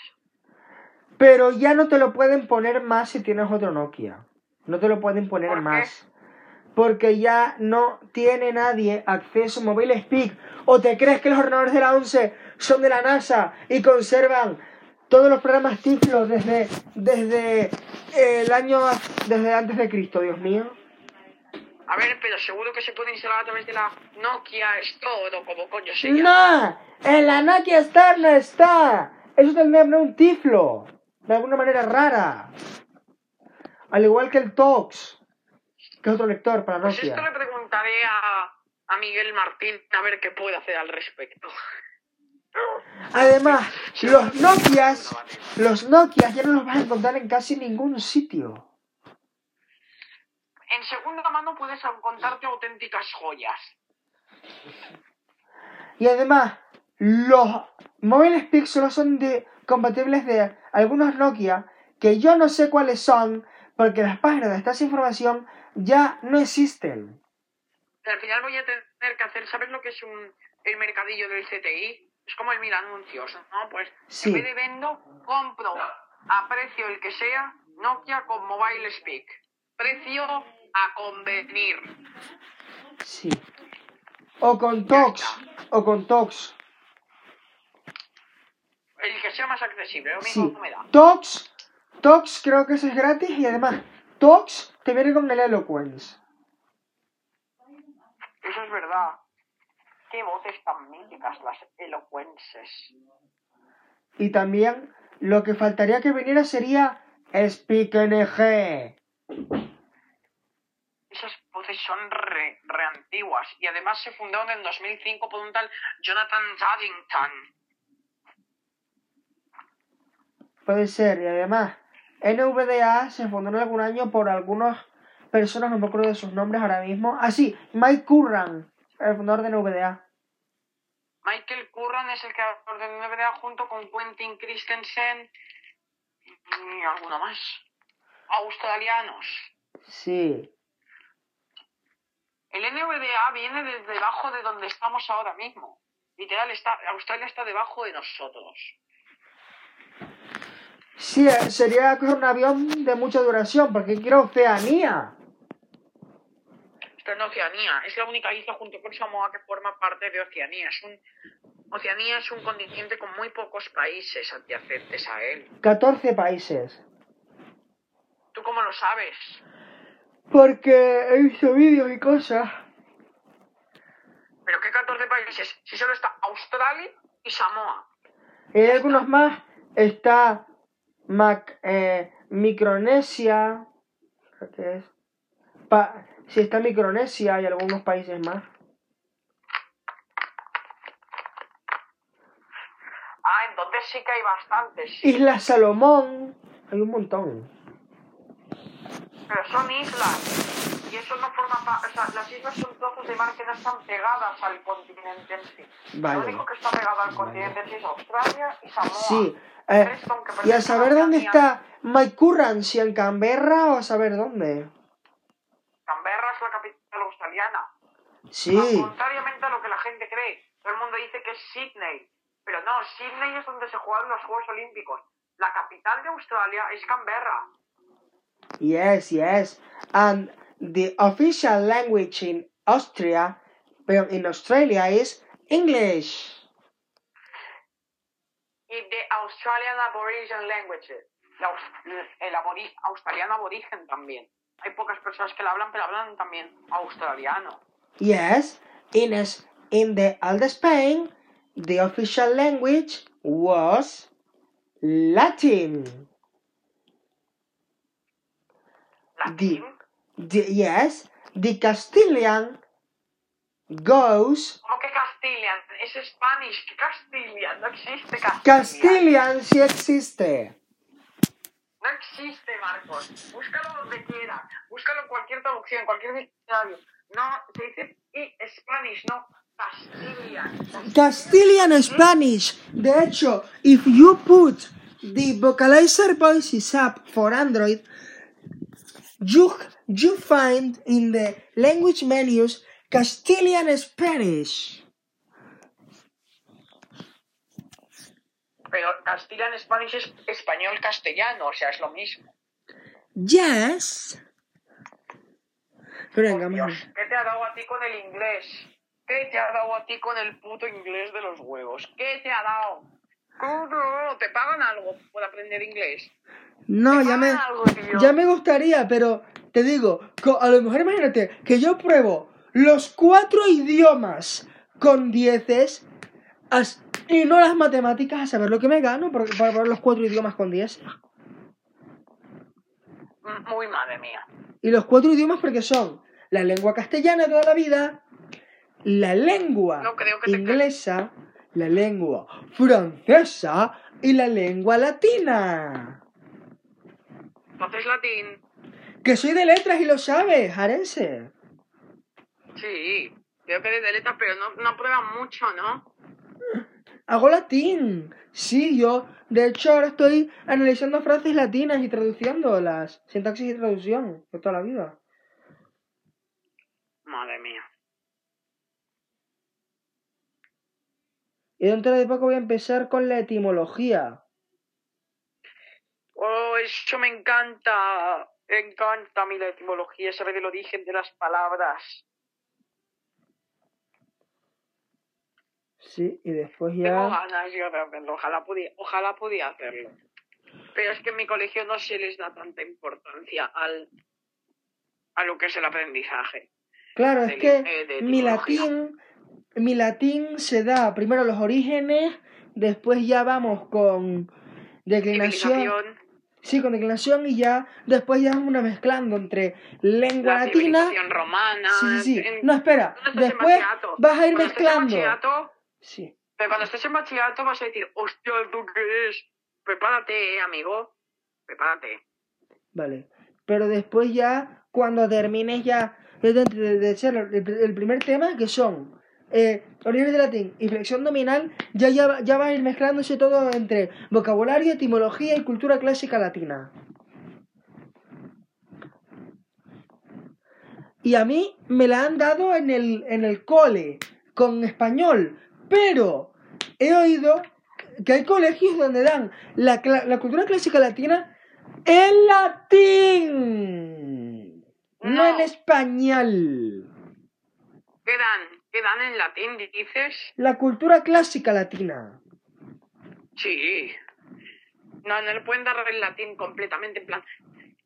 [SPEAKER 1] Pero ya no te lo pueden poner más si tienes otro Nokia. No te lo pueden poner
[SPEAKER 2] ¿Por qué?
[SPEAKER 1] más. Porque ya no tiene nadie acceso a Mobile Speak. ¿O te crees que los ordenadores de la 11 son de la NASA y conservan todos los programas tiflos desde, desde el año desde antes de Cristo, Dios mío?
[SPEAKER 2] A ver, pero seguro que se puede instalar a través de la Nokia Store o como coño se llama.
[SPEAKER 1] ¡No! En la Nokia Star no está. Eso tendría un tiflo. De alguna manera rara. Al igual que el Tox. Que es otro lector para
[SPEAKER 2] Pues esto le
[SPEAKER 1] Nokia.
[SPEAKER 2] preguntaré a, a Miguel Martín a ver qué puede hacer al respecto.
[SPEAKER 1] Además, los Nokias, los Nokias ya no los vas a encontrar en casi ningún sitio.
[SPEAKER 2] En segunda mano puedes encontrarte auténticas joyas.
[SPEAKER 1] Y además, los Speak solo son de, compatibles de algunos Nokia que yo no sé cuáles son porque las páginas de esta información ya no existen.
[SPEAKER 2] Al final voy a tener que hacer, ¿sabes lo que es un, el mercadillo del CTI? Es como el mil anuncios, ¿no? Pues
[SPEAKER 1] Sí.
[SPEAKER 2] en vez de vendo, compro a precio el que sea Nokia con Mobile Speak. Precio a convenir.
[SPEAKER 1] Sí. O con Tox. O con Tox.
[SPEAKER 2] El que sea más accesible, lo mismo
[SPEAKER 1] Sí.
[SPEAKER 2] me da.
[SPEAKER 1] Tox. Tox creo que eso es gratis y además Tox te viene con el Eloquence.
[SPEAKER 2] Eso es verdad. Qué voces tan míticas las elocuenses.
[SPEAKER 1] Y también lo que faltaría que viniera sería Speak NG.
[SPEAKER 2] Esas voces son re, re antiguas y además se fundaron en 2005 por un tal Jonathan Zaddington.
[SPEAKER 1] Puede ser. Y además, NVDA se fundó en algún año por algunas personas, no me acuerdo de sus nombres ahora mismo. Ah, sí, Mike Curran, el fundador de NVDA.
[SPEAKER 2] Michael Curran es el creador de NVDA junto con Quentin Christensen y alguno más. Australianos.
[SPEAKER 1] Sí.
[SPEAKER 2] El NVDA viene desde debajo de donde estamos ahora mismo. Literal, está, Australia está debajo de nosotros.
[SPEAKER 1] Sí, eh, sería coger un avión de mucha duración, porque quiero Oceanía.
[SPEAKER 2] Esto es en Oceanía. Es la única isla junto con Samoa que forma parte de Oceanía. Es un, Oceanía es un continente con muy pocos países adyacentes a él.
[SPEAKER 1] 14 países.
[SPEAKER 2] ¿Tú cómo lo sabes?
[SPEAKER 1] Porque he visto vídeos y cosas.
[SPEAKER 2] ¿Pero qué de países si solo está Australia y Samoa?
[SPEAKER 1] Y hay algunos más. Está Mac, eh, Micronesia. creo que es. Pa- si está Micronesia y algunos países más.
[SPEAKER 2] Ah, entonces sí que hay bastantes.
[SPEAKER 1] Isla Salomón. Hay un montón.
[SPEAKER 2] Pero son islas. Y eso no forma parte. O sea, las islas son que no están pegadas al continente en sí.
[SPEAKER 1] Vale.
[SPEAKER 2] Lo único que está pegado al continente en sí es Australia y Samoa.
[SPEAKER 1] Sí. eh, y a saber dónde está Mike Curran, si en Canberra o a saber dónde.
[SPEAKER 2] Canberra es la capital australiana.
[SPEAKER 1] Sí.
[SPEAKER 2] Contrariamente a lo que la gente cree. Todo el mundo dice que es Sydney. Pero no, Sydney es donde se juegan los Juegos Olímpicos. La capital de Australia es Canberra.
[SPEAKER 1] Yes, yes. And the official language in Austria, pero in Australia is English.
[SPEAKER 2] Y de Australian Aboriginal Languages. El abori- australiano aborigen también. Hay pocas personas que la hablan, pero hablan también australiano.
[SPEAKER 1] Yes, in as in the old Spain, the official language was Latin.
[SPEAKER 2] Latín.
[SPEAKER 1] The, yes, the Castilian goes.
[SPEAKER 2] ¿Cómo que Castilian? Es Spanish. ¿Qué Castilian? No existe Castilian.
[SPEAKER 1] Castilian sí existe.
[SPEAKER 2] No existe, Marcos. Búscalo donde quiera. Búscalo en cualquier traducción, en cualquier diccionario. No, se dice y Spanish, no Castilian.
[SPEAKER 1] Castilian Spanish. De hecho, if you put the vocalizer voices up for Android, you you find in the language menus Castilian Spanish.
[SPEAKER 2] Pero Castilian Spanish es español castellano, o sea, es lo mismo.
[SPEAKER 1] Yes. Pero
[SPEAKER 2] Dios,
[SPEAKER 1] vamos.
[SPEAKER 2] ¿qué te ha dado a ti con el inglés? ¿Qué te ha dado a ti con el puto inglés de los huevos? ¿Qué te ha dado? ¿Cómo? ¿Te pagan algo por aprender inglés?
[SPEAKER 1] No, ya me,
[SPEAKER 2] algo,
[SPEAKER 1] ya me gustaría, pero te digo, a lo mejor imagínate que yo pruebo los cuatro idiomas con dieces as- y no las matemáticas a saber lo que me gano por- para probar los cuatro idiomas con dieces.
[SPEAKER 2] Muy madre mía.
[SPEAKER 1] Y los cuatro idiomas porque son la lengua castellana de toda la vida, la lengua
[SPEAKER 2] No creo que te
[SPEAKER 1] inglesa, la lengua francesa y la lengua latina.
[SPEAKER 2] Entonces latín,
[SPEAKER 1] Que soy de letras y lo sabes, Arense.
[SPEAKER 2] sí. Creo que de letras, pero no, no prueban mucho, ¿no?
[SPEAKER 1] Hago latín. Sí, yo. De hecho, ahora estoy analizando frases latinas y traduciéndolas. Sintaxis y traducción. De toda la vida.
[SPEAKER 2] Madre mía.
[SPEAKER 1] Y dentro de poco voy a empezar con la etimología.
[SPEAKER 2] Oh, eso me encanta. Me encanta a mí la etimología, saber el origen de las palabras.
[SPEAKER 1] Sí, y después
[SPEAKER 2] Tengo
[SPEAKER 1] ya.
[SPEAKER 2] ganas yo de hacerlo, ojalá pudiera, ojalá pudiera hacerlo. Pero es que en mi colegio no se les da tanta importancia al a lo que es el aprendizaje.
[SPEAKER 1] Claro, es que
[SPEAKER 2] de
[SPEAKER 1] mi latín. Mi latín se da primero los orígenes, después ya vamos con declinación. Sí, con declinación y ya después ya vamos una mezclando entre lengua
[SPEAKER 2] la
[SPEAKER 1] latina.
[SPEAKER 2] romana.
[SPEAKER 1] Sí, sí, sí.
[SPEAKER 2] en-
[SPEAKER 1] No, espera. Después vas a ir
[SPEAKER 2] Cuando
[SPEAKER 1] mezclando. Sí.
[SPEAKER 2] pero cuando estés en bachillerato vas a decir, hostia, ¿tú qué es? Prepárate, eh, amigo. Prepárate.
[SPEAKER 1] Vale. Pero después ya, cuando termines ya de, de, de- de ser el, el primer tema, que son eh, orígenes de latín y flexión nominal, ya, ya, ya va a ir mezclándose todo entre vocabulario, etimología y cultura clásica latina. Y a mí me la han dado en el, en el cole, con español, pero he oído que hay colegios donde dan la, la cultura clásica latina en latín, no,
[SPEAKER 2] No.
[SPEAKER 1] en español.
[SPEAKER 2] ¿Qué dan? ¿Qué dan en latín, dices?
[SPEAKER 1] La cultura clásica latina.
[SPEAKER 2] Sí. No, no le pueden dar el latín completamente en plan.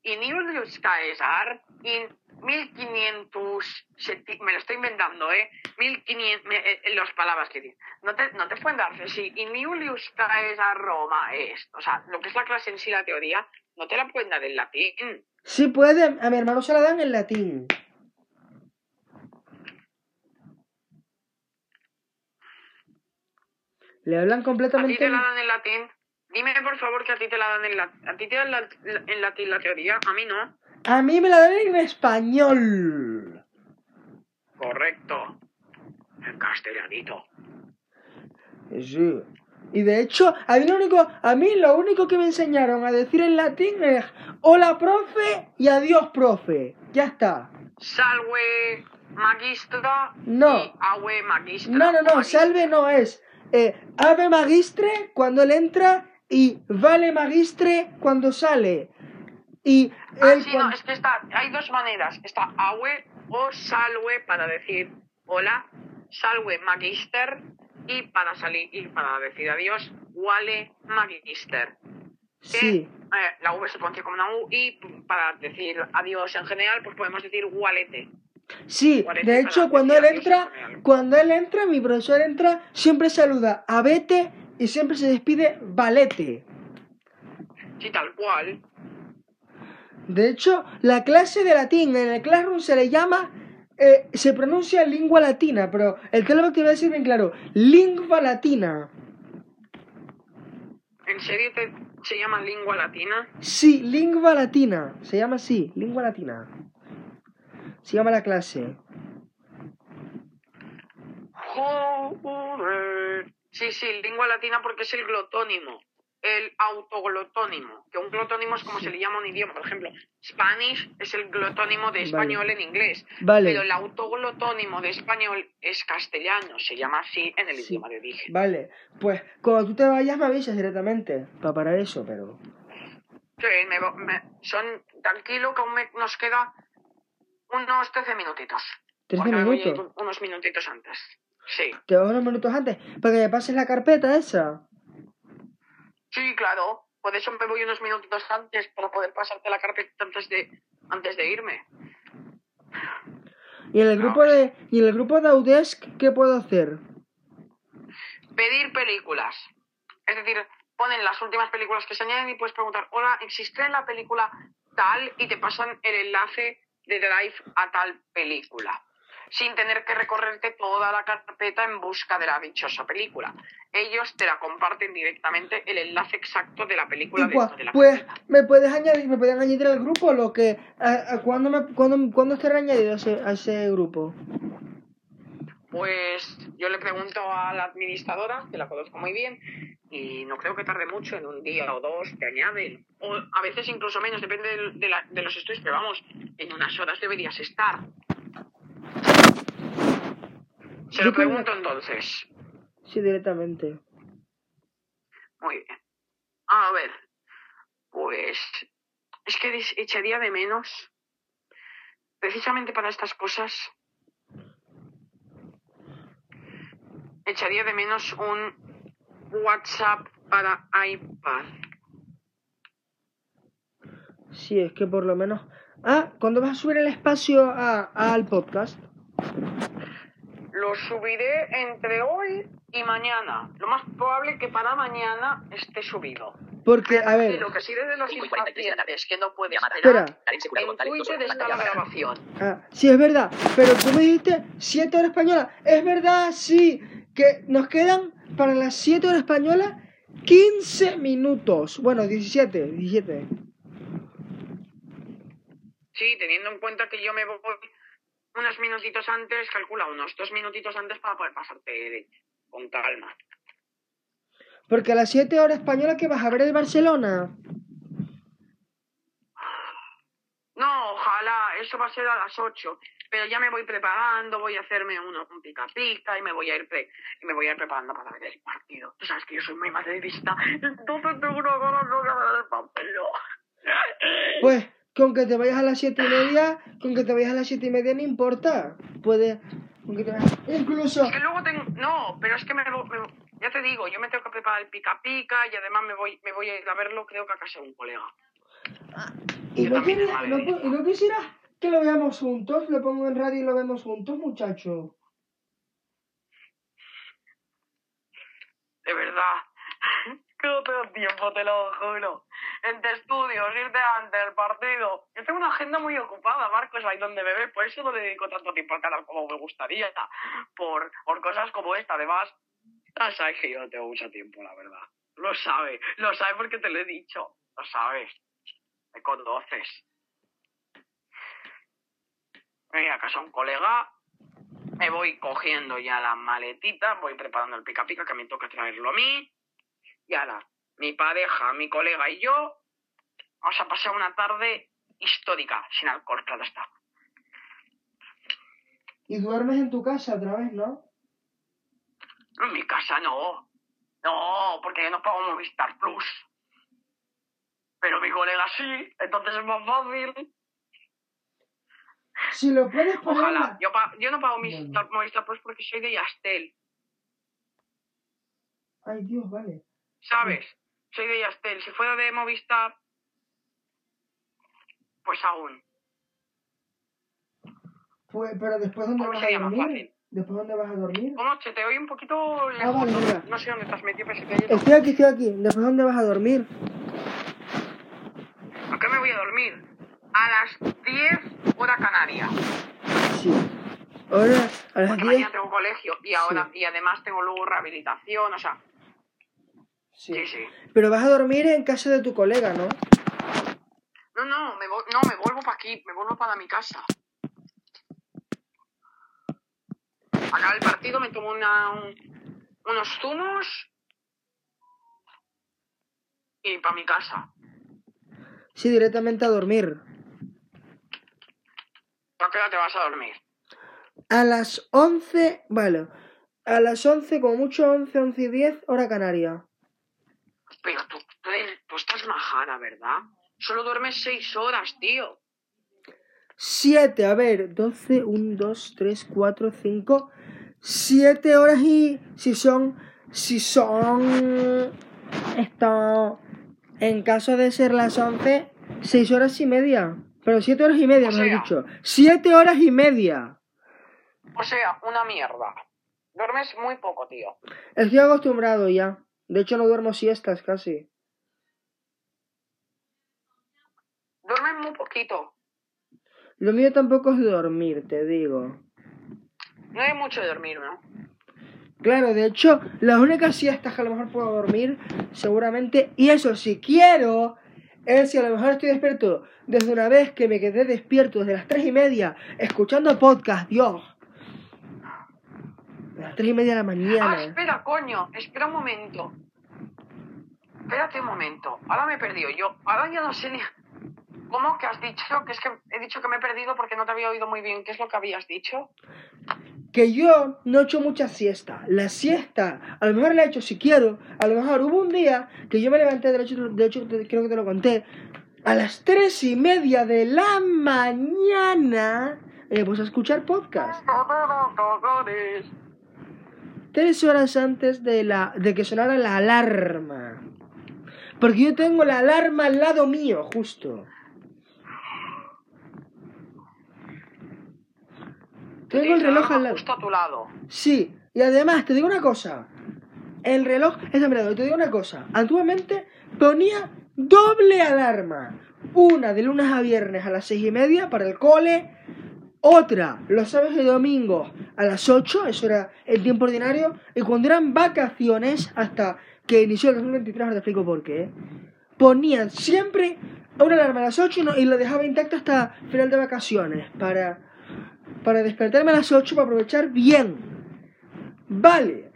[SPEAKER 2] In Iulius Caesar, in 1500, seti- me lo estoy inventando, ¿eh? 1500, me- eh, las palabras que tiene. No te, no te pueden dar, si in Iulius caes a Roma, esto, o sea, lo que es la clase en sí, la teoría, no te la pueden dar en latín.
[SPEAKER 1] Sí puede, a mi hermano se la dan en latín. Le hablan
[SPEAKER 2] ¿A ti
[SPEAKER 1] completamente...
[SPEAKER 2] te la dan en latín? Dime, por favor, que a ti te la dan en latín. ¿A ti te dan la- en latín la teoría? A mí no.
[SPEAKER 1] A mí me la dan en español.
[SPEAKER 2] Correcto. En castellanito.
[SPEAKER 1] Sí. Y de hecho, a mí, lo único, a mí lo único que me enseñaron a decir en latín es hola profe y adiós profe. Ya está.
[SPEAKER 2] Salve magistra
[SPEAKER 1] No.
[SPEAKER 2] y ave magistra.
[SPEAKER 1] No, no, no, salve no es. Eh, ave magistre cuando él entra y vale magistre cuando sale. Y
[SPEAKER 2] Ah,
[SPEAKER 1] él
[SPEAKER 2] sí, no, es que está, hay dos maneras. Está ave o salve para decir hola, salve magister y para salir y para decir adiós, wale magister. Que,
[SPEAKER 1] Sí,
[SPEAKER 2] eh, la V se pronuncia como una U y para decir adiós en general, pues podemos decir walete.
[SPEAKER 1] Sí. De hecho, cuando él entra, cuando él entra, mi profesor entra, siempre saluda a Vete y siempre se despide Valete.
[SPEAKER 2] Sí, tal cual.
[SPEAKER 1] De hecho, la clase de latín en el Classroom se le llama, eh, se pronuncia lingua latina, pero el teléfono te voy a decir bien claro, lingua latina.
[SPEAKER 2] ¿En serio te, se llama lengua latina?
[SPEAKER 1] Sí, lingua latina, se llama así, lingua latina. Se llama la clase.
[SPEAKER 2] Sí, sí, lengua latina porque es el glotónimo. El autoglotónimo. Que un glotónimo es como se le llama a un idioma. Por ejemplo, Spanish es el glotónimo de español en inglés.
[SPEAKER 1] Vale.
[SPEAKER 2] Pero el autoglotónimo de español es castellano. Se llama así en el
[SPEAKER 1] Sí.
[SPEAKER 2] idioma de origen.
[SPEAKER 1] Vale, pues cuando tú te vayas me avisas directamente para parar eso, pero...
[SPEAKER 2] Sí, me me- son tranquilo que aún me- nos queda unos 13 minutitos.
[SPEAKER 1] 13
[SPEAKER 2] Porque me voy a ir
[SPEAKER 1] minutos.
[SPEAKER 2] unos minutitos antes. Sí.
[SPEAKER 1] Te vas unos minutos antes para que me pases la carpeta esa.
[SPEAKER 2] Sí, claro. Por eso me voy unos minutitos antes para poder pasarte la carpeta antes de, antes de irme.
[SPEAKER 1] Y en el grupo de y en el grupo de Audesk, ¿qué puedo hacer?
[SPEAKER 2] Pedir películas. Es decir, ponen las últimas películas que se añaden y puedes preguntar, hola, ¿existe la película tal? Y te pasan el enlace de Drive a tal película. Sin tener que recorrerte toda la carpeta en busca de la dichosa película. Ellos te la comparten directamente el enlace exacto de la película dentro de la
[SPEAKER 1] pues
[SPEAKER 2] carpeta.
[SPEAKER 1] me puedes añadir, me pueden añadir al grupo lo que a, a- ¿cuándo me cuándo, cuándo estará añadido a ese, a ese grupo?
[SPEAKER 2] Pues yo le pregunto a la administradora, que la conozco muy bien, y no creo que tarde mucho, en un día o dos te añaden. O a veces incluso menos, depende de, la- de los estudios, pero vamos, en unas horas deberías estar. Se
[SPEAKER 1] Yo
[SPEAKER 2] lo pregunto entonces.
[SPEAKER 1] Sí, directamente.
[SPEAKER 2] Muy bien. A ver, pues es que echaría de menos, precisamente para estas cosas, echaría de menos un WhatsApp para iPad.
[SPEAKER 1] Sí, es que por lo menos Ah, ¿cuándo vas a subir el espacio a, a- al podcast?
[SPEAKER 2] Lo subiré entre hoy y mañana. Lo más probable que para mañana esté subido.
[SPEAKER 1] Porque, a
[SPEAKER 2] Y
[SPEAKER 1] ver,
[SPEAKER 2] lo que sí de los
[SPEAKER 3] 5:43 de la tarde.
[SPEAKER 2] impacientes que no puede
[SPEAKER 1] Espera.
[SPEAKER 2] En está la grabación.
[SPEAKER 1] Ah, sí, es verdad. Pero tú me dijiste 7 horas españolas. Es verdad, sí. Que nos quedan para las 7 horas españolas 15 minutos. Bueno, 17, 17.
[SPEAKER 2] Sí, teniendo en cuenta que yo me voy unos minutitos antes, calcula unos dos minutitos antes para poder pasarte con calma.
[SPEAKER 1] Porque a las 7 horas españolas que vas a ver el Barcelona.
[SPEAKER 2] No, ojalá, eso va a ser a las 8. Pero ya me voy preparando, voy a hacerme uno, un pica pica y me voy a ir pre- y me voy a ir preparando para ver el partido. Tú sabes que yo soy muy madridista, entonces tengo una ganas de ver el papelón.
[SPEAKER 1] Pues, con que te vayas a las 7 y media, con que te vayas a las 7 y media no importa. Puede. con que te vayas- Incluso.
[SPEAKER 2] Es que luego tengo. No, pero es que me, me Ya te digo, yo me tengo que preparar el pica pica y además me voy, me voy a ir a verlo, creo que a casa de un colega.
[SPEAKER 1] Y
[SPEAKER 2] Yo
[SPEAKER 1] no,
[SPEAKER 2] es
[SPEAKER 1] no, y no quisieras que lo veamos juntos? Lo pongo en radio y lo vemos juntos, muchacho.
[SPEAKER 2] De verdad. Que no tengo tiempo, te lo juro. Entre estudios, irte antes del partido. Yo tengo una agenda muy ocupada, Marcos, ahí donde ves. Por eso no le dedico tanto tiempo al canal como me gustaría. Por, por cosas como esta. Además, ya sabes que yo no tengo mucho tiempo, la verdad. Lo sabe. Lo sabe porque te lo he dicho. Lo sabes. Me conoces. Voy a casa a un colega. Me voy cogiendo ya las maletitas. Voy preparando el pica pica que me toca traerlo a mí. Y ahora, mi pareja, mi colega y yo vamos a pasar una tarde histórica, sin alcohol, claro está.
[SPEAKER 1] Y duermes en tu casa otra vez, ¿no?
[SPEAKER 2] En mi casa no. No, porque yo no pago Movistar Plus. Pero mi colega sí, entonces es más fácil.
[SPEAKER 1] Si lo puedes poner...
[SPEAKER 2] Ojalá. Yo, pa- yo no pago Movistar,
[SPEAKER 1] Bueno.
[SPEAKER 2] Movistar Plus porque soy de Yastel,
[SPEAKER 1] Ay, Dios, vale.
[SPEAKER 2] ¿sabes? Soy de Yastel. Si fuera de Movistar, pues aún.
[SPEAKER 1] Pues, pero después, ¿dónde
[SPEAKER 2] ¿Cómo
[SPEAKER 1] vas a dormir? ¿Después dónde vas a dormir?
[SPEAKER 2] ¿Cómo? Se te oye un poquito lejos.
[SPEAKER 1] Ah, vale,
[SPEAKER 2] ¿no?
[SPEAKER 1] mira.
[SPEAKER 2] no sé dónde has metido, pero se te oye
[SPEAKER 1] Estoy aquí, estoy aquí. ¿Después dónde vas a dormir?
[SPEAKER 2] ¿A qué me voy a dormir? A las 10 hora canaria.
[SPEAKER 1] Sí. Ahora, a las
[SPEAKER 2] Porque
[SPEAKER 1] 10...
[SPEAKER 2] mañana tengo colegio y ahora y además tengo luego rehabilitación, o sea,
[SPEAKER 1] Sí.
[SPEAKER 2] sí, sí.
[SPEAKER 1] Pero vas a dormir en casa de tu colega, ¿no?
[SPEAKER 2] No, no, me no, me vuelvo para aquí, me vuelvo para mi casa. Acaba el partido, me tomo una, un- unos zumos y para mi casa.
[SPEAKER 1] Sí, directamente a dormir.
[SPEAKER 2] ¿A qué hora te vas a dormir?
[SPEAKER 1] A las 11, vale. A las 11, como mucho 11, 11 y 10, hora canaria.
[SPEAKER 2] Pero tú, tú, estás majada, ¿verdad? Solo duermes seis horas, tío.
[SPEAKER 1] 7, a ver, 12, 1, 2, 3, 4, 5, 7 horas y si son, si son, esto, en caso de ser las 11, 6 horas y media. Pero 7 horas y media,
[SPEAKER 2] O
[SPEAKER 1] mejor
[SPEAKER 2] sea.
[SPEAKER 1] dicho. 7 horas y media.
[SPEAKER 2] O sea, una mierda. Duermes muy poco, tío.
[SPEAKER 1] Estoy acostumbrado ya. De hecho, no duermo siestas casi.
[SPEAKER 2] Duermes muy poquito.
[SPEAKER 1] Lo mío tampoco es dormir, te digo.
[SPEAKER 2] No hay mucho de dormir, ¿no?
[SPEAKER 1] Claro, de hecho, las únicas siestas que a lo mejor puedo dormir, seguramente, y eso si quiero, es si a lo mejor estoy despierto desde una vez que me quedé despierto desde las tres y media, escuchando podcast, Dios. Las tres y media de la
[SPEAKER 2] Ah,
[SPEAKER 1] mañana.
[SPEAKER 2] espera, coño. Espera un momento. Espérate un momento. Ahora me he perdido yo. Ahora ya no sé ni... ¿Cómo que has dicho? Que es que he dicho que me he perdido porque no te había oído muy bien. ¿Qué es lo que habías dicho?
[SPEAKER 1] Que yo no he hecho mucha siesta. La siesta, a lo mejor la he hecho si quiero. A lo mejor hubo un día que yo me levanté, de hecho, de creo que te lo conté, a las tres y media de la mañana. Eh, pues a escuchar podcast. tres horas antes de, la, de que sonara la alarma. Porque yo tengo la alarma al lado mío, justo. Tengo el reloj al lado.
[SPEAKER 2] Justo a tu lado.
[SPEAKER 1] Sí, y además te digo una cosa. El reloj es mirado, te digo una cosa. Antiguamente ponía doble alarma. Una de lunes a viernes a las seis y media para el cole. Otra los sábados y domingos a las 8, eso era el tiempo ordinario. Y cuando eran vacaciones, hasta que inició el 2023, ahora te explico por qué. Ponían siempre una alarma a las 8 y, no- y lo dejaba intacto hasta final de vacaciones. Para, para despertarme a las 8 para aprovechar bien. Vale.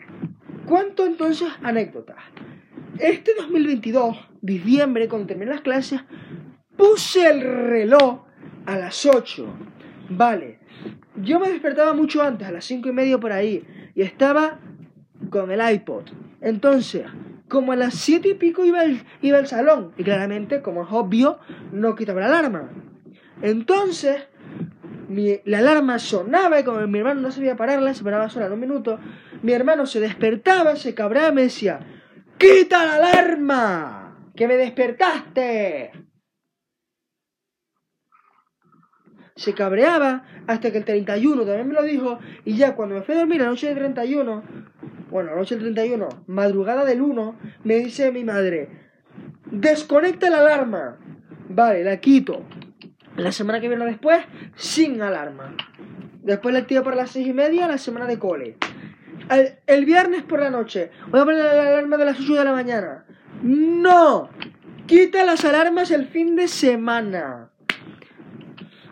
[SPEAKER 1] ¿Cuánto entonces anécdotas? Este 2022, diciembre, cuando terminé las clases, puse el reloj a las 8. Vale. Yo me despertaba mucho antes, a las 5 y media por ahí, y estaba con el iPod. Entonces, como a las 7 y pico iba al, iba al salón, y claramente, como es obvio, no quitaba la alarma. Entonces, mi- la alarma sonaba y como mi hermano no sabía pararla, se paraba sola en un minuto, mi hermano se despertaba, se cabraba y me decía, ¡Quita la alarma! ¡Que me despertaste! se cabreaba hasta que el 31 también me lo dijo y ya cuando me fui a dormir la noche del 31, bueno, la noche del 31, madrugada del 1, me dice mi madre, desconecta la alarma. Vale, la quito. La semana que viene después, sin alarma. Después la activo para las seis y media, la semana de cole. El, el viernes por la noche, voy a poner la alarma de las 8 de la mañana. ¡No! Quita las alarmas el fin de semana.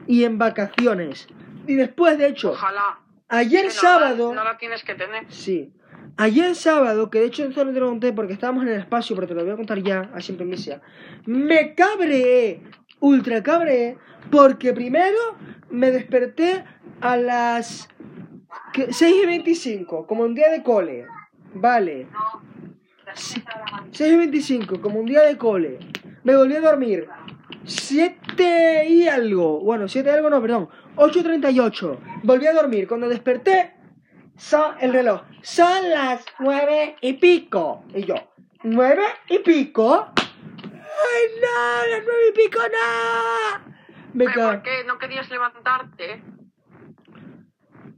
[SPEAKER 1] Y en vacaciones. Y después, de hecho,
[SPEAKER 2] Ojalá.
[SPEAKER 1] ayer
[SPEAKER 2] no,
[SPEAKER 1] sábado...
[SPEAKER 2] No la tienes que tener.
[SPEAKER 1] Sí. Ayer sábado, que de hecho eso no te lo conté porque estábamos en el espacio, pero te lo voy a contar ya, así en primicia. Me cabreé, ultra cabreé, porque primero me desperté a las que- 6 y 25, como un día de cole. Vale. 6 y 25, como un día de cole. Me volví a dormir. 7 y algo. Bueno, 7 y algo no, perdón. 8.38. Volví a dormir. Cuando desperté, son el reloj. Son las nueve y pico. Y yo, ¿nueve y pico? ¡Ay, no! ¡Las nueve y pico, no! Me
[SPEAKER 2] ¿Pero. ¿Por qué no querías levantarte?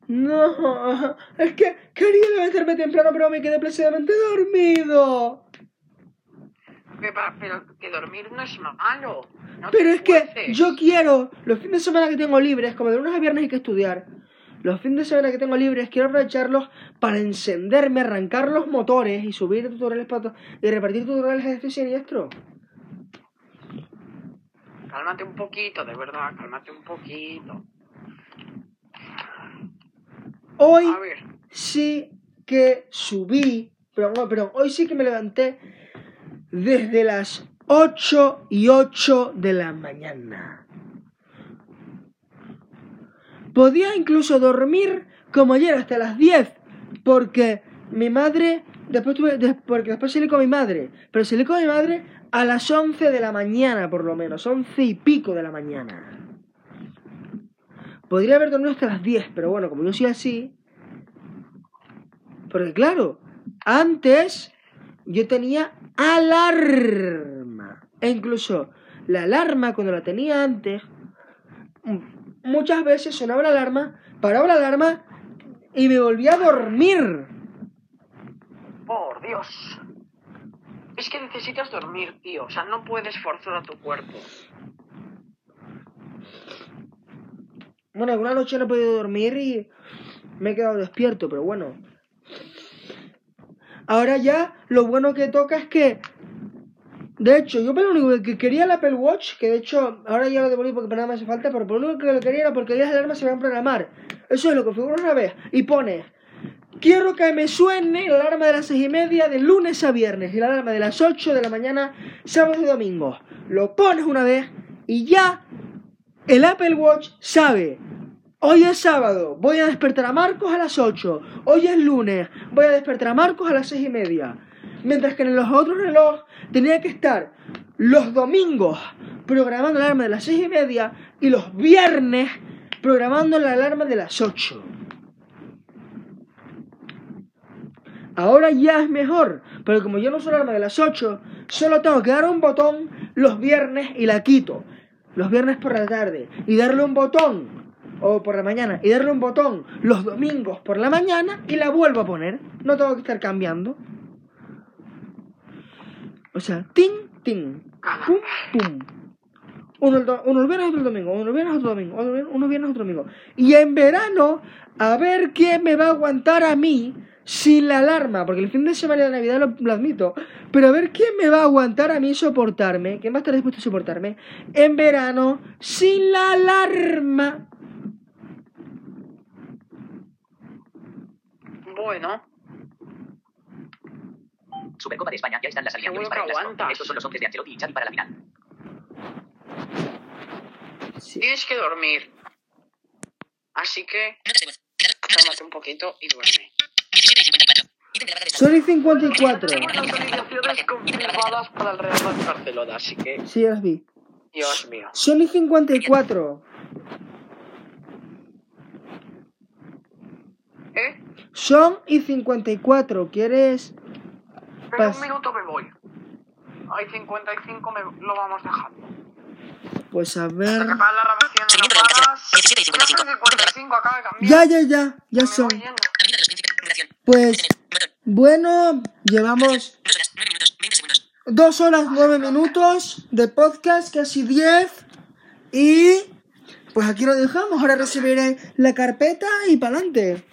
[SPEAKER 1] No, es que quería levantarme temprano, pero me quedé plácidamente dormido.
[SPEAKER 2] Pa- Pero que dormir no es malo. No
[SPEAKER 1] Pero es que yo quiero, los fines de semana que tengo libres, como de lunes a viernes hay que estudiar, los fines de semana que tengo libres quiero aprovecharlos para encenderme, arrancar los motores y subir tutoriales para y repartir tutoriales a este siniestro.
[SPEAKER 2] Cálmate un poquito, de verdad, cálmate un poquito.
[SPEAKER 1] Hoy
[SPEAKER 2] A ver,
[SPEAKER 1] sí que subí, pero perdón, hoy sí que me levanté desde las 8 y 8 de la mañana. Podía incluso dormir como ayer hasta las 10, porque mi madre, después tuve, des- porque después salí con mi madre, pero salí con mi madre a las 11 de la mañana por lo menos, 11 y pico de la mañana. Podría haber dormido hasta las 10, pero bueno, como yo soy así, porque claro, antes yo tenía alarma. E incluso la alarma, cuando la tenía antes, muchas veces sonaba la alarma, paraba la alarma y me volvía a dormir.
[SPEAKER 2] Dios. Es que necesitas dormir, tío. O sea, no puedes forzar a tu cuerpo.
[SPEAKER 1] Bueno, alguna noche no he podido dormir y me he quedado despierto, pero bueno. Ahora ya lo bueno que toca es que... De hecho, yo por lo único que quería el Apple Watch, que de hecho ahora ya lo devolví porque nada me hace falta, pero por lo único que lo quería era porque las alarmas se van a programar. Eso es lo configuras una vez y pone... Quiero que me suene la alarma de las seis y media de lunes a viernes y la alarma de las 8 de la mañana sábado y domingo. Lo pones una vez y ya el Apple Watch sabe. Hoy es sábado, voy a despertar a Marcos a las 8. Hoy es lunes, voy a despertar a Marcos a las 6 y media. Mientras que en los otros relojes tenía que estar los domingos programando la alarma de las 6 y media y los viernes programando la alarma de las 8. Ahora ya es mejor, pero como yo no la alarma de las 8, solo tengo que dar un botón los viernes y la quito. Los viernes por la tarde. Y darle un botón, o por la mañana, y darle un botón los domingos por la mañana y la vuelvo a poner. No tengo que estar cambiando. O sea, tin, tin, pum, pum. Uno el, uno el viernes, otro el domingo, uno el viernes, otro domingo, uno viernes, otro domingo. Y en verano, a ver quién me va a aguantar a mí sin la alarma, porque el fin de semana de Navidad lo, lo admito, pero a ver quién me va a aguantar a mí soportarme, quién va a estar dispuesto a soportarme en verano sin la alarma.
[SPEAKER 2] Bueno,
[SPEAKER 3] Supercopa de España, ya están las alineaciones para el clásico. Estos son los 11 de Ancelotti y Xavi para la final.
[SPEAKER 1] Sí.
[SPEAKER 2] tienes que dormir. Así que, cálmate un poquito y duerme.
[SPEAKER 3] 17 y 54. Ítem de la barra de
[SPEAKER 1] Son y 54.
[SPEAKER 2] Autorizaciones confirmadas para el Real Madrid Barcelona, así que,
[SPEAKER 1] Sí, ya las vi.
[SPEAKER 2] Dios mío.
[SPEAKER 1] Son y 54.
[SPEAKER 2] ¿Eh?
[SPEAKER 1] Son y 54. ¿Quieres?
[SPEAKER 2] Pero un minuto me voy. Hay 55, me lo vamos dejando.
[SPEAKER 1] Pues a ver.
[SPEAKER 2] Que para la grabación no
[SPEAKER 3] Seguimiento de la
[SPEAKER 2] paras.
[SPEAKER 3] ubicación. 17 y 55.
[SPEAKER 2] Son las 45, acaba de cambiar.
[SPEAKER 1] Ya, ya, ya, ya son. Pues bueno, llevamos
[SPEAKER 3] 2 horas, 9 minutos, 20 segundos.
[SPEAKER 1] dos horas nueve minutos de podcast, casi diez. Y pues aquí lo dejamos. Ahora recibiré la carpeta y para adelante.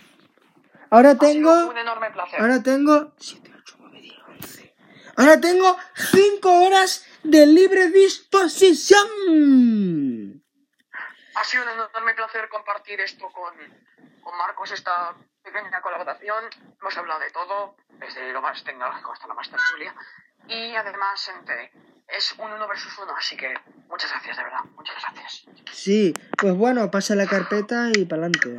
[SPEAKER 1] Ahora tengo.
[SPEAKER 2] un enorme placer.
[SPEAKER 1] Ahora tengo. 7, 8, 9, 10, 11. Ahora tengo 5 horas de libre disposición.
[SPEAKER 2] Ha sido un enorme placer compartir esto con, con Marcos, esta pequeña colaboración. Hemos hablado de todo, desde lo más tecnológico hasta lo más tertulia. Y además, entre, es un uno versus uno, así que muchas gracias, de verdad. Muchas gracias.
[SPEAKER 1] Sí, pues bueno, pasa la carpeta y para adelante.